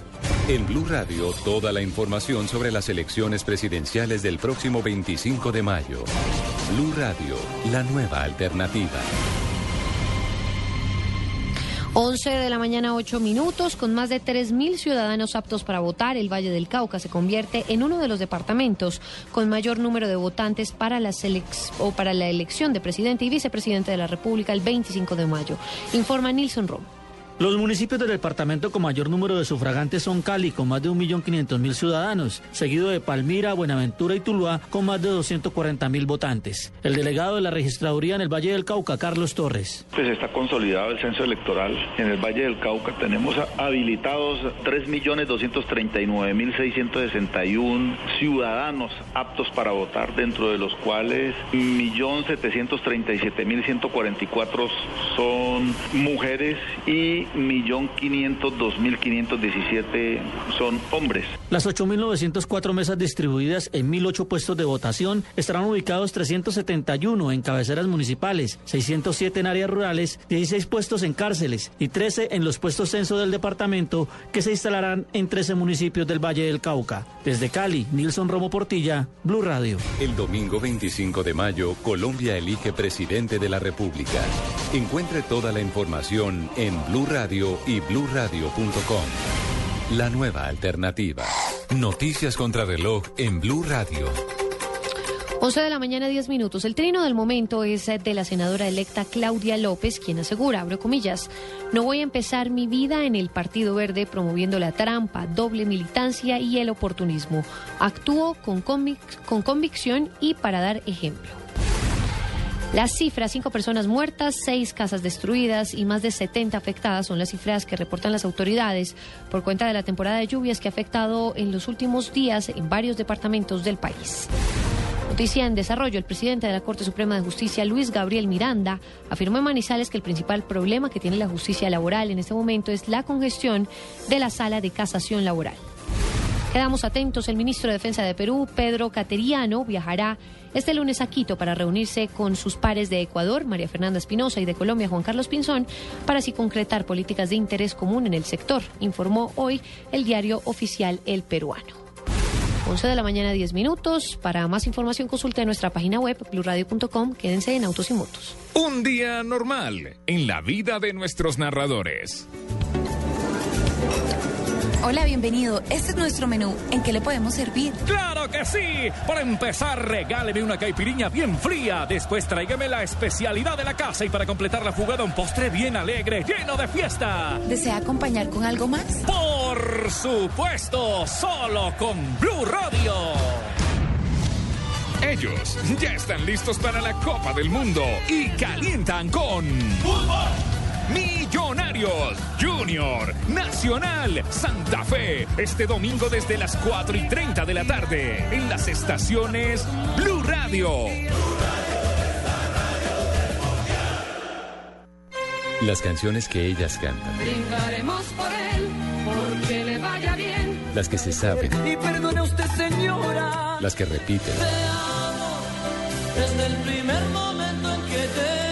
S5: En Blue Radio, toda la información sobre las elecciones presidenciales del próximo 25 de mayo. Blue Radio, la nueva alternativa.
S22: 11 de la mañana, 8 minutos, con más de 3.000 ciudadanos aptos para votar, el Valle del Cauca se convierte en uno de los departamentos con mayor número de votantes para la, o para la elección de presidente y vicepresidente de la República el 25 de mayo. Informa Nilson Rom.
S29: Los municipios del departamento con mayor número de sufragantes son Cali, con más de 1.500.000 ciudadanos, seguido de Palmira, Buenaventura y Tuluá, con más de 240.000 votantes. El delegado de la registraduría en el Valle del Cauca, Carlos Torres.
S30: Pues está consolidado el censo electoral. En el Valle del Cauca tenemos habilitados 3.239.661 ciudadanos aptos para votar, dentro de los cuales 1.737.144 son mujeres y millón quinientos dos mil quinientos diecisiete son hombres.
S29: Las 8.904 mesas distribuidas en 1.008 puestos de votación estarán ubicados 371 en cabeceras municipales, 607 en áreas rurales, 16 puestos en cárceles y 13 en los puestos censo del departamento que se instalarán en 13 municipios del Valle del Cauca. Desde Cali, Nilson Romo Portilla, Blue Radio.
S5: El domingo 25 de mayo, Colombia elige presidente de la República. Encuentre toda la información en Blue Radio y bluradio.com. La nueva alternativa. Noticias contra reloj en Blue Radio.
S22: 11 de la mañana, 10 minutos. El trino del momento es eh, de la senadora electa Claudia López, quien asegura, abro comillas, no voy a empezar mi vida en el Partido Verde promoviendo la trampa, doble militancia y el oportunismo. Actúo con, convic- con convicción y para dar ejemplo. Las cifras, cinco personas muertas, seis casas destruidas y más de 70 afectadas son las cifras que reportan las autoridades por cuenta de la temporada de lluvias que ha afectado en los últimos días en varios departamentos del país. Noticia en desarrollo. El presidente de la Corte Suprema de Justicia, Luis Gabriel Miranda, afirmó en Manizales que el principal problema que tiene la justicia laboral en este momento es la congestión de la sala de casación laboral. Quedamos atentos. El ministro de Defensa de Perú, Pedro Cateriano, viajará este lunes a Quito para reunirse con sus pares de Ecuador, María Fernanda Espinosa, y de Colombia, Juan Carlos Pinzón, para así concretar políticas de interés común en el sector, informó hoy el diario oficial El Peruano. 11 de la mañana, 10 minutos. Para más información consulte nuestra página web, blurradio.com. Quédense en Autos y Motos.
S10: Un día normal en la vida de nuestros narradores.
S31: Hola, bienvenido. Este es nuestro menú. ¿En qué le podemos servir?
S32: ¡Claro que sí! Para empezar, regáleme una caipiriña bien fría. Después tráigame la especialidad de la casa y para completar la jugada un postre bien alegre, lleno de fiesta.
S31: ¿Desea acompañar con algo más?
S32: Por supuesto, solo con Blue Radio.
S10: Ellos ya están listos para la Copa del Mundo y calientan con Millonarios Junior Nacional Santa Fe este domingo desde las 4 y 30 de la tarde en las estaciones Blue Radio.
S5: Las canciones que ellas cantan,
S11: Brindaremos por él, porque le vaya bien.
S5: las que se saben,
S11: Y perdone usted, señora,
S5: las que repiten.
S11: te amo desde el primer momento en que te.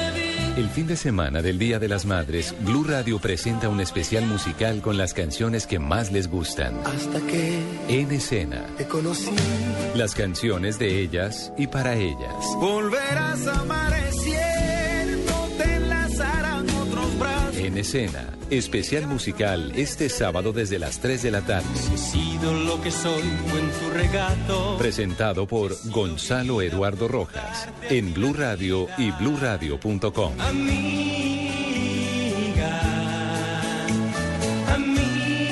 S5: El fin de semana del Día de las Madres, Blue Radio presenta un especial musical con las canciones que más les gustan.
S11: Hasta que
S5: En escena,
S11: te conocí,
S5: las canciones de ellas y para ellas.
S11: volverás a amanecer,
S5: escena, especial musical este sábado desde las 3 de la tarde.
S11: He sido lo que soy en tu regato.
S5: Presentado por Gonzalo Eduardo Rojas en Blue Radio y bluradio.com.
S11: Amiga, amiga.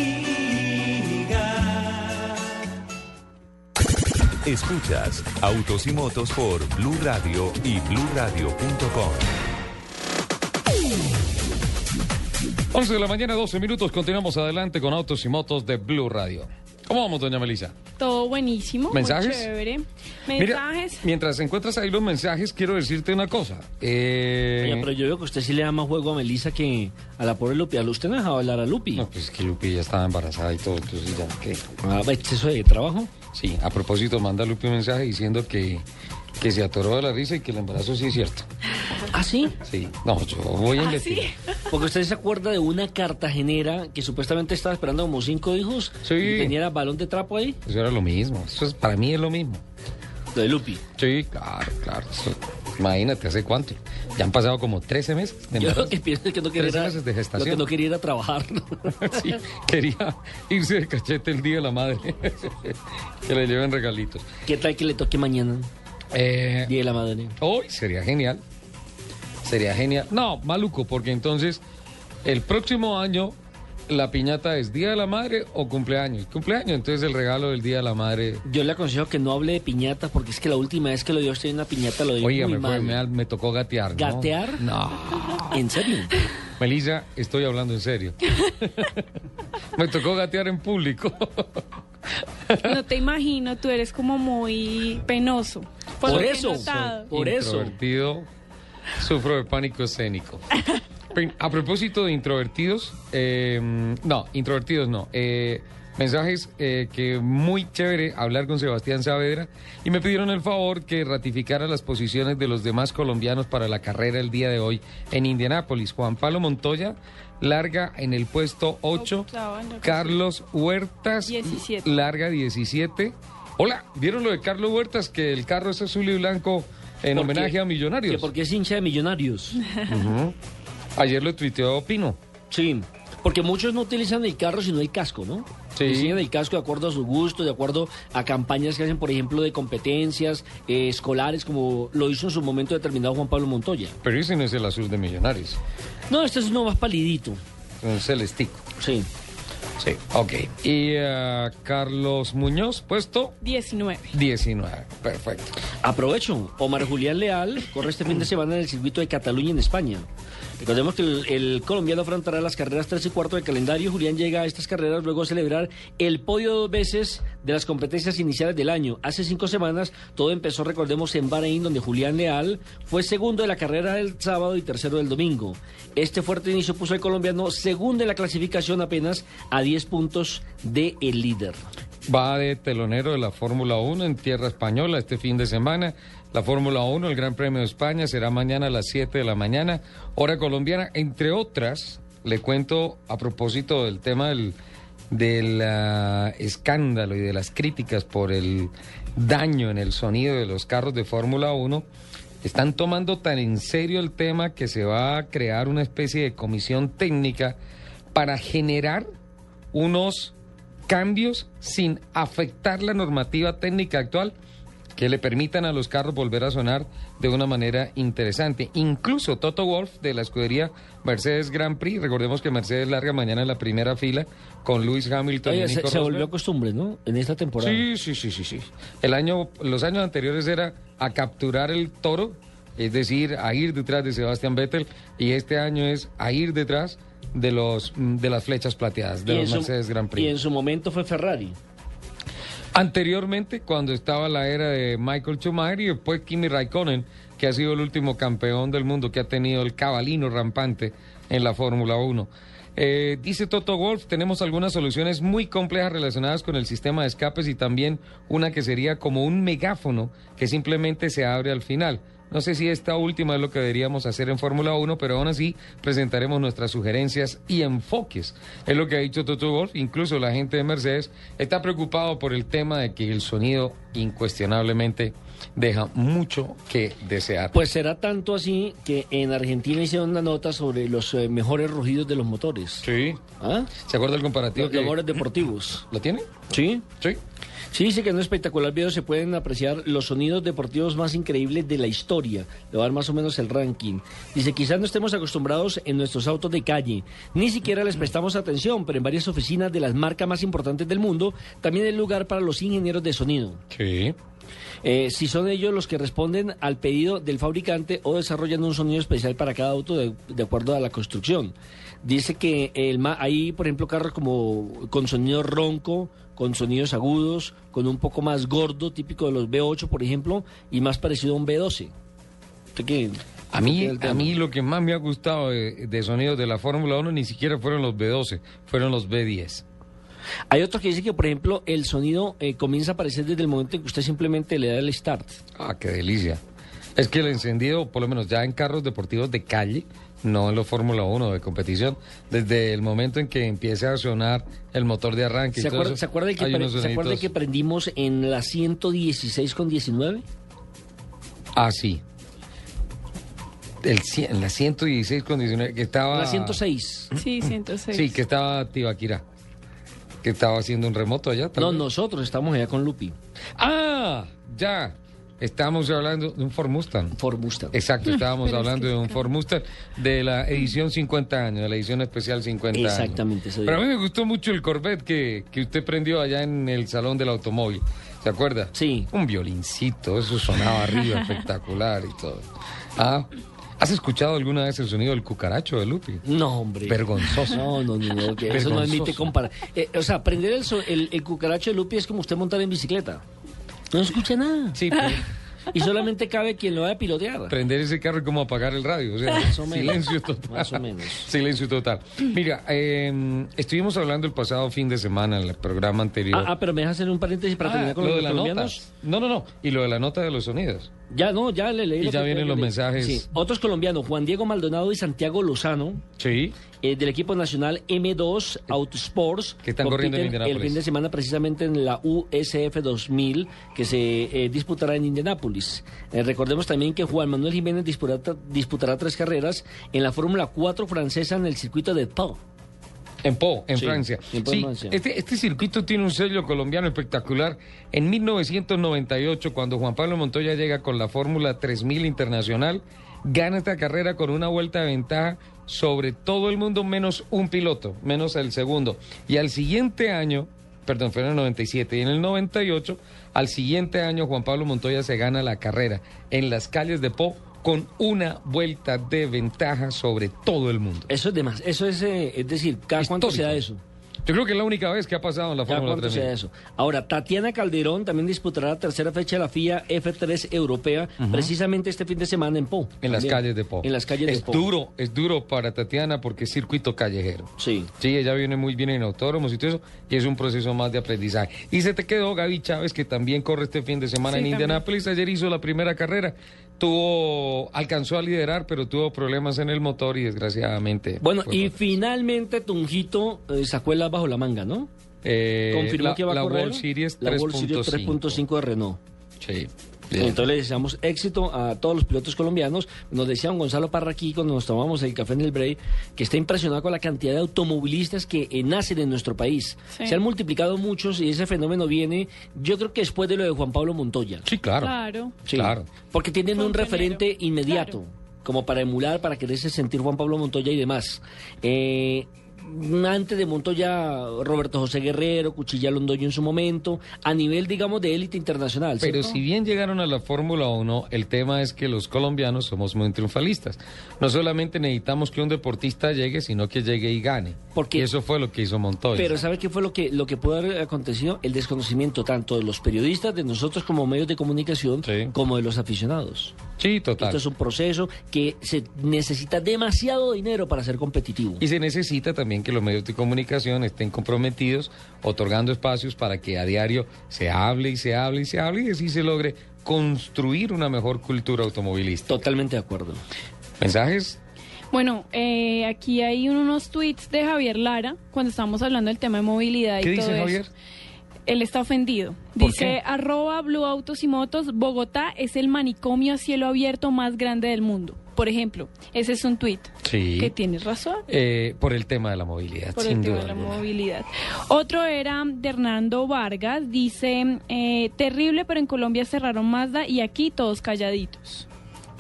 S5: Escuchas Autos y Motos por Blue Radio y bluradio.com.
S1: 11 de la mañana, 12 minutos. Continuamos adelante con Autos y Motos de Blue Radio. ¿Cómo vamos, doña Melissa?
S2: Todo buenísimo.
S1: ¿Mensajes?
S2: Muy chévere.
S1: Mira,
S2: Mensajes.
S1: mientras encuentras ahí los mensajes, quiero decirte una cosa. Eh,
S16: Oiga, pero yo veo que usted sí le da más juego a Melissa que a la pobre Lupi. A usted no ha dejado hablar a Lupi.
S1: No, pues es que Lupi ya estaba embarazada y todo, entonces ya, ¿qué?
S16: Ah, ¿exceso de trabajo?
S1: Sí, a propósito, manda Lupi un mensaje diciendo que, que se atoró de la risa y que el embarazo sí es cierto.
S16: ¿Ah, sí?
S1: Sí. No, yo voy a investigar.
S16: Porque usted se acuerda de una cartagenera que supuestamente estaba esperando como cinco hijos
S1: Sí.
S16: y tenía balón de trapo ahí.
S1: Eso era lo mismo. Eso es, para mí es lo mismo.
S16: Lo de Lupi.
S1: Sí, claro, claro. Eso- imagínate, ¿hace cuánto? Ya han pasado como 13 meses de
S16: Yo lo
S1: embarazo.
S16: que pienso es que no quería,
S1: 13
S16: ir a-
S1: meses de
S16: lo
S1: gestación.
S16: que no quería ir a trabajar.
S1: Sí, quería irse de cachete el día de la madre. que le lleven regalitos.
S16: ¿Qué tal que le toque mañana?
S1: Eh,
S16: Día de la Madre.
S1: Hoy sería genial. Sería genial. No, maluco, porque entonces el próximo año la piñata es Día de la Madre o cumpleaños. Cumpleaños, entonces el regalo del Día de la Madre.
S16: Yo le aconsejo que no hable de piñata porque es que la última vez que lo dio usted en una piñata lo dio
S1: Oiga,
S16: muy
S1: me, fue-
S16: mal.
S1: me, me tocó gatear. ¿no?
S16: ¿Gatear?
S1: No.
S16: ¿En serio?
S1: Melissa, estoy hablando en serio. me tocó gatear en público.
S2: No te imagino, tú eres como muy penoso.
S16: Por
S2: he
S16: eso, por eso.
S1: Introvertido, sufro de pánico escénico. A propósito de introvertidos, eh, no, introvertidos no. eh, mensajes eh, que muy chévere hablar con Sebastián Saavedra y me pidieron el favor que ratificara las posiciones de los demás colombianos para la carrera el día de hoy en Indianápolis. Juan Pablo Montoya larga en el puesto 8,
S2: Octava en la
S1: Carlos Huertas
S2: 17.
S1: larga 17. Hola, ¿vieron lo de Carlos Huertas que el carro es azul y blanco en
S16: ¿Por
S1: homenaje
S16: qué?
S1: a Millonarios?
S16: Que porque es hincha de Millonarios.
S1: Ayer lo tuiteó Pino.
S16: Sí. Porque muchos no utilizan el carro sino el casco, ¿no?
S1: Sí.
S16: Diseñan el casco de acuerdo a su gusto, de acuerdo a campañas que hacen, por ejemplo, de competencias eh, escolares, como lo hizo en su momento determinado Juan Pablo Montoya.
S1: Pero ese no es el azul de Millonarios.
S16: No, este es uno más palidito.
S1: Un celestico.
S16: Sí.
S1: Sí, ok. Y eh, Carlos Muñoz, puesto
S2: 19.
S1: 19. Perfecto.
S16: Aprovecho, Omar Julián Leal corre este fin de semana en el circuito de Cataluña en España. Recordemos que el, colombiano afrontará las carreras 3 y cuarto del calendario. Julián llega a estas carreras luego a celebrar el podio dos veces de las competencias iniciales del año. Hace cinco semanas todo empezó, recordemos, en Bahrein, donde Julián Leal fue segundo de la carrera del sábado y tercero del domingo. Este fuerte inicio puso al colombiano segundo en la clasificación apenas a 10 puntos de líder.
S1: Va de telonero de la Fórmula 1 en tierra española este fin de semana. La Fórmula 1, el Gran Premio de España, será mañana a las 7 de la mañana, hora colombiana. Entre otras, le cuento a propósito del tema del, del ah, escándalo y de las críticas por el daño en el sonido de los carros de Fórmula 1. Están tomando tan en serio el tema que se va a crear una especie de comisión técnica para generar unos cambios sin afectar la normativa técnica actual que le permitan a los carros volver a sonar de una manera interesante. Incluso Toto Wolf de la escudería Mercedes Grand Prix, recordemos que Mercedes larga mañana en la primera fila con Lewis Hamilton
S16: Oye,
S1: y
S16: se,
S1: Nico
S16: se
S1: Rosberg.
S16: volvió costumbre, ¿no? En esta temporada.
S1: Sí, sí, sí, sí, sí. El año, los años anteriores era a capturar el toro, es decir, a ir detrás de Sebastián Vettel, y este año es a ir detrás de los de las flechas plateadas de los
S16: su-
S1: Mercedes Grand Prix.
S16: Y en su momento fue Ferrari.
S1: Anteriormente, cuando estaba la era de Michael Schumacher y después Kimi Raikkonen, que ha sido el último campeón del mundo que ha tenido el cabalino rampante en la Fórmula 1. Eh, dice Toto Wolf, tenemos algunas soluciones muy complejas relacionadas con el sistema de escapes y también una que sería como un megáfono que simplemente se abre al final. No sé si esta última es lo que deberíamos hacer en Fórmula 1, pero aún así presentaremos nuestras sugerencias y enfoques. Es lo que ha dicho Toto Wolf. Incluso la gente de Mercedes está preocupado por el tema de que el sonido incuestionablemente deja mucho que desear.
S16: Pues será tanto así que en Argentina hicieron una nota sobre los eh, mejores rugidos de los motores.
S1: Sí.
S16: ¿Ah?
S1: ¿Se acuerda el comparativo?
S16: Los
S1: que-
S16: mejores deportivos.
S1: ¿Lo tiene?
S16: Sí.
S1: Sí.
S16: Sí, dice que en un espectacular video se pueden apreciar los sonidos deportivos más increíbles de la historia. Le va a dar más o menos el ranking. Dice, quizás no estemos acostumbrados en nuestros autos de calle. Ni siquiera les prestamos atención, pero en varias oficinas de las marcas más importantes del mundo también hay lugar para los ingenieros de sonido.
S1: Sí.
S16: Eh, si son ellos los que responden al pedido del fabricante o desarrollan un sonido especial para cada auto de, de acuerdo a la construcción. Dice que el hay, por ejemplo, carros como con sonido ronco, con sonidos agudos, con un poco más gordo, típico de los B8, por ejemplo, y más parecido a un B12. ¿Usted qué-
S1: A mí, a mí lo que más me ha gustado de, de sonidos de la Fórmula 1 ni siquiera fueron los B12, fueron los B10.
S16: Hay otro que dice que, por ejemplo, el sonido eh, comienza a aparecer desde el momento en que usted simplemente le da el start.
S1: Ah, qué delicia. Es que el encendido, por lo menos ya en carros deportivos de calle, no en los Fórmula 1 de competición, desde el momento en que empiece a sonar el motor de arranque. y
S16: ¿Se
S1: todo
S16: acuerda,
S1: eso,
S16: ¿se acuerda que,
S1: hay
S16: pre-
S1: unos
S16: ¿se acuerda
S1: soniditos-
S16: que prendimos en la 116 con 19?
S1: Ah, sí. El, cien- en la 116 con 19, que estaba...
S16: La 106.
S2: Sí, 106.
S1: Sí, que estaba Tibaquira. Que estaba haciendo un remoto allá. tal
S16: No, nosotros estamos allá con Lupi.
S1: Ah, ya. Estábamos hablando de un Ford Mustang.
S16: Ford Mustang.
S1: Exacto, estábamos
S16: Pero es
S1: hablando de un Ford Mustang de la edición 50 años, de la edición especial 50 años.
S16: Exactamente,
S1: Pero a mí me gustó mucho el Corvette que, que usted prendió allá en el salón del automóvil. ¿Se acuerda?
S16: Sí.
S1: Un violincito, eso sonaba arriba espectacular y todo. Ah, ¿Has escuchado alguna vez el sonido del cucaracho de Lupi?
S16: No, hombre.
S1: Vergonzoso.
S16: No, no, no, no, eso no admite comparar. Eh, o sea, prender el, so- el, el cucaracho de Lupi es como usted montar en bicicleta. No escucha nada.
S1: Sí, pero-
S16: Y solamente cabe quien lo vaya a pilotear.
S1: Prender ese carro es como apagar el radio. O sea,
S16: Más o menos.
S1: silencio total.
S16: Más o menos.
S1: Silencio total. Mira, eh, estuvimos hablando el pasado fin de semana en el programa anterior.
S16: Ah, ah, pero me deja hacer un paréntesis para
S1: Ah,
S16: terminar con
S1: lo
S16: los
S1: de la nota. No, no, no. Y lo de la nota de los sonidos.
S16: Ya, no, ya le leí.
S1: Y ya vienen los mensajes.
S16: Sí. Otros colombianos, Juan Diego Maldonado y Santiago Lozano.
S1: Sí.
S16: eh, del equipo nacional M2 Autosports.
S1: Que están corriendo en Indianápolis.
S16: El fin de semana precisamente en la USF 2000 que se eh, disputará en Indianápolis. Eh, recordemos también que Juan Manuel Jiménez disputará, disputará tres carreras en la Fórmula 4 francesa en el circuito de Pau.
S1: En Po, en
S16: Sí,
S1: Francia.
S16: en Po, en
S1: Sí,
S16: Francia.
S1: Este, este circuito tiene un sello colombiano espectacular. En 1998, cuando Juan Pablo Montoya llega con la Fórmula 3000 Internacional, gana esta carrera con una vuelta de ventaja sobre todo el mundo menos un piloto, menos el segundo. Y al siguiente año, perdón, fue en el 97 y en el 98, al siguiente año Juan Pablo Montoya se gana la carrera en las calles de Po con una vuelta de ventaja sobre todo el mundo.
S16: Eso es de más. Eso es, eh, es decir, ¿cada cuánto se da eso?
S1: Yo creo que es la única vez que ha pasado en la
S16: ¿Cada
S1: Fórmula
S16: cuánto se
S1: 3000.
S16: da eso? Ahora, Tatiana Calderón también disputará la tercera fecha de la FIA F3 europea, precisamente este fin de semana en Po.
S1: En las calles de Po.
S16: En las calles
S1: es
S16: de Po.
S1: duro, es duro para Tatiana porque es circuito callejero.
S16: Sí.
S1: Sí, ella viene muy bien en autódromos y todo eso, y es un proceso más de aprendizaje. Y se te quedó Gaby Chávez, que también corre este fin de semana
S2: Sí,
S1: en
S2: también.
S1: Indianápolis. Ayer hizo la primera carrera. Tuvo, alcanzó a liderar, pero tuvo problemas en el motor y desgraciadamente.
S16: Bueno, y finalmente Tunjito eh, sacó el as bajo la manga, ¿no?
S1: Eh,
S16: Confirmó
S1: la-
S16: que va a correr.
S1: World Series
S16: la World Series
S1: 3.5.
S16: 3.5 de Renault.
S1: Sí.
S16: Entonces le deseamos éxito a todos los pilotos colombianos. Nos decía don Gonzalo Parra aquí cuando nos tomamos el café en el break que está impresionado con la cantidad de automovilistas que nacen en nuestro país.
S2: Sí.
S16: Se han multiplicado muchos y ese fenómeno viene, yo creo que después de lo de Juan Pablo Montoya.
S1: Sí, claro.
S2: Claro.
S16: Sí,
S1: Claro.
S16: Porque tienen un referente inmediato, como para emular, para quererse sentir Juan Pablo Montoya y demás. Eh, antes de Montoya, Roberto José Guerrero, Cuchilla Londoño en su momento, a nivel, digamos, de élite internacional.
S1: Pero si bien llegaron a la Fórmula 1, el tema es que los colombianos somos muy triunfalistas. No solamente necesitamos que un deportista llegue, sino que llegue y gane.
S16: Porque-
S1: y eso fue lo que hizo Montoya.
S16: Pero ¿sabe qué fue lo que, lo que pudo haber acontecido? El desconocimiento tanto de los periodistas, de nosotros como medios de comunicación, como de los aficionados.
S1: Sí, total.
S16: Esto es un proceso que se necesita demasiado dinero para ser competitivo.
S1: Y se necesita también que los medios de comunicación estén comprometidos, otorgando espacios para que a diario se hable y se hable y se hable y así se logre construir una mejor cultura automovilista.
S16: Totalmente de acuerdo.
S1: ¿Mensajes?
S2: Bueno, eh, aquí hay unos tweets de Javier Lara cuando estábamos hablando del tema de movilidad y
S1: ¿Qué
S2: todo
S1: dice
S2: eso. Él está ofendido.
S1: ¿Por
S2: Dice, arroba Blue Autos y Motos, Bogotá es el manicomio a cielo abierto más grande del mundo. Por ejemplo, ese es un tweet.
S1: Sí.
S2: Que tienes razón.
S1: Eh, por el tema de la movilidad,
S2: Por
S1: sin
S2: el tema
S1: duda.
S2: de la movilidad. Otro era de Hernando Vargas. Dice, eh, terrible, pero en Colombia cerraron Mazda y aquí todos calladitos.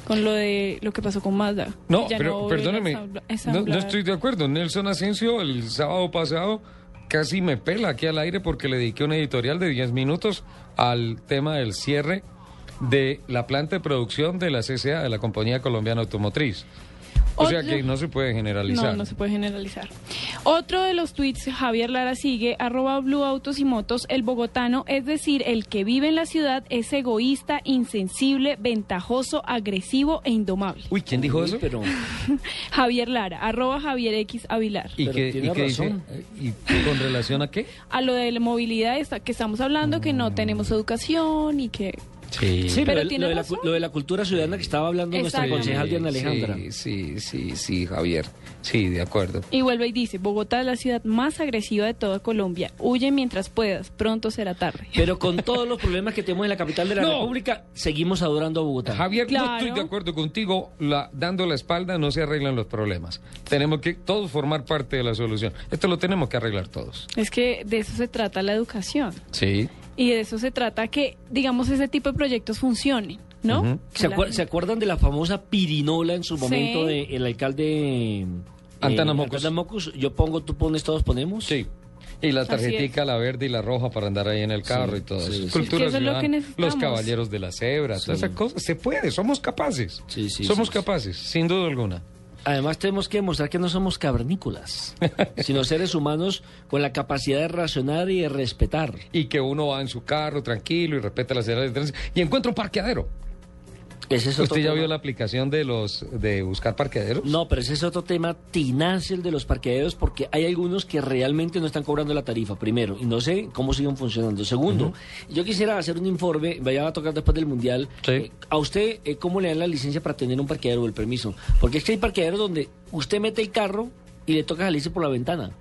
S2: Con lo de lo que pasó con Mazda.
S1: No, pero perdóneme,
S2: ensambla-
S1: no, no estoy de acuerdo. Nelson Asensio el sábado pasado casi me pela aquí al aire porque le dediqué un editorial de 10 minutos al tema del cierre de la planta de producción de la CCA, de la Compañía Colombiana Automotriz. O sea que no se puede generalizar.
S2: No, no se puede generalizar. Otro de los tweets, Javier Lara sigue, arroba Blue Autos y Motos, el bogotano, es decir, el que vive en la ciudad es egoísta, insensible, ventajoso, agresivo e indomable.
S1: Uy, ¿quién dijo eso?
S16: Pero,
S2: Javier Lara, arroba Javier X Avilar.
S1: ¿Y
S16: Pero
S1: qué, y qué dice?
S16: razón.
S1: ¿Y con relación a qué?
S2: A lo de la movilidad esta- que estamos hablando, que no tenemos educación y que...
S1: Sí.
S16: sí,
S2: Pero
S16: lo, de-
S2: tiene
S16: lo de la,
S2: razón.
S16: cu- lo de la cultura ciudadana que estaba hablando nuestra concejal Diana Alejandra.
S1: Sí, sí, sí, sí, Javier. Sí, de acuerdo.
S2: Y vuelve y dice, Bogotá es la ciudad más agresiva de toda Colombia. Huye mientras puedas, pronto será tarde.
S16: Pero con todos los problemas que tenemos en la capital de la
S1: No.
S16: República, seguimos adorando a Bogotá.
S1: Javier, no
S2: Claro.
S1: estoy de acuerdo contigo. La, dando la espalda no se arreglan los problemas. Tenemos que todos formar parte de la solución. Esto lo tenemos que arreglar todos.
S2: Es que de eso se trata la educación.
S1: Sí.
S2: Y de eso se trata que, digamos, ese tipo de proyectos funcionen, ¿no?
S16: ¿Se,
S2: La-
S16: acuer- se acuerdan de la famosa pirinola en su
S2: Sí.
S16: momento del alcalde eh,
S1: Antana Mocus.
S16: Yo pongo, tú pones, todos ponemos.
S1: Sí. Y la tarjetica, la verde y la roja para andar ahí en el carro
S16: Sí,
S1: y todo
S16: sí,
S1: eso.
S16: sí.
S1: Cultura
S2: Es lo que
S1: los caballeros de la cebra, todas esas cosas. Se puede, somos capaces.
S16: Sí, sí,
S1: somos
S16: sí,
S1: capaces, sin duda alguna.
S16: Además tenemos que demostrar que no somos cavernícolas, sino seres humanos con la capacidad de razonar y de respetar.
S1: Y que uno va en su carro tranquilo y respeta las señales de tránsito y encuentra un parqueadero.
S16: Ese es otro
S1: ¿Usted ya
S16: tema.
S1: vio la aplicación de los de buscar parqueaderos?
S16: No, pero ese es otro tema tinaz el de los parqueaderos porque hay algunos que realmente no están cobrando la tarifa, primero, y no sé cómo siguen funcionando. Segundo, yo quisiera hacer un informe, vaya a tocar después del Mundial, eh, a usted eh, cómo le dan la licencia para tener un parqueadero o el permiso, porque es que hay parqueaderos donde usted mete el carro y le toca salirse por la ventana.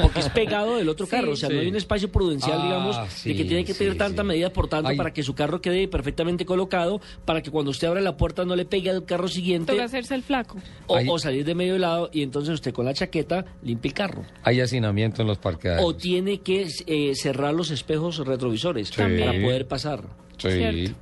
S16: Porque es pegado del otro carro, o sea,
S1: Sí.
S16: no hay un espacio prudencial,
S1: Ah,
S16: digamos,
S1: sí,
S16: de que tiene que
S1: sí,
S16: tener tanta
S1: sí.
S16: medida por tanto
S1: Ay.
S16: para que su carro quede perfectamente colocado, para que cuando usted abra la puerta no le pegue al carro siguiente
S2: Toca hacerse el flaco.
S16: o, o salir de medio lado y entonces usted con la chaqueta limpia el carro.
S1: Hay hacinamiento en los parqueaderos.
S16: O tiene que eh, cerrar los espejos retrovisores
S1: Sí.
S16: para poder pasar.
S1: Sí.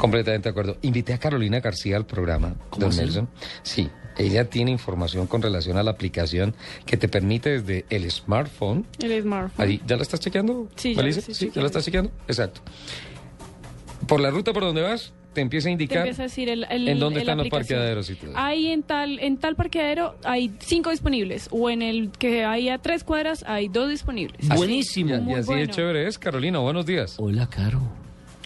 S1: Completamente de acuerdo. Invité a Carolina García al programa, don
S16: así?
S1: Nelson. Sí, ella tiene información con relación a la aplicación que te permite desde el smartphone.
S2: El smartphone.
S1: Ahí, ¿Ya la estás chequeando?
S2: Sí, ya
S1: Sí, ¿ya la estás chequeando? Exacto. Por la ruta por donde vas, te empieza a
S2: Te
S1: indicar
S2: empieza a decir el, el-
S1: en dónde
S2: el
S1: están los parqueaderos y todo.
S2: Hay en tal, en tal parqueadero hay cinco disponibles. O en el que hay a tres cuadras hay dos disponibles.
S1: Buenísimo. Y, así
S2: bueno.
S1: de chévere es. Carolina, buenos días.
S16: Hola, Caro.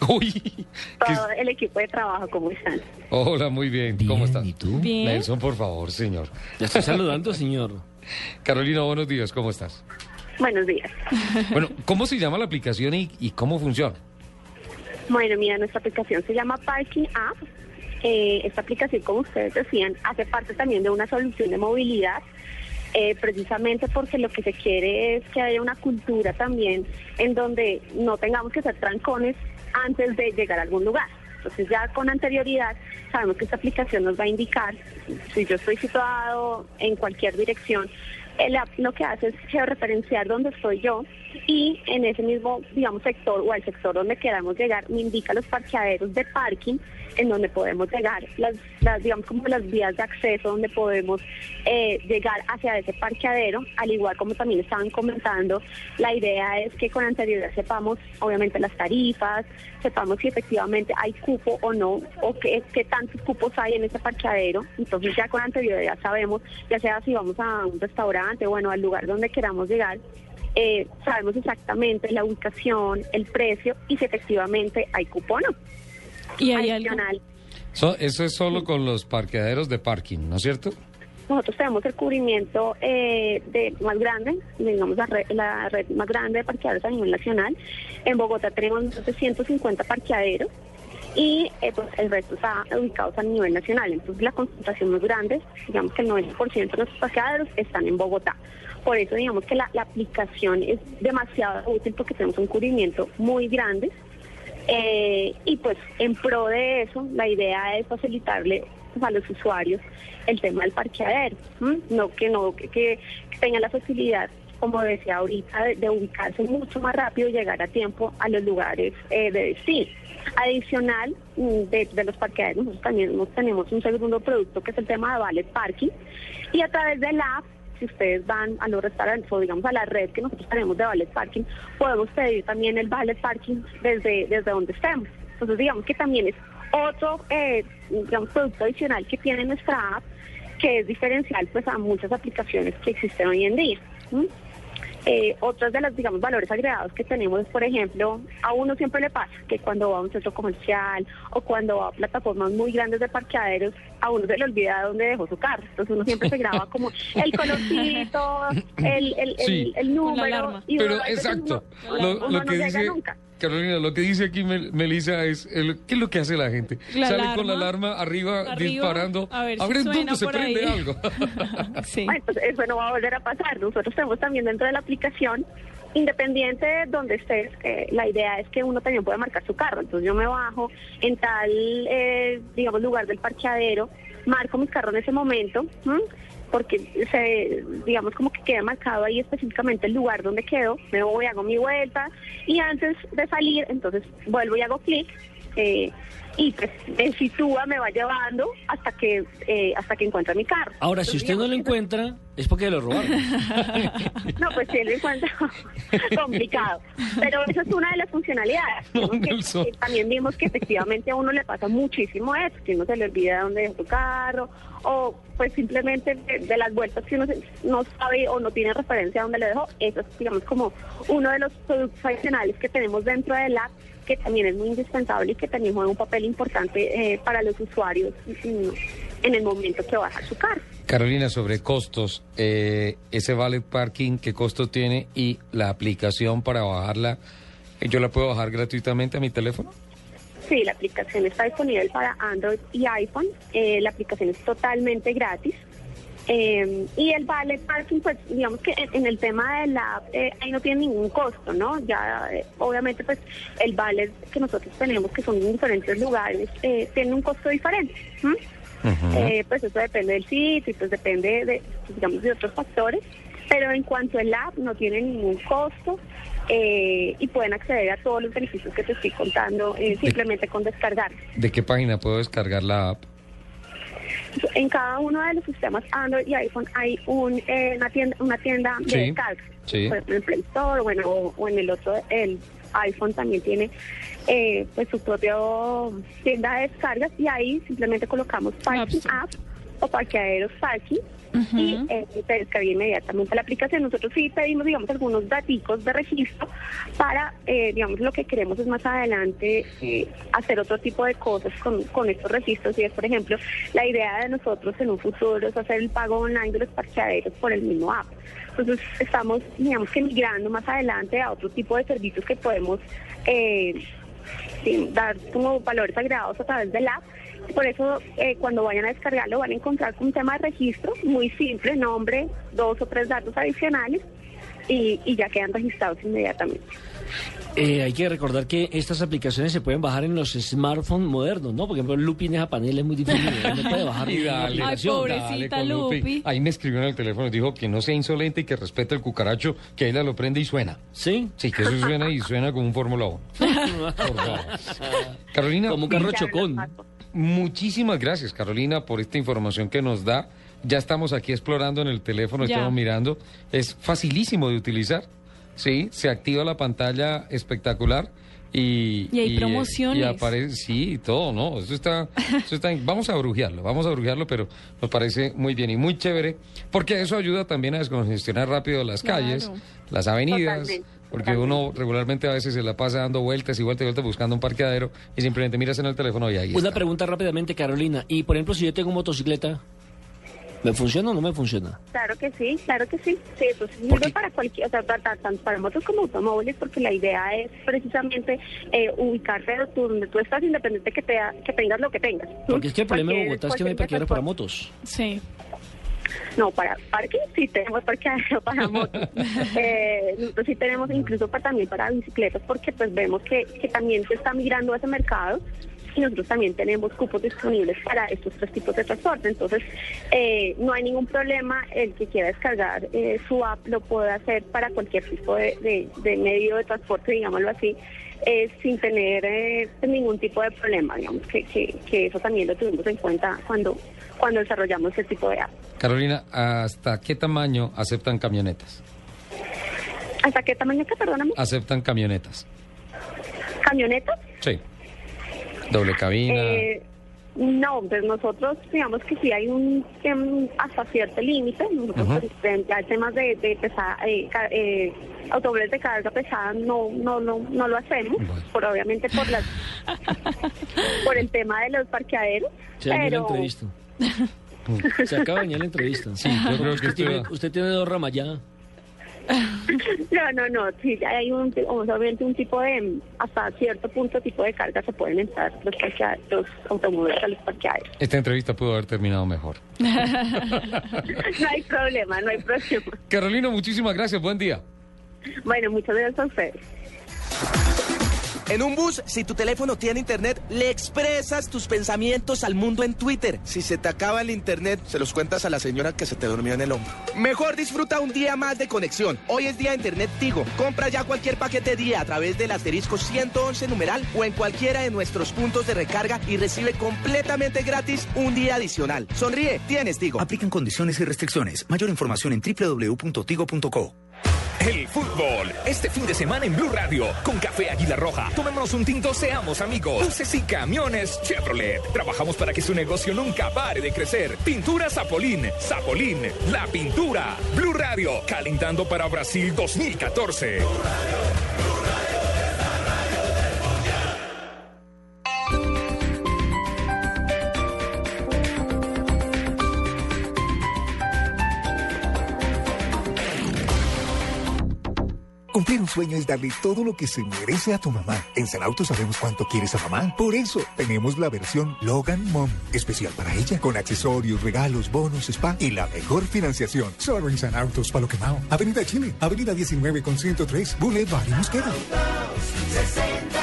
S1: Uy,
S17: Todo el equipo de trabajo, ¿cómo están?
S1: hola, muy bien. ¿Cómo estás? ¿Y
S16: tú?
S17: Bien.
S1: Nelson, por favor, señor.
S16: Ya estoy saludando, señor.
S1: Carolina, buenos días. ¿Cómo estás?
S17: Buenos días.
S1: Bueno, ¿cómo se llama la aplicación y, y cómo funciona?
S17: Bueno, mira, nuestra aplicación se llama Parking App. Eh, esta aplicación, como ustedes decían, hace parte también de una solución de movilidad, eh, precisamente porque lo que se quiere es que haya una cultura también en donde no tengamos que ser trancones antes de llegar a algún lugar. Entonces ya con anterioridad sabemos que esta aplicación nos va a indicar si yo estoy situado en cualquier dirección. El app lo que hace es georreferenciar dónde estoy yo y en ese mismo, digamos, sector o al sector donde queramos llegar, me indica los parqueaderos de parking en donde podemos llegar, las, las digamos, como las vías de acceso donde podemos eh, llegar hacia ese parqueadero, al igual como también estaban comentando, la idea es que con anterioridad sepamos, obviamente, las tarifas, sepamos si efectivamente hay cupo o no, o qué, qué tantos cupos hay en ese parqueadero, entonces ya con anterioridad sabemos, ya sea si vamos a un restaurante, bueno, al lugar donde queramos llegar, eh, sabemos exactamente la ubicación, el precio y si efectivamente hay cupo o no.
S2: Y hay algo.
S17: Adicional,
S1: So- eso es solo con los parqueaderos de parking, ¿no es cierto?
S17: nosotros tenemos el cubrimiento eh, de más grande, digamos la red, la red más grande de parqueaderos a nivel nacional. En Bogotá tenemos más de 150 parqueaderos y eh, pues, el resto está ubicados a nivel nacional. Entonces la concentración más grande, digamos que el 90% de nuestros parqueaderos están en Bogotá. Por eso digamos que la, aplicación es demasiado útil porque tenemos un cubrimiento muy grande. Eh, y pues en pro de eso, la idea es facilitarle pues, a los usuarios el tema del parqueadero, no que no que, que tengan la facilidad, como decía ahorita, de, ubicarse mucho más rápido llegar a tiempo a los lugares eh, de destino. Adicional mm, de, los parqueaderos, nosotros también tenemos un segundo producto que es el tema de valet parking y a través de la app si ustedes van a los restaurantes o digamos a la red que nosotros tenemos de valet parking, podemos pedir también el valet parking desde, desde donde estemos. Entonces digamos que también es otro eh, producto adicional que tiene nuestra app que es diferencial pues a muchas aplicaciones que existen hoy en día. Eh, otros de los, digamos, valores agregados que tenemos por ejemplo, a uno siempre le pasa que cuando va a un centro comercial o cuando va a plataformas muy grandes de parqueaderos, a uno se le olvida dónde dejó su carro. Entonces uno siempre se graba como el colorcito, el, el, el,
S1: Sí.
S17: el número. y
S1: Pero
S17: uno a
S1: exacto,
S17: uno-
S1: lo,
S17: uno
S1: lo
S17: no
S1: que
S17: llega
S1: dice
S17: nunca.
S1: Carolina, lo que dice aquí Mel- Melissa es, el- ¿qué es lo que hace la gente?
S2: La
S1: Sale con la
S2: alarma.
S1: alarma arriba,
S2: Arriba,
S1: disparando,
S2: a ver si
S1: ver dónde se
S2: por
S1: prende
S2: ahí.
S1: algo.
S17: Bueno, pues eso no va a volver a pasar. Nosotros tenemos también dentro de la aplicación, independiente de donde estés, la idea es que uno también puede marcar su carro. Entonces yo me bajo en tal, eh, digamos, lugar del parqueadero, marco mi carro en ese momento, porque se, digamos como que queda marcado ahí específicamente el lugar donde quedo, me voy, hago mi vuelta y antes de salir, entonces vuelvo y hago clic. eh, y pues me sitúa, me va llevando hasta que eh, hasta que encuentre mi carro.
S16: Ahora, si
S17: Entonces,
S16: usted no lo encuentra, es porque lo robaron.
S17: no, pues sí, lo encuentro complicado. Pero esa es una de las funcionalidades. Que, eh, también vimos que efectivamente a uno le pasa muchísimo eso, que uno se le olvida dónde dejó su carro, o pues simplemente de, de las vueltas que uno se- no sabe o no tiene referencia a dónde le dejó. Eso es, digamos, como uno de los productos adicionales que tenemos dentro del app que también es muy indispensable y que también juega un papel importante eh, para los usuarios mm, en el momento que baja su carro.
S1: Carolina, sobre costos, eh, ese valet parking, ¿qué costo tiene? Y la aplicación para bajarla, ¿yo la puedo bajar gratuitamente a mi teléfono?
S17: Sí, la aplicación está disponible para Android y iPhone. Eh, la aplicación es totalmente gratis. Eh, y el valet parking, pues digamos que en, en el tema de la app, eh, ahí no tiene ningún costo, ¿no? Ya eh, obviamente pues el valet que nosotros tenemos, que son en diferentes lugares, eh, tiene un costo diferente. Eh, pues eso depende del sitio y pues depende de, digamos, de otros factores. Pero en cuanto al app, no tiene ningún costo eh, y pueden acceder a todos los beneficios que te estoy contando simplemente con descargar.
S1: ¿De qué página puedo descargar la app?
S17: En cada uno de los sistemas Android y iPhone hay un, eh, una tienda, una tienda de
S1: Sí,
S17: descargas.
S1: sí.
S17: Por ejemplo, en el Play Store bueno, o, o en el otro, el iPhone también tiene eh, pues su propia tienda de descargas y ahí simplemente colocamos Parking App o Parqueaderos Parking y eh, te descarga inmediatamente la aplicación. Nosotros sí pedimos, digamos, algunos daticos de registro para, eh, digamos, lo que queremos es más adelante eh, hacer otro tipo de cosas con, con estos registros y es, por ejemplo, la idea de nosotros en un futuro es hacer el pago online de los parqueaderos por el mismo app. Entonces estamos, digamos que migrando más adelante a otro tipo de servicios que podemos eh, dar como valores agregados a través del app. Por eso, eh, cuando vayan a descargarlo, van a encontrar un tema de registro muy simple, nombre, dos o tres datos adicionales y, y ya quedan registrados inmediatamente.
S16: Eh, hay que recordar que estas aplicaciones se pueden bajar en los smartphones modernos, ¿no? Por ejemplo, Lupi en esa panel es muy difícil, no puede bajar
S1: Y dale, con Lupi. Ahí me escribió en el teléfono y dijo que no sea insolente y que respete el cucaracho, que ella lo prende y suena.
S16: ¿Sí?
S1: Sí, que eso suena y suena como un Fórmula 1. Por favor. Carolina.
S16: Como un carro chocón.
S1: Muchísimas gracias, Carolina, por esta información que nos da. Ya estamos aquí explorando en el teléfono,
S2: Ya.
S1: estamos mirando. Es facilísimo de utilizar. Sí, se activa la pantalla espectacular y...
S2: Y hay
S1: eh,
S2: promociones.
S1: Y aparece, sí, y todo, ¿no? Eso está, eso está... Vamos a brujearlo, vamos a brujearlo, pero nos parece muy bien y muy chévere, porque eso ayuda también a descongestionar rápido las
S2: Claro.
S1: calles, las avenidas,
S17: Totalmente,
S1: porque uno regularmente a veces se la pasa dando vueltas y vueltas y vueltas buscando un parqueadero y simplemente miras en el teléfono y ahí
S16: Una
S1: está.
S16: pregunta rápidamente, Carolina. Y por ejemplo, si yo tengo motocicleta, ¿me funciona o no me funciona?
S17: Claro que sí, claro que sí. Sí, eso sirve para cualquier, o sea, tanto para motos como automóviles, porque la idea es precisamente eh, ubicarte tú- donde tú estás, independiente que, te, que tengas lo que tengas.
S16: Porque es que el problema de Bogotá es que no hay parqueaderos para motos.
S2: Sí.
S17: No, para parking sí tenemos parqueadero para motos. eh, nosotros sí tenemos incluso para, también para bicicletas porque pues vemos que, que también se está migrando a ese mercado y nosotros también tenemos cupos disponibles para estos tres tipos de transporte. Entonces, eh, no hay ningún problema. El que quiera descargar eh, su app lo puede hacer para cualquier tipo de, de- de medio de transporte, digámoslo así, eh, sin tener eh, ningún tipo de problema. Digamos que, que, que eso también lo tuvimos en cuenta cuando, cuando desarrollamos este tipo de.
S1: Carolina, ¿hasta qué tamaño aceptan camionetas?
S17: ¿Hasta qué tamaño que, perdóname?
S1: ¿Aceptan camionetas?
S17: ¿Camionetas?
S1: Sí. Doble cabina.
S17: Eh, no, pues nosotros digamos que sí hay un em, hasta cierto límite. Nosotros
S1: Ujú.
S17: pues, frente a temas de, de pesa- eh, eh, automóviles de carga pesada no no no no lo hacemos, por obviamente por las por el tema de los parqueaderos.
S16: La
S17: pero.
S16: Se acaba de dañar la entrevista.
S1: Sí, yo creo que
S16: usted, tiene, usted tiene dos ramas ya.
S17: no no no sí hay un obviamente un tipo de hasta cierto punto tipo de carga se pueden entrar los los automóviles a los parqueaderos.
S1: Esta entrevista pudo haber terminado mejor.
S17: no hay problema, no hay problema.
S1: Carolina, muchísimas gracias. Buen día.
S17: Bueno, muchas gracias a ustedes.
S8: En un bus, si tu teléfono tiene internet, le expresas tus pensamientos al mundo en Twitter. Si se te acaba el internet, se los cuentas a la señora que se te durmió en el hombro. Mejor disfruta un día más de conexión. Hoy es día de internet Tigo. Compra ya cualquier paquete día a través del asterisco 111 numeral o en cualquiera de nuestros puntos de recarga y recibe completamente gratis un día adicional. Sonríe, tienes Tigo.
S9: Aplican condiciones y restricciones. Mayor información en www.tigo.co.
S10: El fútbol, este fin de semana en Blue Radio, con Café Águila Roja. Tomémonos un tinto, seamos amigos. Buses y camiones Chevrolet. Trabajamos para que su negocio nunca pare de crecer. Pintura Zapolín, Zapolín, la pintura. Blue Radio, calentando para Brasil 2014.
S33: Cumplir un sueño es darle todo lo que se merece a tu mamá. En Sanauto sabemos cuánto quieres a mamá. Por eso, tenemos la versión Logan Mom, especial para ella, con accesorios, regalos, bonos, spa y la mejor financiación. Solo en Sanautos, Palo Quemao. Avenida Chile, Avenida 19 con 103, Boulevard y Mosquera.
S11: 60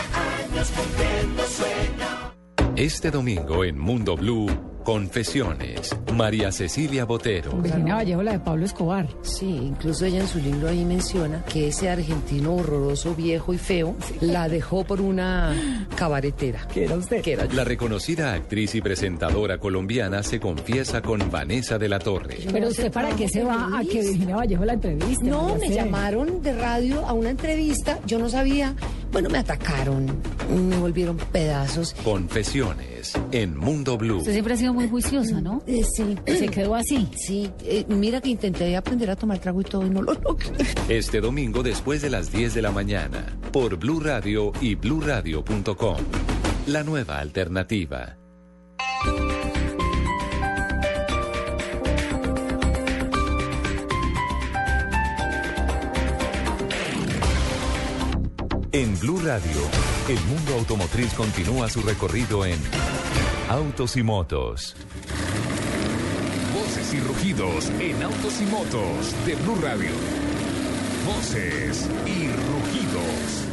S11: años cumpliendo sueño.
S5: Este domingo en Mundo Blue, Confesiones. María Cecilia Botero.
S34: Virginia Vallejo, la de Pablo Escobar.
S35: Sí, incluso ella en su libro ahí menciona que ese argentino horroroso, viejo y feo la dejó por una cabaretera.
S34: ¿Qué era usted?
S35: Que era
S5: La reconocida actriz y presentadora colombiana se confiesa con Vanessa de la Torre.
S34: Pero usted, ¿para qué se va a que Virginia Vallejo la entreviste?
S35: No, me
S34: sé.
S35: llamaron de radio a una entrevista, yo no sabía. Bueno, me atacaron, me volvieron pedazos.
S5: Confesiones en Mundo Blue.
S34: Usted siempre ha sido muy juiciosa, ¿no?
S35: Eh, sí.
S34: Se quedó así.
S35: Sí, eh, mira que intenté aprender a tomar trago y todo y no lo logré.
S5: Este domingo después de las 10 de la mañana por Blue Radio y bluradio.com. La nueva alternativa. En Blue Radio, el mundo automotriz continúa su recorrido en Autos y Motos.
S10: Voces y rugidos en autos y motos de Blue Radio. Voces y rugidos.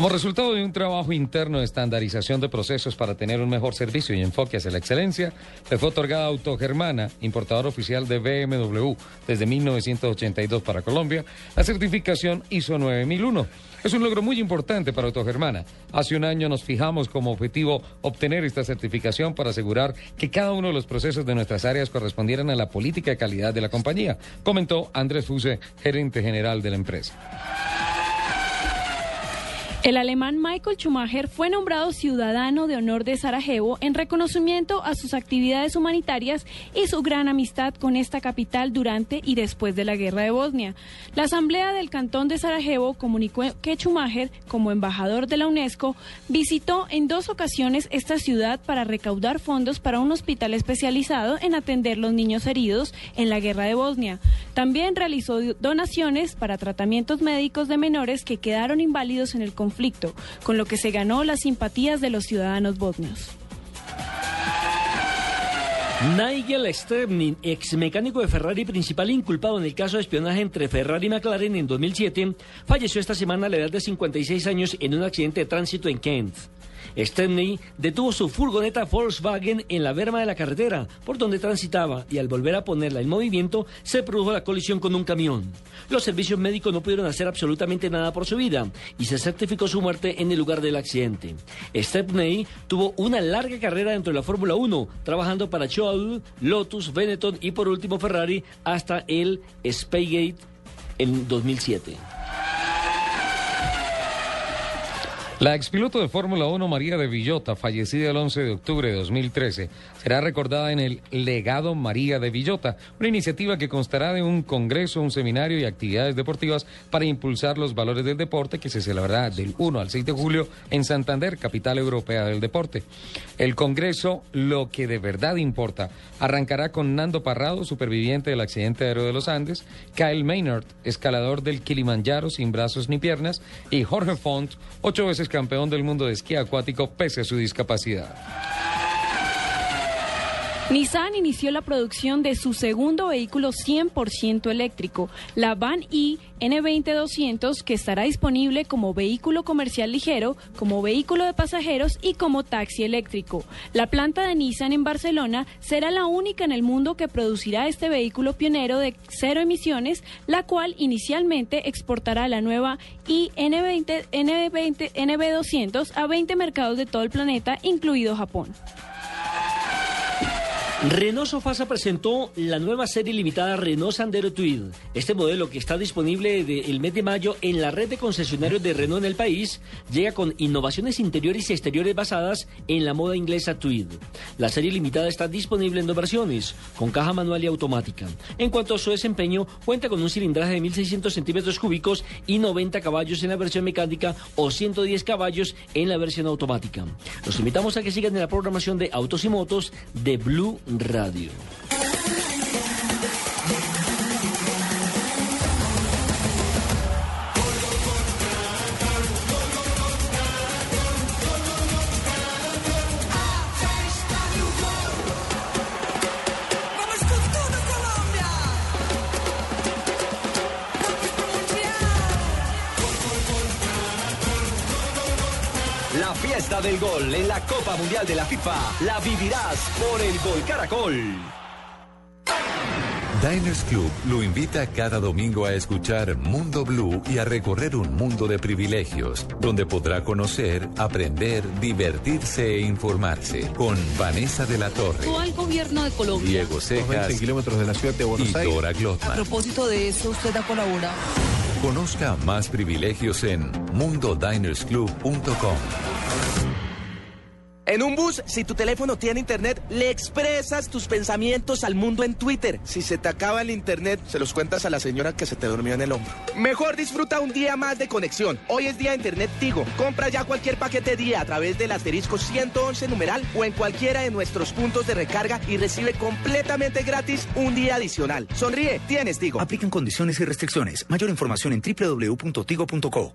S1: Como resultado de un trabajo interno de estandarización de procesos para tener un mejor servicio y enfoque hacia la excelencia, le fue otorgada Autogermana, importador oficial de BMW desde 1982 para Colombia, la certificación ISO 9001. Es un logro muy importante para Autogermana. Hace un año nos fijamos como objetivo obtener esta certificación para asegurar que cada uno de los procesos de nuestras áreas correspondieran a la política de calidad de la compañía, comentó Andrés Fuse, gerente general de la empresa.
S2: El alemán Michael Schumacher fue nombrado ciudadano de honor de Sarajevo en reconocimiento a sus actividades humanitarias y su gran amistad con esta capital durante y después de la guerra de Bosnia. La Asamblea del Cantón de Sarajevo comunicó que Schumacher, como embajador de la UNESCO, visitó en dos ocasiones esta ciudad para recaudar fondos para un hospital especializado en atender los niños heridos en la guerra de Bosnia. También realizó donaciones para tratamientos médicos de menores que quedaron inválidos en el conflicto, con lo que se ganó las simpatías de los ciudadanos bosnios.
S16: Nigel Sterling, ex mecánico de Ferrari principal inculpado en el caso de espionaje entre Ferrari y McLaren en 2007, falleció esta semana a la edad de 56 años en un accidente de tránsito en Kent. Stepney detuvo su furgoneta Volkswagen en la berma de la carretera por donde transitaba y al volver a ponerla en movimiento se produjo la colisión con un camión. Los servicios médicos no pudieron hacer absolutamente nada por su vida y se certificó su muerte en el lugar del accidente. Stepney tuvo una larga carrera dentro de la Fórmula 1, trabajando para Chow, Lotus, Benetton y por último Ferrari hasta el Spygate en 2007.
S1: La expiloto de Fórmula 1 María de Villota, fallecida el 11 de octubre de 2013, será recordada en el Legado María de Villota, una iniciativa que constará de un congreso, un seminario y actividades deportivas para impulsar los valores del deporte que se celebrará del 1 al 6 de julio en Santander, capital europea del deporte. El congreso, lo que de verdad importa, arrancará con Nando Parrado, superviviente del accidente aéreo de los Andes, Kyle Maynard, escalador del Kilimanjaro sin brazos ni piernas, y Jorge Font, ocho veces campeón del mundo de esquí acuático pese a su discapacidad.
S2: Nissan inició la producción de su segundo vehículo 100% eléctrico, la Van E N20200, que estará disponible como vehículo comercial ligero, como vehículo de pasajeros y como taxi eléctrico. La planta de Nissan en Barcelona será la única en el mundo que producirá este vehículo pionero de cero emisiones, la cual inicialmente exportará la nueva iN20, N20, NB200 a 20 mercados de todo el planeta, incluido Japón.
S16: Renault Sofasa presentó la nueva serie limitada Renault Sandero Tweed. Este modelo que está disponible desde el mes de mayo en la red de concesionarios de Renault en el país llega con innovaciones interiores y exteriores basadas en la moda inglesa Tweed. La serie limitada está disponible en dos versiones, con caja manual y automática. En cuanto a su desempeño, cuenta con un cilindraje de 1.600 centímetros cúbicos y 90 caballos en la versión mecánica o 110 caballos en la versión automática. Los invitamos a que sigan en la programación de Autos y Motos de Blue Radio.
S36: Fiesta del gol en la Copa Mundial de la FIFA la vivirás por el Gol Caracol.
S5: Diners Club lo invita cada domingo a escuchar Mundo Blue y a recorrer un mundo de privilegios, donde podrá conocer, aprender, divertirse e informarse con Vanessa de la Torre,
S37: al gobierno de Colombia.
S5: Diego Cejas
S38: kilómetros de la ciudad de Buenos
S5: y
S38: Aires.
S5: Dora
S37: A
S5: Glotman.
S37: propósito de eso, usted ha colaborado.
S5: Conozca más privilegios en mundodinersclub.com.
S39: En un bus, si tu teléfono tiene internet, le expresas tus pensamientos al mundo en Twitter. Si se te acaba el internet, se los cuentas a la señora que se te durmió en el hombro. Mejor disfruta un día más de conexión. Hoy es día de internet Tigo. Compra ya cualquier paquete día a través del asterisco 111 numeral o en cualquiera de nuestros puntos de recarga y recibe completamente gratis un día adicional. Sonríe, tienes Tigo.
S40: Aplican condiciones y restricciones. Mayor información en www.tigo.co.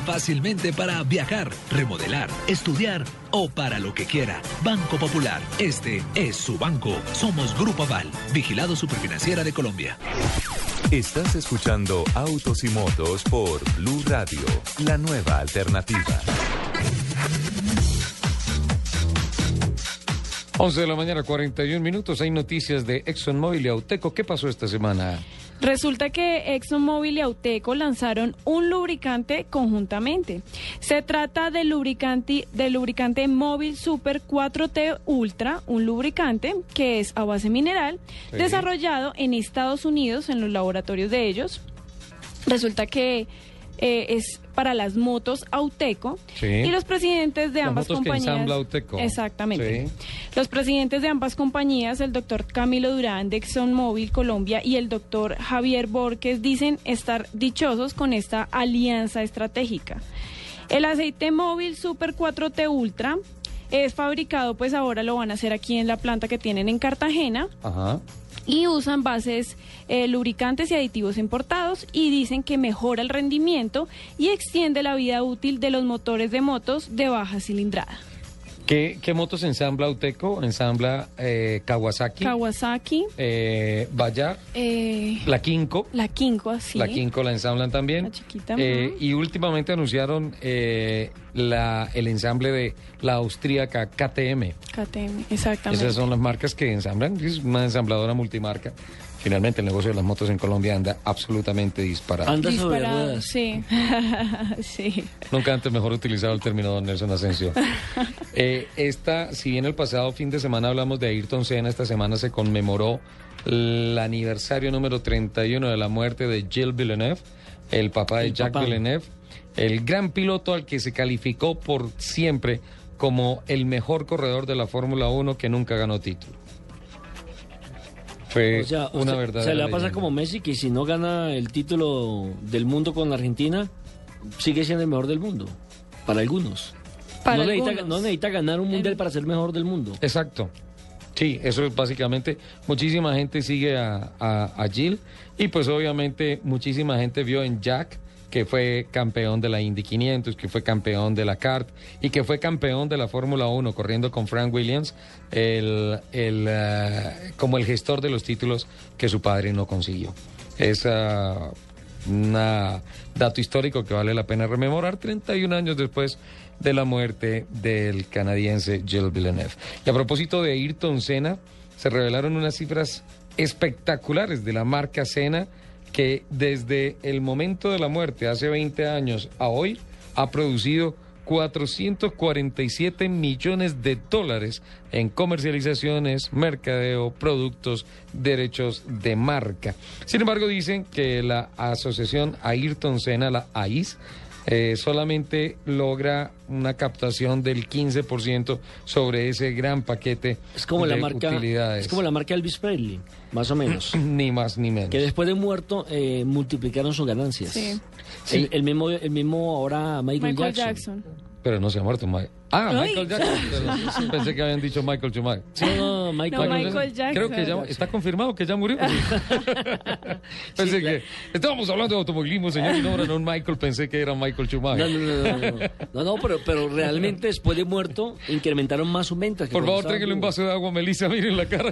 S15: fácilmente para viajar, remodelar, estudiar o para lo que quiera. Banco Popular. Este es su banco. Somos Grupo Aval. Vigilado Superfinanciera de Colombia.
S5: Estás escuchando Autos y Motos por Blue Radio, la nueva alternativa.
S1: 11 de la mañana, 41 minutos. Hay noticias de ExxonMobil y Auteco. ¿Qué pasó esta semana?
S2: Resulta que ExxonMobil y Auteco lanzaron un lubricante conjuntamente. Se trata del lubricante, del lubricante Móvil Super 4T Ultra, un lubricante que es a base mineral,
S41: Sí.
S2: desarrollado en Estados Unidos, en los laboratorios de ellos. Resulta que eh, es para las motos Auteco
S1: Sí.
S2: y los presidentes de
S1: Las
S2: ambas
S1: motos
S2: compañías.
S1: Auteco.
S2: Exactamente.
S1: Sí.
S2: Los presidentes de ambas compañías, el doctor Camilo Durán de ExxonMobil Colombia y el doctor Javier Borges, dicen estar dichosos con esta alianza estratégica. El aceite móvil Super 4T Ultra es fabricado, pues ahora lo van a hacer aquí en la planta que tienen en Cartagena
S1: Ajá.
S2: Y usan bases eh, lubricantes y aditivos importados y dicen que mejora el rendimiento y extiende la vida útil de los motores de motos de baja cilindrada.
S1: ¿Qué, qué motos ensambla Auteco? Ensambla eh, Kawasaki,
S2: Kawasaki,
S1: eh, Bayar,
S2: eh,
S1: la Kinko.
S2: la Kinko, así.
S1: La Kinko la ensamblan también.
S2: La chiquita,
S1: Eh, y últimamente anunciaron la, el ensamble de la austríaca KTM.
S2: KTM, exactamente.
S1: Esas son las marcas que ensamblan. Es una ensambladora multimarca. Finalmente el negocio de las motos en Colombia anda absolutamente disparado.
S2: Disparado, sí. sí.
S1: Nunca antes mejor utilizado el término don Nelson Asensio. Eh, esta, si bien el pasado fin de semana hablamos de Ayrton Senna, esta semana se conmemoró el aniversario número 31 de la muerte de Gilles Villeneuve, el papá de
S16: El
S1: Jacques
S16: papá.
S1: Villeneuve, el gran piloto al que se calificó por siempre como el mejor corredor de la Fórmula 1 que nunca ganó título. Fue
S16: O sea,
S1: una verdadera
S16: Se le va a pasar como Messi, que si no gana el título del mundo con la Argentina, sigue siendo el mejor del mundo. Para algunos.
S2: Para
S16: no, necesita,
S2: algunos.
S16: no necesita ganar un mundial para ser mejor del mundo.
S1: Exacto. Sí, eso es básicamente, muchísima gente sigue a, a, a Jill y pues obviamente muchísima gente vio en Jack que fue campeón de la Indy 500, que fue campeón de la CART y que fue campeón de la Fórmula 1 corriendo con Frank Williams, el, el, eh, como el gestor de los títulos que su padre no consiguió. Es ah, un dato histórico que vale la pena rememorar 31 años después de la muerte del canadiense Gilles Villeneuve. Y a propósito de Ayrton Senna, se revelaron unas cifras espectaculares de la marca Senna que desde el momento de la muerte, hace 20 años a hoy, ha producido 447 millones de dólares en comercializaciones, mercadeo, productos, derechos de marca. Sin embargo, dicen que la asociación Ayrton Senna, la AIS, eh, solamente logra una captación del 15% sobre ese gran paquete
S16: Es como
S1: de
S16: la marca
S1: utilidades.
S16: es como la marca Elvis Presley, más o menos.
S1: ni más ni menos.
S16: Que después de muerto eh, multiplicaron sus ganancias.
S2: Sí.
S16: El, el mismo el mismo ahora Michael,
S2: Michael
S16: Jackson.
S2: Jackson.
S1: Pero no se ha muerto Mike. Ah. Michael Jackson. Pensé que habían dicho Michael Schumacher.
S16: No, no, Michael-
S2: No, Michael Jackson.
S1: Creo que ya está confirmado que ya murió. pensé que estábamos hablando de automovilismo, señor, y no era un Michael, pensé que era Michael Schumacher.
S16: No, no, no, no, no, no, pero, pero realmente después de muerto incrementaron más sus ventas.
S1: Por favor, tráigale un vaso de agua, Melissa, miren la cara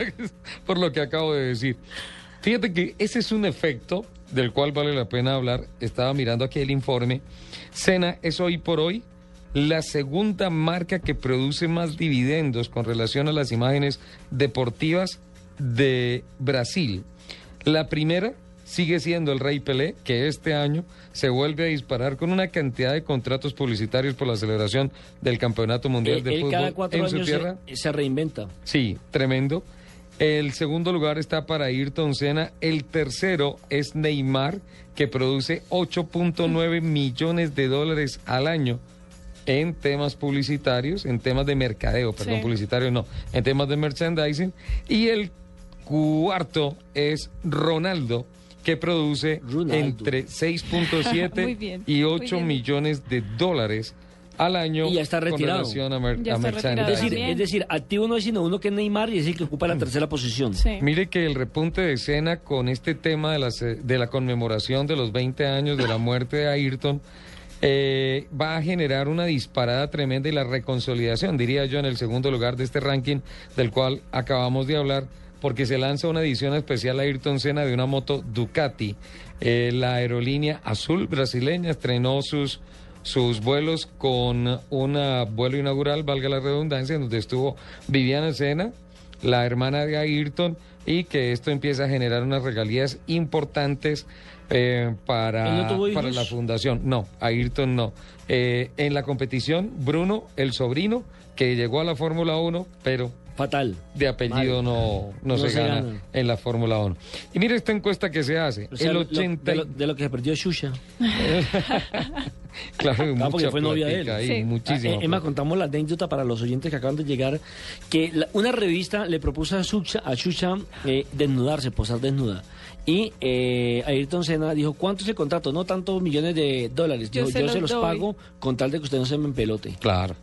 S1: por lo que acabo de decir. Fíjate que ese es un efecto del cual vale la pena hablar. Estaba mirando aquí el informe. Cena es hoy por hoy la segunda marca que produce más dividendos con relación a las imágenes deportivas de Brasil. La primera sigue siendo el Rey Pelé, que este año se vuelve a disparar con una cantidad de contratos publicitarios por la celebración del Campeonato Mundial
S16: Eh,
S1: de
S16: él
S1: Fútbol
S16: cada cuatro
S1: en su
S16: años
S1: tierra.
S16: se, se reinventa.
S1: Sí, tremendo. El segundo lugar está para Ayrton Senna. El tercero es Neymar, que produce 8.9 millones de dólares al año en temas publicitarios, en temas de mercadeo, perdón,
S2: Sí.
S1: publicitario no, en temas de merchandising. Y el cuarto es Ronaldo, que produce entre
S2: Muy
S1: 6.7
S2: bien,
S1: y
S2: muy
S1: 8
S2: bien.
S1: millones de dólares al año
S16: Y ya está retirado.
S1: relación a, mer-
S2: Ya
S1: a
S2: está retirado
S16: Es decir,
S1: merchandising.
S16: es decir, activo no es sino uno que es Neymar y es el que ocupa la tercera posición.
S1: Mire que el repunte de escena con este tema de la, de la conmemoración de los 20 años de la muerte de Ayrton eh, va a generar una disparada tremenda y la reconsolidación, diría yo, en el segundo lugar de este ranking del cual acabamos de hablar, porque se lanza una edición especial a Ayrton Senna de una moto Ducati. Eh, la aerolínea azul brasileña estrenó sus sus vuelos con un vuelo inaugural, valga la redundancia, en donde estuvo Viviana Sena, la hermana de Ayrton, y que esto empieza a generar unas regalías importantes eh,
S16: ¿Él
S1: para,
S16: no
S1: para la fundación. No, Ayrton no. Eh, en la competición, Bruno, el sobrino, que llegó a la Fórmula 1, pero...
S16: Fatal.
S1: De apellido no, no,
S16: No
S1: se,
S16: se
S1: gana,
S16: gana.
S1: en la Fórmula 1. Y mire esta encuesta que se hace.
S16: O sea,
S1: el
S16: lo-
S1: 80
S16: de, lo, de lo que se perdió Xuxa.
S1: Claro,
S16: Ah,
S1: mucha
S16: porque fue novia de él.
S1: ahí, muchísimo.
S16: Ah, eh, Emma, contamos la anécdota para los oyentes que acaban de llegar, que la- una revista le propuso a Xuxa, a Xuxa eh, desnudarse, posar desnuda. Y eh, Ayrton Senna dijo, ¿cuánto es el contrato? No tantos millones de dólares.
S2: Yo
S16: Dijo,
S2: se
S16: yo
S2: los
S16: se los
S2: doy".
S16: pago con tal de que usted no se me empelote.
S1: Claro.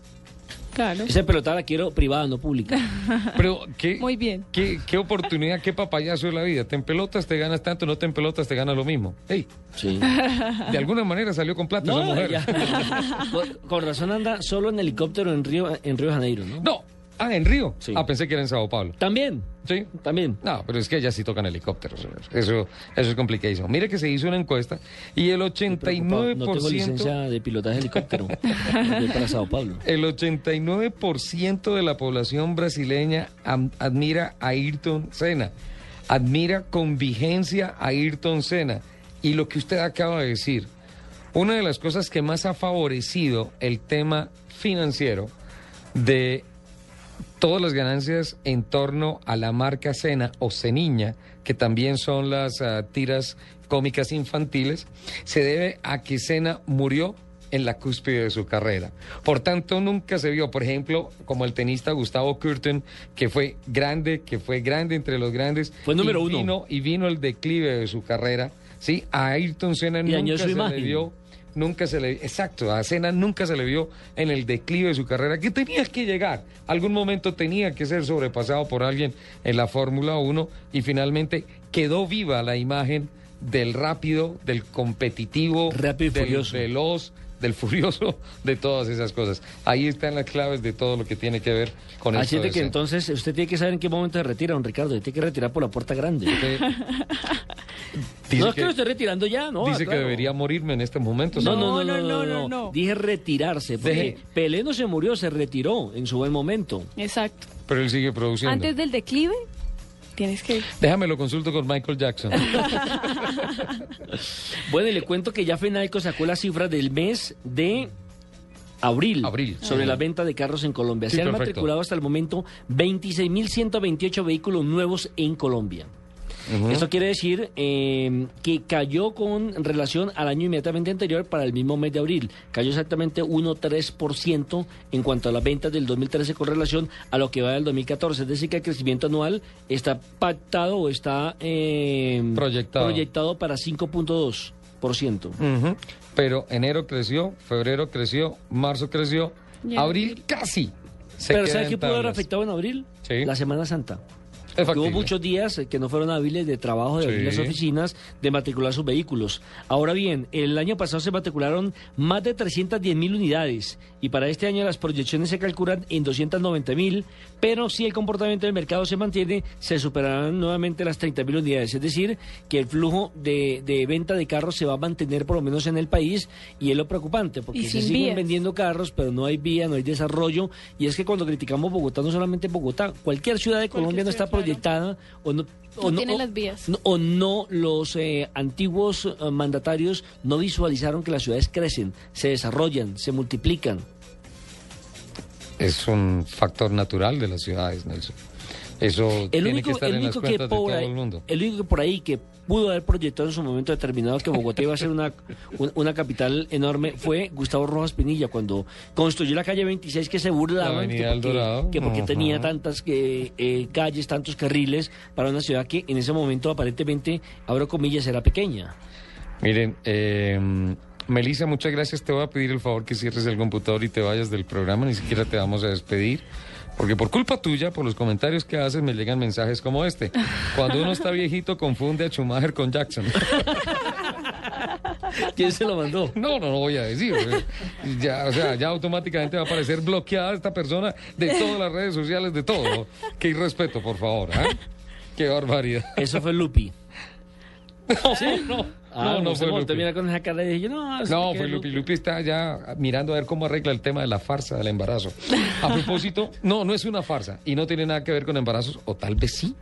S2: Claro.
S16: Esa pelota la quiero privada, no pública.
S1: Pero qué,
S2: Muy bien.
S1: qué, qué oportunidad, qué papayazo de la vida. Te empelotas, te ganas tanto, no te empelotas, te ganas lo mismo. Ey,
S16: Sí.
S1: de alguna manera salió con plata esa
S16: No,
S1: mujer.
S16: ya. con, con razón anda solo en helicóptero en Río, en Río de Janeiro, ¿no?
S1: No, ah, en Río.
S16: Sí.
S1: Ah, pensé que era en Sao Paulo.
S16: También,
S1: Sí.
S16: también.
S1: No, pero es que allá sí tocan helicópteros. Eso, eso es complicadísimo. Mire que se hizo una encuesta y el
S16: Preocupado.
S1: 89%.
S16: No tengo licencia de pilotaje de helicóptero. Para Sao Paulo.
S1: El 89% de la población brasileña admira a Ayrton Senna, admira con vigencia a Ayrton Senna. Y lo que usted acaba de decir, una de las cosas que más ha favorecido el tema financiero de todas las ganancias en torno a la marca Cena o Ceniña, que también son las ah, tiras cómicas infantiles, se debe a que Cena murió en la cúspide de su carrera. Por tanto, nunca se vio, por ejemplo, como el tenista Gustavo Kurten, que fue grande, que fue grande entre los grandes.
S16: Fue número
S1: y
S16: uno.
S1: Vino, y vino el declive de su carrera. ¿sí? A Ayrton Senna
S16: Y
S1: nunca se le vio nunca se le exacto a Senna nunca se le vio en el declive de su carrera que tenía que llegar algún momento tenía que ser sobrepasado por alguien en la Fórmula 1 y finalmente quedó viva la imagen del rápido del competitivo
S16: Rápido y
S1: del
S16: furioso.
S1: veloz del furioso de todas esas cosas ahí están las claves de todo lo que tiene que ver con
S16: Así
S1: esto
S16: de
S1: de
S16: que entonces usted tiene que saber en qué momento se retira, don Ricardo. Tiene que retirar por la puerta grande.
S1: Dice
S16: no es que,
S1: que-
S16: lo esté retirando ya, ¿no?
S1: dice
S16: ah,
S1: que debería morirme en este momento
S16: No, no, no, no,
S2: No,
S16: no,
S2: no,
S16: no,
S2: no.
S16: Dije retirarse, porque
S1: Deje-
S16: Pelé no se murió, se retiró en su buen momento.
S2: Exacto.
S1: pero él sigue produciendo
S2: Antes del declive, tienes que...
S1: déjame lo consulto con Michael Jackson
S16: Bueno, y le cuento que ya Fenalco sacó las cifras del mes de abril,
S1: Abril.
S16: sobre
S1: Ajá.
S16: la venta de carros en Colombia.
S1: Sí,
S16: Se han
S1: perfecto.
S16: matriculado hasta el momento 26.128 vehículos nuevos en Colombia.
S1: Ujú.
S16: Esto quiere decir eh, que cayó con relación al año inmediatamente anterior para el mismo mes de abril. Cayó exactamente 1,3% en cuanto a las ventas del 2013 con relación a lo que va del 2014. Es decir, que el crecimiento anual está pactado o está eh,
S1: Proyectado.
S16: proyectado para 5.2.
S1: Ujú. Pero enero creció, febrero creció, marzo creció, abril casi. se
S16: Pero ¿sabes qué pudo haber afectado en abril?
S1: Sí.
S16: La Semana Santa. Hubo muchos días eh, que no fueron hábiles de trabajo de abrir
S1: Sí.
S16: las oficinas, de matricular sus vehículos. Ahora bien, el año pasado se matricularon más de 310 mil unidades y para este año las proyecciones se calculan en 290 mil, pero si el comportamiento del mercado se mantiene, se superarán nuevamente las 30 mil unidades. Es decir, que el flujo de, de venta de carros se va a mantener por lo menos en el país y es lo preocupante, porque se siguen
S2: vías.
S16: vendiendo carros, pero no hay vía, no hay desarrollo. Y es que cuando criticamos Bogotá, no solamente Bogotá, cualquier ciudad de Colombia no está proyectada o no. O
S2: No tiene las vías.
S16: no- o no los eh, antiguos eh, mandatarios no visualizaron que las ciudades crecen, se desarrollan, se multiplican.
S1: Es un factor natural de las ciudades, Nelson. Eso
S16: El
S1: tiene
S16: único,
S1: que estar
S16: el
S1: en las
S16: único que
S1: cuentas de
S16: por
S1: todo
S16: ahí,
S1: el mundo.
S16: el único que por ahí que pudo haber proyectado en su momento determinado que Bogotá iba a ser una, un- una capital enorme fue Gustavo Rojas Pinilla cuando construyó la calle 26 que se
S1: La
S16: burlaban que porque, que porque tenía tantas que, eh, calles, tantos carriles para una ciudad que en ese momento aparentemente, abro comillas, era pequeña.
S1: Miren, eh, Melissa, muchas gracias. Te voy a pedir el favor que cierres el computador y te vayas del programa. Ni siquiera te vamos a despedir. Porque por culpa tuya, por los comentarios que haces, me llegan mensajes como este. Cuando uno está viejito, confunde a Schumacher con Jackson.
S16: ¿Quién se lo mandó?
S1: No, no, no voy a decir. Ya, o sea, ya automáticamente va a aparecer bloqueada esta persona de todas las redes sociales, de todo. Qué irrespeto, por favor. ¿eh? Qué barbaridad.
S16: Eso fue Lupi.
S1: ¿Sí? No,
S16: Ah,
S1: no, no fue Lupi.
S16: mira con esa cara y dije, no,
S1: No, fue Lupi. Lupi está ya mirando a ver cómo arregla el tema de la farsa del embarazo. A propósito, no, no es una farsa y no tiene nada que ver con embarazos, o tal vez sí.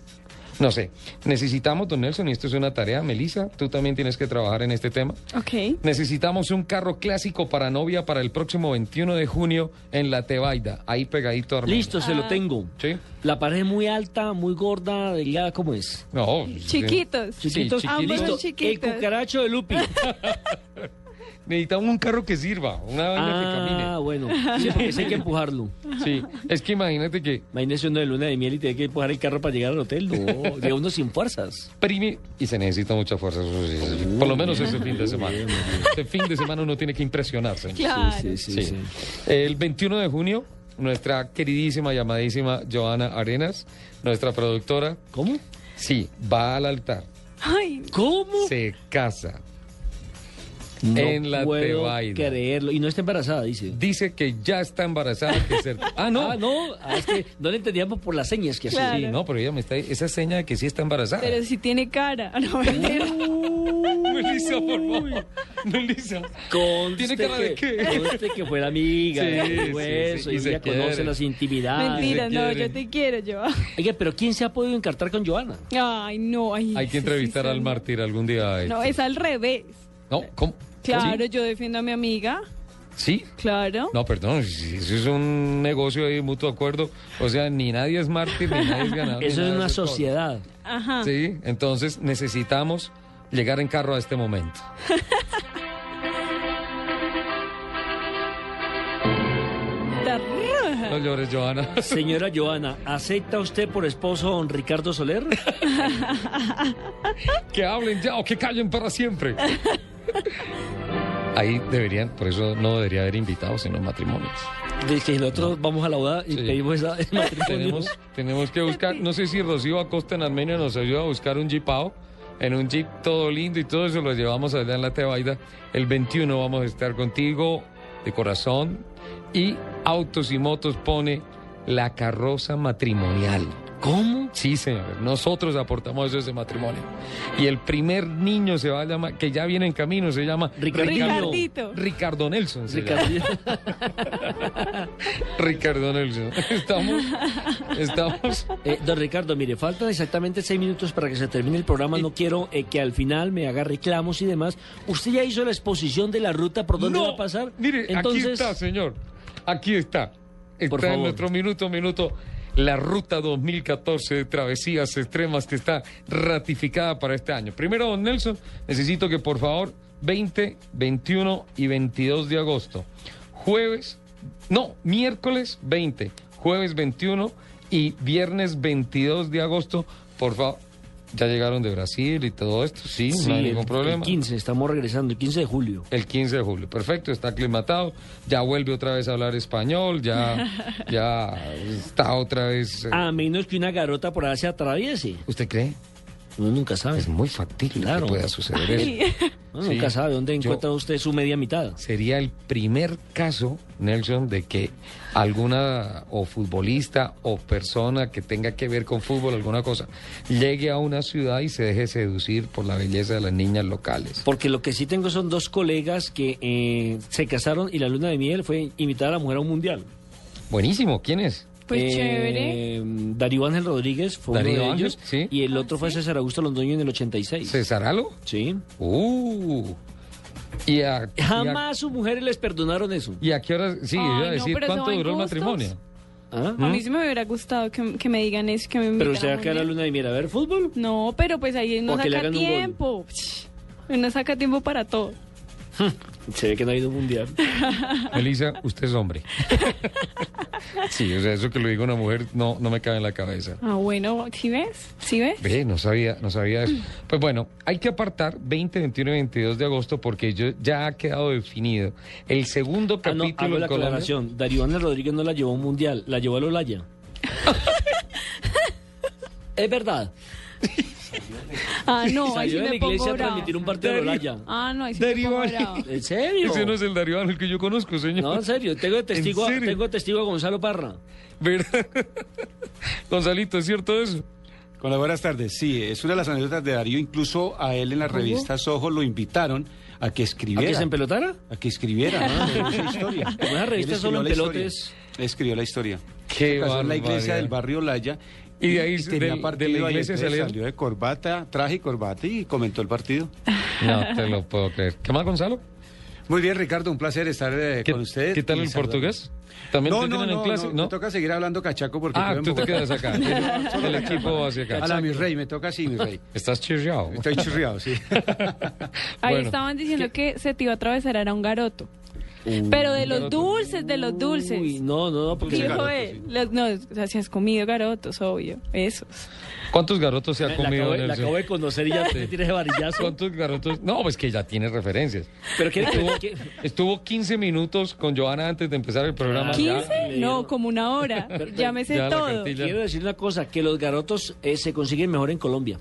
S1: No sé. Necesitamos, don Nelson, y esto es una tarea. Melissa, tú también tienes que trabajar en este tema.
S2: Ok.
S1: Necesitamos un carro clásico para novia para el próximo 21 de junio en La Tebaida, ahí pegadito a Armenia.
S16: Listo, se lo tengo.
S1: Sí.
S16: La pared es muy alta, muy gorda, delgada, ¿cómo es?
S1: No.
S2: Chiquitos.
S16: Chiquitos.
S2: Ambos
S16: Listo.
S2: son chiquitos.
S16: El cucaracho de Lupi.
S1: Necesitamos un carro que sirva, una vaina que camine.
S16: ah, bueno. Sí, porque eso hay que empujarlo.
S1: Sí, es que imagínate que
S16: Imagínese uno de luna de miel y tiene que empujar el carro para llegar al hotel. No, de uno sin fuerzas.
S1: prime y se necesita mucha fuerza. eso sí, sí, sí. Por lo menos ese fin de semana. Este fin de semana uno tiene que impresionarse.
S2: Claro.
S16: Sí, sí, sí.
S1: Sí. El 21 de junio, nuestra queridísima, llamadísima Joana Arenas, nuestra productora.
S16: ¿Cómo?
S1: Sí, va al altar,
S2: Ay,
S16: ¿Cómo?
S1: se casa.
S16: No
S1: en la
S16: puedo
S1: Tebaida.
S16: creerlo. Y no está embarazada, dice.
S1: Dice que ya está embarazada. Que ser... Ah, no.
S16: Ah, no. Ah, es que no le entendíamos por las señas que hacía.
S2: Claro.
S1: Sí, no, pero ella me está. Esa seña de que sí está embarazada.
S2: pero si tiene cara. No.
S1: Melissa, por favor. Melissa. ¿Tiene cara de
S16: que,
S1: qué?
S16: conste que fue la amiga,
S1: Sí,
S16: eso,
S1: sí, y
S16: ella conoce las intimidades.
S2: Mentira, no,
S1: quieren.
S2: yo te quiero, yo.
S16: Oiga, pero ¿quién se ha podido encartar con Joana?
S2: Ay, no, ay.
S1: Hay que
S2: sí,
S1: entrevistar
S2: sí,
S1: al
S2: sí.
S1: mártir algún día.
S2: No, es al revés.
S1: No, ¿cómo?
S2: Claro, yo defiendo a mi amiga.
S1: ¿Sí?
S2: Claro.
S1: No, perdón, eso es un negocio ahí, mutuo acuerdo. O sea, ni nadie es mártir, ni nadie es ganador.
S16: Eso es una
S1: de
S16: sociedad.
S2: Ajá.
S1: Sí, entonces necesitamos llegar en carro a este momento. No llores, Joana.
S16: Señora Joana, ¿acepta usted por esposo a don Ricardo Soler?
S1: que hablen ya o que callen para siempre. Ahí deberían, por eso no debería haber invitados, sino matrimonios.
S16: De que nosotros vamos a la boda y
S1: Sí.
S16: pedimos esa, matrimonio.
S1: Tenemos, tenemos que buscar, no sé si Rocío Acosta en Armenia nos ayuda a buscar un jeepao, en un jeep todo lindo y todo eso lo llevamos allá en la Tebaida. El 21 vamos a estar contigo de corazón y Autos y Motos pone la carroza matrimonial.
S16: ¿Cómo?
S1: Sí, señor. Nosotros aportamos eso a ese matrimonio. Y el primer niño se va a llamar, que ya viene en camino, se llama
S16: Ricardito.
S2: Ricardito.
S1: Ricardo Nelson. llama.
S16: Ricardo-
S1: Ricardo Nelson. Estamos, estamos.
S16: Eh, don Ricardo, mire, faltan exactamente seis minutos para que se termine el programa. No quiero eh, que al final me haga reclamos y demás. Usted ya hizo la exposición de la ruta por dónde
S1: No,
S16: va a pasar.
S1: Mire, aquí
S16: Entonces,
S1: está, señor. Aquí está. Está
S16: Por
S1: en nuestro minuto a minuto la ruta 2014 de travesías extremas que está ratificada para este año. Primero, don Nelson, necesito que por favor 20, 21 y 22 de agosto. Jueves, no, miércoles 20, jueves 21 y viernes 22 de agosto, por favor. Ya llegaron de Brasil y todo esto, sí,
S16: Sí,
S1: no hay
S16: el-
S1: ningún problema.
S16: El 15, estamos regresando, el 15 de julio.
S1: El 15 de julio, perfecto, está aclimatado, ya vuelve otra vez a hablar español, ya, ya está otra vez... eh,
S16: A menos que una garota por allá se atraviese.
S1: ¿Usted cree?
S16: Uno nunca sabe.
S1: Es muy factible
S16: Claro.
S1: que pueda suceder eso.
S16: Uno
S1: Sí.
S16: nunca sabe dónde
S1: Yo-
S16: encuentra usted su media mitad.
S1: Sería el primer caso, Nelson, de que alguna o futbolista o persona que tenga que ver con fútbol, alguna cosa, llegue a una ciudad y se deje seducir por la belleza de las niñas locales.
S16: Porque lo que sí tengo son dos colegas que eh, se casaron y la luna de miel fue invitar a la mujer a un mundial.
S1: Buenísimo, ¿quién es?
S16: Eh,
S2: chévere.
S16: Darío Ángel Rodríguez fue
S1: Darío
S16: uno de
S1: Ángel,
S16: ellos.
S1: sí.
S16: Y el otro fue César Augusto Londoño en el 86.
S1: ¿César Alo?
S16: Sí.
S1: Uh. Y a, y a-
S16: Jamás sus mujeres les perdonaron eso.
S1: ¿Y a qué hora? Sí,
S2: Ay,
S1: iba a
S2: no,
S1: decir cuánto duró el matrimonio.
S16: ¿Ah?
S2: A mí sí me hubiera gustado que, que me digan eso, que me
S16: Pero usted va a quedar la luna de miel a ver fútbol.
S2: No, pero pues ahí uno
S16: O que le
S2: saca tiempo. Uno saca tiempo para todo.
S16: Se ve que no ha ido mundial.
S1: Melissa, usted es hombre. sí, o sea, eso que lo diga una mujer no, no me cabe en la cabeza.
S2: Ah, bueno, ¿sí ves? ¿Sí ves?
S1: Ve, no sabía, no sabía eso. Pues bueno, hay que apartar 20, 21 y 22 de agosto porque yo, ya ha quedado definido. El segundo
S16: Ah, no,
S1: capítulo
S16: hago la
S1: Colombia.
S16: aclaración. Darío Rodríguez no la llevó a un mundial, la llevó a Lolaya. es verdad.
S2: Ah, no, ahí sí
S16: Salió de la
S2: me pongo
S16: iglesia a transmitir un partido de Lolaya.
S2: Ah, no, ahí sí me
S1: Darío
S2: pongo
S1: Ángel.
S2: bravo.
S16: ¿En serio?
S1: Ese no es el Darío Ángel que yo conozco, señor.
S16: No, en serio. Tengo de testigo, a-
S1: serio?
S16: tengo de testigo a Gonzalo Parra.
S1: ¿Verdad? Gonzalito, ¿es cierto eso?
S42: Hola, buenas tardes. Sí, es una de las anécdotas de Darío. Incluso a él en la revista Soho lo invitaron a que escribiera.
S16: ¿A que se empelotara?
S42: A que escribiera, ¿no? De esa historia.
S16: Como una revista
S42: Él
S16: solo en
S42: escribió la
S16: pelotes.
S42: historia. Escribió la historia.
S1: Qué
S42: en la iglesia del barrio Laya.
S1: Y de ahí,
S42: tenía
S1: del- de la iglesia
S42: salió de corbata, traje y corbata y comentó el partido.
S1: No te lo puedo creer. ¿Qué más, Gonzalo?
S42: Muy bien, Ricardo, un placer estar eh,
S1: ¿Qué,
S42: con ustedes.
S1: ¿Qué tal el portugués? ¿También
S42: No,
S1: te
S42: no,
S1: tienen
S42: no,
S1: en clase?
S42: no, me toca seguir hablando cachaco porque
S1: Ah, tú te quedas acá. El- equipo hacia acá.
S42: A la mi rey, me toca así, mi rey.
S1: Estás chirriado.
S42: Estoy chirriado, sí.
S2: Ahí
S1: Bueno.
S2: estaban diciendo que se te iba a atravesar era un garoto. Pero de los dulces, de los dulces.
S16: Uy, no, no, no, porque...
S2: Dijo él. Los- no, o sea, si has comido garotos, obvio. Esos.
S1: ¿Cuántos garotos se ha
S16: La
S1: comido
S16: acabo, de- la acabo de conocer y ya te tienes varillazo.
S1: ¿Cuántos garotos? No, pues que ya tiene referencias.
S16: Pero quiere que...
S1: Estuvo,
S16: que-
S1: estuvo 15 minutos con Joana antes de empezar el programa. Ya-
S2: ¿15? No, como una hora. Ya me sé
S1: Ya la
S2: todo.
S16: Quiero decir una cosa, que los garotos eh, se consiguen mejor en Colombia.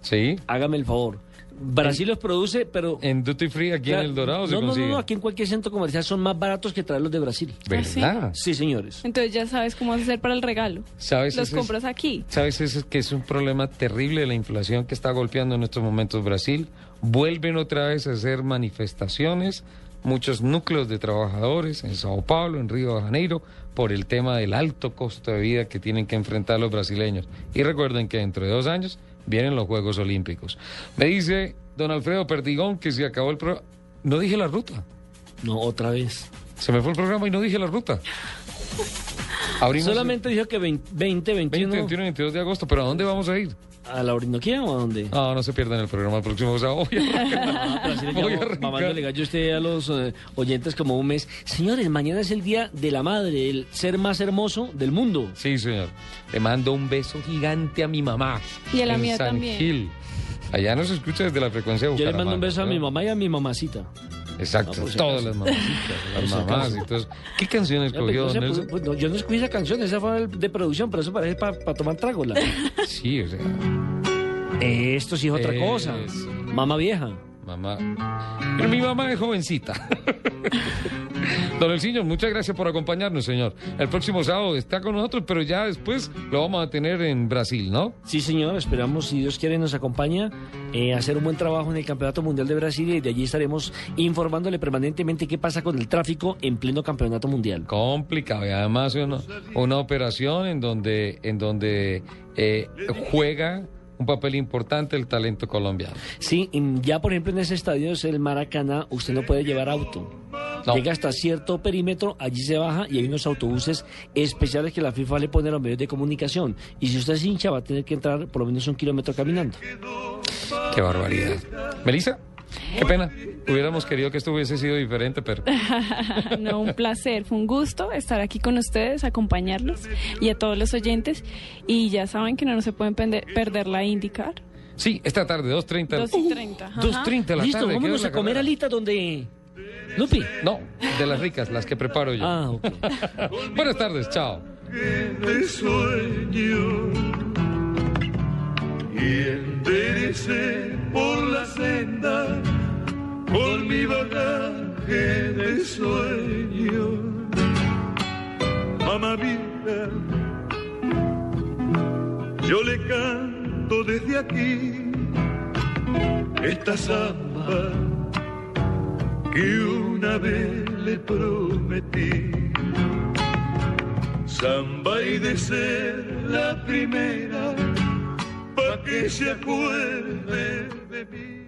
S1: Sí.
S16: Hágame el favor. Brasil los produce, pero...
S1: En Duty Free, aquí en El Dorado, se
S16: no, no, no, aquí en cualquier centro comercial son más baratos que traerlos de Brasil.
S1: ¿Verdad?
S16: Sí, señores.
S2: Entonces ya sabes cómo vas a hacer para el regalo.
S1: ¿Sabes?
S2: Los compras aquí.
S1: ¿Sabes ese es que es un problema terrible de la inflación que está golpeando en estos momentos Brasil? Vuelven otra vez a hacer manifestaciones, muchos núcleos de trabajadores en Sao Paulo, en Río de Janeiro, por el tema del alto costo de vida que tienen que enfrentar los brasileños. Y recuerden que dentro de dos años vienen los Juegos Olímpicos. Me dice don Alfredo Perdigón que se acabó el programa. No dije la ruta.
S16: No, otra vez.
S1: Se me fue el programa y no dije la ruta. Abrimos
S16: Solamente dijo que 20, 20
S1: 20,
S16: 21...
S1: 21 y 22 de agosto, pero ¿a dónde vamos a ir?
S16: ¿A la Orinoquía o a dónde?
S1: No, no se pierdan el programa el próximo sábado.
S16: Así le gallo usted a los eh, oyentes como un mes. Señores, mañana es el día de la madre, el ser más hermoso del mundo.
S1: Sí, señor. Le mando un beso gigante a mi mamá.
S2: Y a la
S1: en
S2: mía
S1: San
S2: también.
S1: Gil. Allá nos escucha desde la frecuencia de
S16: Yo le mando un beso a mi mamá y a mi mamacita.
S1: Exacto,
S16: No,
S1: todas las mamacitas, las mamás y todo eso. ¿Qué canciones cogió
S16: pues,
S1: don
S16: no sé,
S1: Nelson?
S16: pues, pues, no, yo no escogí esa canción, esa fue de producción, pero eso parece para tomar trago. la-
S1: Sí, o sea,
S16: Esto sí es otra
S1: Es-
S16: cosa. Mamá vieja.
S1: Mamá. Pero mi mamá es jovencita. Don Elciño, muchas gracias por acompañarnos, señor. El próximo sábado está con nosotros, pero ya después lo vamos a tener en Brasil, ¿no?
S16: Sí, señor, esperamos, si Dios quiere, nos acompaña eh, a hacer un buen trabajo en el Campeonato Mundial de Brasil y de allí estaremos informándole permanentemente qué pasa con el tráfico en pleno Campeonato Mundial.
S1: complicado y además una, una operación en donde en donde eh, juega un papel importante el talento colombiano.
S16: Sí, y ya por ejemplo en ese estadio es el Maracaná, usted no puede llevar auto.
S1: No.
S16: Llega hasta cierto perímetro, allí se baja y hay unos autobuses especiales que la FIFA le pone a los medios de comunicación. Y si usted es hincha va a tener que entrar por lo menos un kilómetro caminando.
S1: Qué barbaridad. Melissa, qué pena. Hubiéramos querido que esto hubiese sido diferente, pero
S2: no, un placer, fue un gusto estar aquí con ustedes, acompañarlos y a todos los oyentes. Y ya saben que no, no se pueden perder la IndyCar.
S1: Sí, esta tarde, 2.30.
S2: 2 y 30. ajá.
S1: 2.30 de la
S16: Listo,
S1: tarde.
S16: vámonos
S1: ¿qué
S16: a comer
S1: carrera?
S16: alita donde... Lupi.
S1: No, de las ricas, las que preparo yo.
S16: Ah, ok.
S1: Buenas tardes, chao.
S11: Y enderecé por la senda con mi bagaje de sueño. Mamá vida, yo le canto desde aquí esta samba que una vez le prometí. Samba y de ser la primera, pa' que se acuerde de mí.